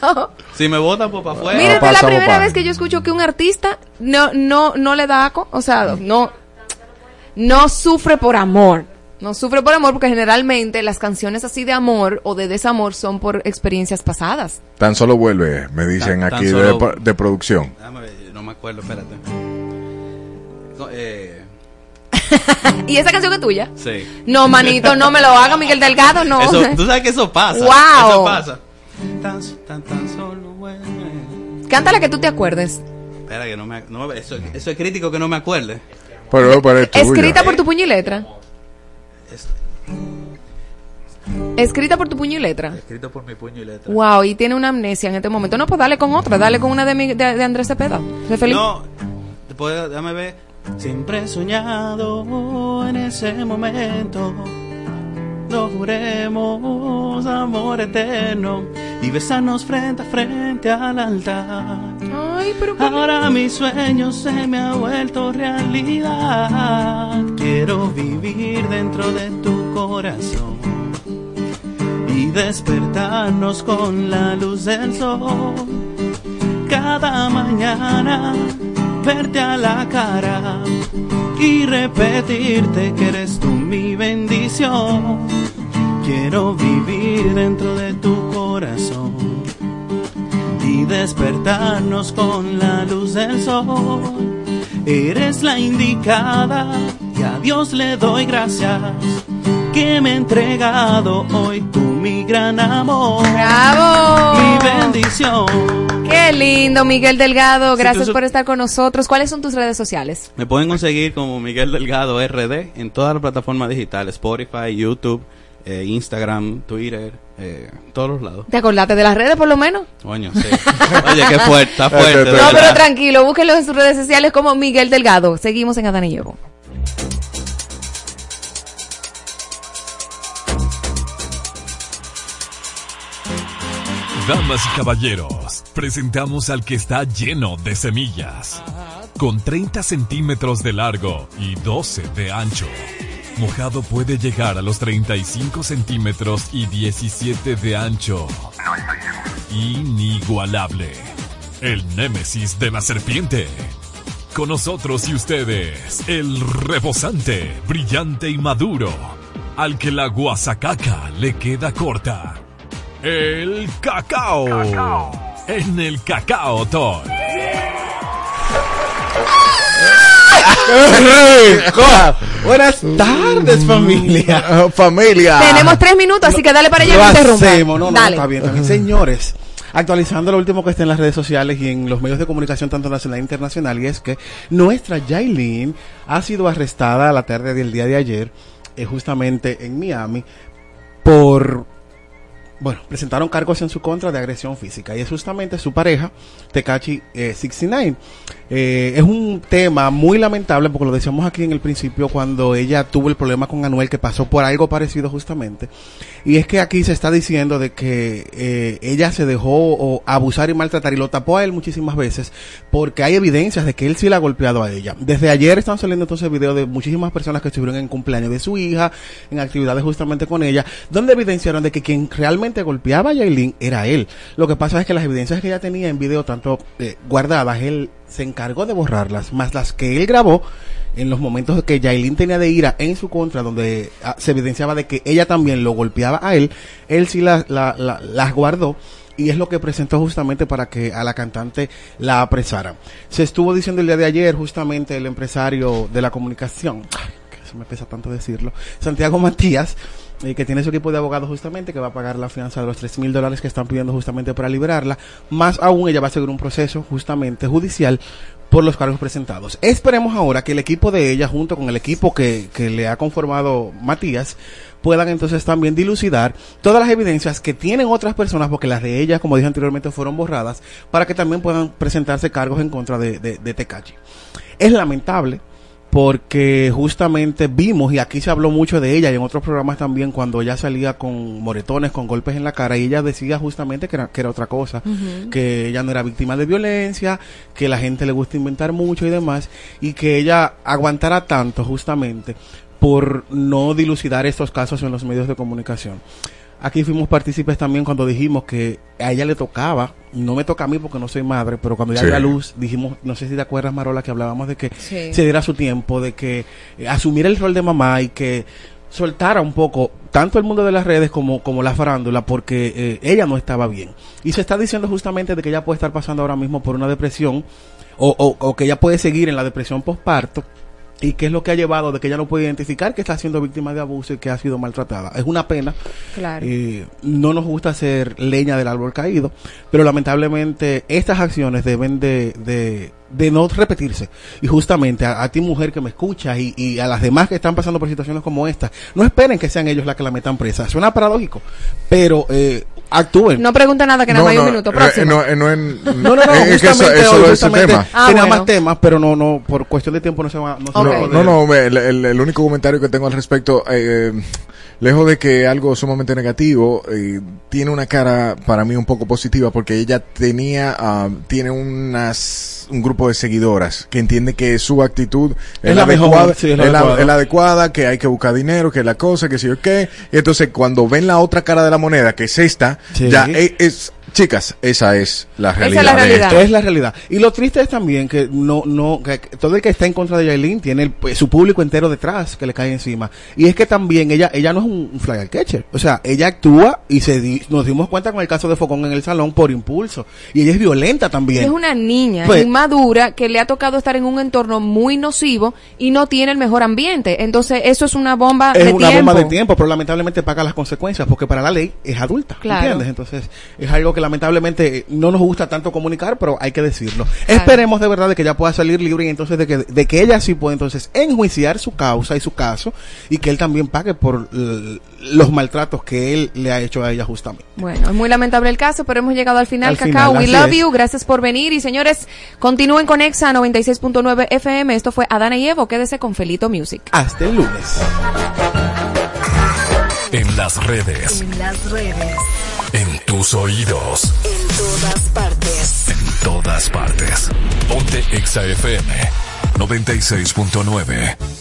<laughs> si me votan, pues para afuera. Mira, esta es la primera vez que yo escucho que un artista no, no, no le da aco, o sea, no, no sufre por amor. No sufre por amor porque generalmente las canciones así de amor o de desamor son por experiencias pasadas. Tan solo vuelve, me dicen Tan- tan aquí de, solo- de producción. Déjame ver, no me acuerdo, espérate. No, eh, <laughs> ¿Y esa canción es tuya? sí. No, manito, no me lo haga Miguel Delgado, no. Eso, tú sabes que eso pasa. Wow. Eso pasa. Tan, tan, tan solo vuelve. Canta la que tú te acuerdes. Espera, que no me. No, eso, eso es crítico que no me acuerde. Pero, pero es tuya. Escrita por tu puño y letra. Escrita por tu puño y letra. Escrito por mi puño y letra. Wow, y tiene una amnesia en este momento. No, pues dale con otra, dale con una de, mi- de, de Andrés Cepeda. De. No, después, déjame ver. Siempre he soñado en ese momento. Nos juremos amor eterno y besarnos frente a frente al altar. Ay, pero Ahora mi sueño se me ha vuelto realidad. Quiero vivir dentro de tu corazón y despertarnos con la luz del sol. Cada mañana verte a la cara y repetirte que eres tú mi bendición. Quiero vivir dentro de tu corazón y despertarnos con la luz del sol. Eres la indicada y a Dios le doy gracias que me ha entregado hoy tú mi gran amor. ¡Bravo! Mi bendición. Qué lindo, Miguel Delgado. Gracias por estar con nosotros. ¿Cuáles son tus redes sociales? Me pueden conseguir como Miguel Delgado RD en todas las plataformas digitales, Spotify, YouTube, eh, Instagram, Twitter, eh, todos los lados. ¿Te acordaste de las redes por lo menos? Coño, sí. Oye, qué fuerte, está <laughs> fuerte. de No, pero tranquilo, búsquenlo en sus redes sociales como Miguel Delgado. Seguimos en Adán y Evo. Damas y caballeros, presentamos al que está lleno de semillas. Con 30 centímetros de largo y 12 de ancho. Mojado puede llegar a los 35 centímetros y 17 de ancho. Inigualable. El némesis de la serpiente. Con nosotros y ustedes, el rebosante, brillante y maduro. Al que la guasacaca le queda corta. El cacao. En el cacao Toy. <laughs> Buenas tardes, familia. <laughs> familia. Tenemos tres minutos, así que dale para allá y Lo no hacemos, no, no, Dale. está bien, bien. Señores, actualizando lo último que está en las redes sociales y en los medios de comunicación tanto nacional e internacional, y es que nuestra Yailin ha sido arrestada la tarde del día de ayer, eh, justamente en Miami, por bueno, presentaron cargos en su contra de agresión física y es justamente su pareja, Tekachi eh, 69. Eh, es un tema muy lamentable porque lo decíamos aquí en el principio cuando ella tuvo el problema con Anuel que pasó por algo parecido justamente. Y es que aquí se está diciendo de que eh, ella se dejó abusar y maltratar y lo tapó a él muchísimas veces porque hay evidencias de que él sí la ha golpeado a ella. Desde ayer están saliendo entonces videos de muchísimas personas que estuvieron en cumpleaños de su hija, en actividades justamente con ella, donde evidenciaron de que quien realmente golpeaba a Yailin era él. Lo que pasa es que las evidencias que ella tenía en video tanto eh, guardadas, él se encargó de borrarlas, más las que él grabó en los momentos que Yailin tenía de ira en su contra, donde ah, se evidenciaba de que ella también lo golpeaba a él, él sí la- la- la- las guardó y es lo que presentó justamente para que a la cantante la apresaran. Se estuvo diciendo el día de ayer justamente el empresario de la comunicación, que eso me pesa tanto decirlo, Santiago Matías, eh, que tiene su equipo de abogados justamente, que va a pagar la fianza de los 3 mil dólares que están pidiendo justamente para liberarla. Más aún, ella va a seguir un proceso justamente judicial por los cargos presentados. Esperemos ahora que el equipo de ella, junto con el equipo que, que le ha conformado Matías, puedan entonces también dilucidar todas las evidencias que tienen otras personas, porque las de ella, como dije anteriormente, fueron borradas, para que también puedan presentarse cargos en contra de, de, de. Es lamentable, porque justamente vimos, y aquí se habló mucho de ella y en otros programas también, cuando ella salía con moretones, con golpes en la cara, y ella decía justamente que era, que era otra cosa, que ella no era víctima de violencia, que la gente le gusta inventar mucho y demás, y que ella aguantara tanto justamente por no dilucidar estos casos en los medios de comunicación. Aquí fuimos partícipes también cuando dijimos que a ella le tocaba, no me toca a mí porque no soy madre, pero cuando ya Sí. dio a luz, dijimos, no sé si te acuerdas Marola, que hablábamos de que Sí. se diera su tiempo, de que eh, asumiera el rol de mamá y que soltara un poco tanto el mundo de las redes como, como la farándula porque eh, ella no estaba bien. Y se está diciendo justamente de que ella puede estar pasando ahora mismo por una depresión o, o, o que ella puede seguir en la depresión postparto. ¿Y qué es lo que ha llevado de que ella no puede identificar que está siendo víctima de abuso y que ha sido maltratada? Es una pena. Claro. Eh, no nos gusta hacer leña del árbol caído, pero lamentablemente estas acciones deben de, de, de no repetirse. Y justamente a, a ti mujer que me escuchas y, y a las demás que están pasando por situaciones como esta, no esperen que sean ellos las que la metan presa. Suena paradójico, pero eh, actúen. No pregunta nada que nada más hay un minuto. Próximo. no, no, no, no, es que eso- eso hoy, no es el tema. Ah, tenía bueno. más temas, pero no, no, por cuestión de tiempo no se va, no se va a No, poder. no, no, el, el- el único comentario que tengo al respecto, eh, lejos de que algo sumamente negativo, eh, tiene una cara para mí un poco positiva porque ella tenía, ah, tiene unas, un grupo de seguidoras que entiende que su actitud es, Es la mejor, adecuada, sí, es la es la- adecuada. es la adecuada, que hay que buscar dinero, que la cosa, que si yo qué. Y entonces cuando ven la otra cara de la moneda, que es esta, Sí. ya es, es- chicas, esa es la Esa realidad. es la realidad. esto. Es la realidad. Y lo triste es también que no, no, que todo el que está en contra de Yailin tiene el- pues, su público entero detrás que le cae encima. Y es que también ella, ella no es un, flag catcher. O sea, ella actúa y se di- nos dimos cuenta con el caso de Focón en el salón por impulso. Y ella es violenta también. Es una niña Pues- inmadura que le ha tocado estar en un entorno muy nocivo y no tiene el mejor ambiente. Entonces, eso es una bomba es de una tiempo. bomba de tiempo, pero lamentablemente paga las consecuencias, porque para la ley es adulta, Claro. ¿entiendes? Entonces, es algo que lamentablemente eh, no nos gusta tanto comunicar, pero hay que decirlo. Esperemos de verdad de que ella pueda salir libre y entonces de que, de que ella sí pueda entonces enjuiciar su causa y su caso, y que él también pague por los maltratos que él le ha hecho a ella justamente. Bueno, es muy lamentable el caso, pero hemos llegado al final, Al Cacao. final, We love es. you. Gracias por venir. Y señores, continúen con Exa 96.9 FM. Esto fue Adana y Evo. Quédese con Felito Music. Hasta el lunes. En las redes, En las redes. En tus oídos, En todas partes. en todas partes. Ponte Exa FM 96.9.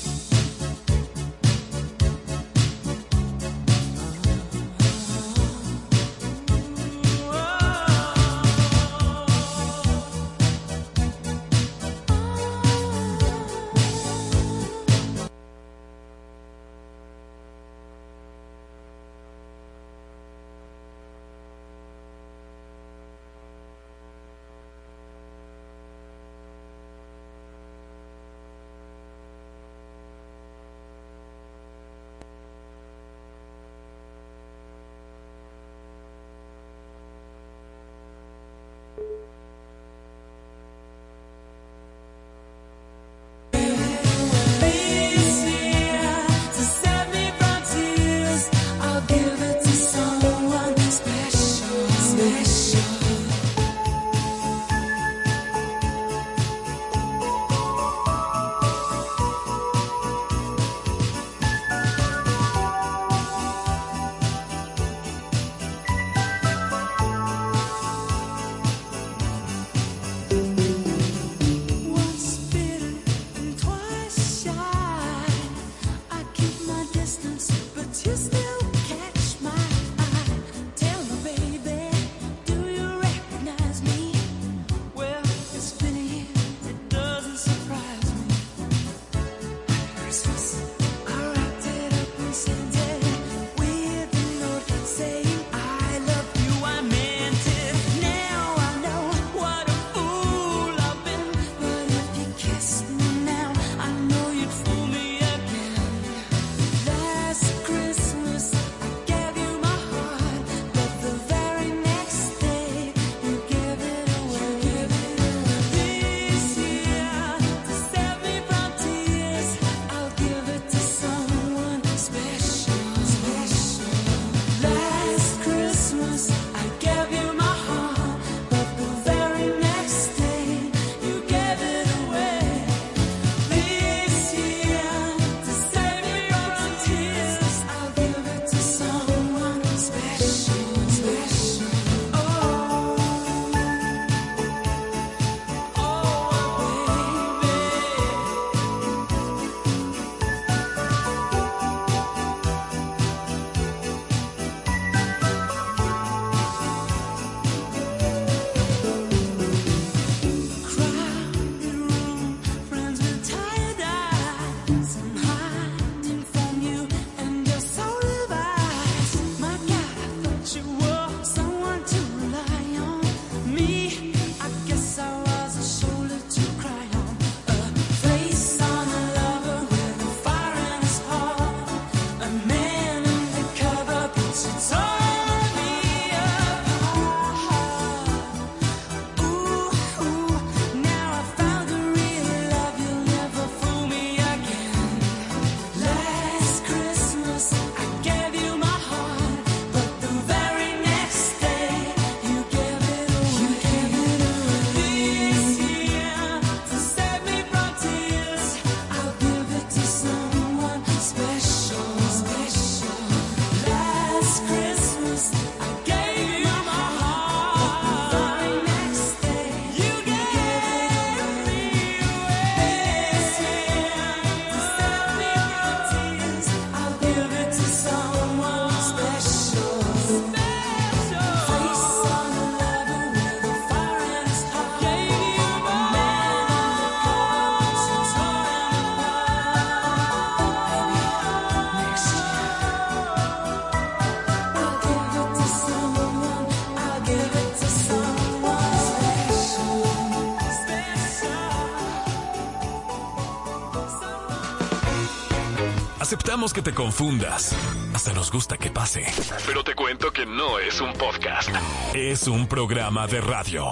Que te confundas. Hasta nos gusta que pase. Pero te cuento que no es un podcast. Es un programa de radio.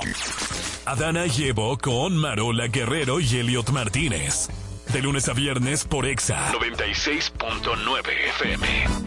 Adana llevo con Marola Guerrero y Elliot Martínez. De lunes a viernes por EXA 96.9 FM.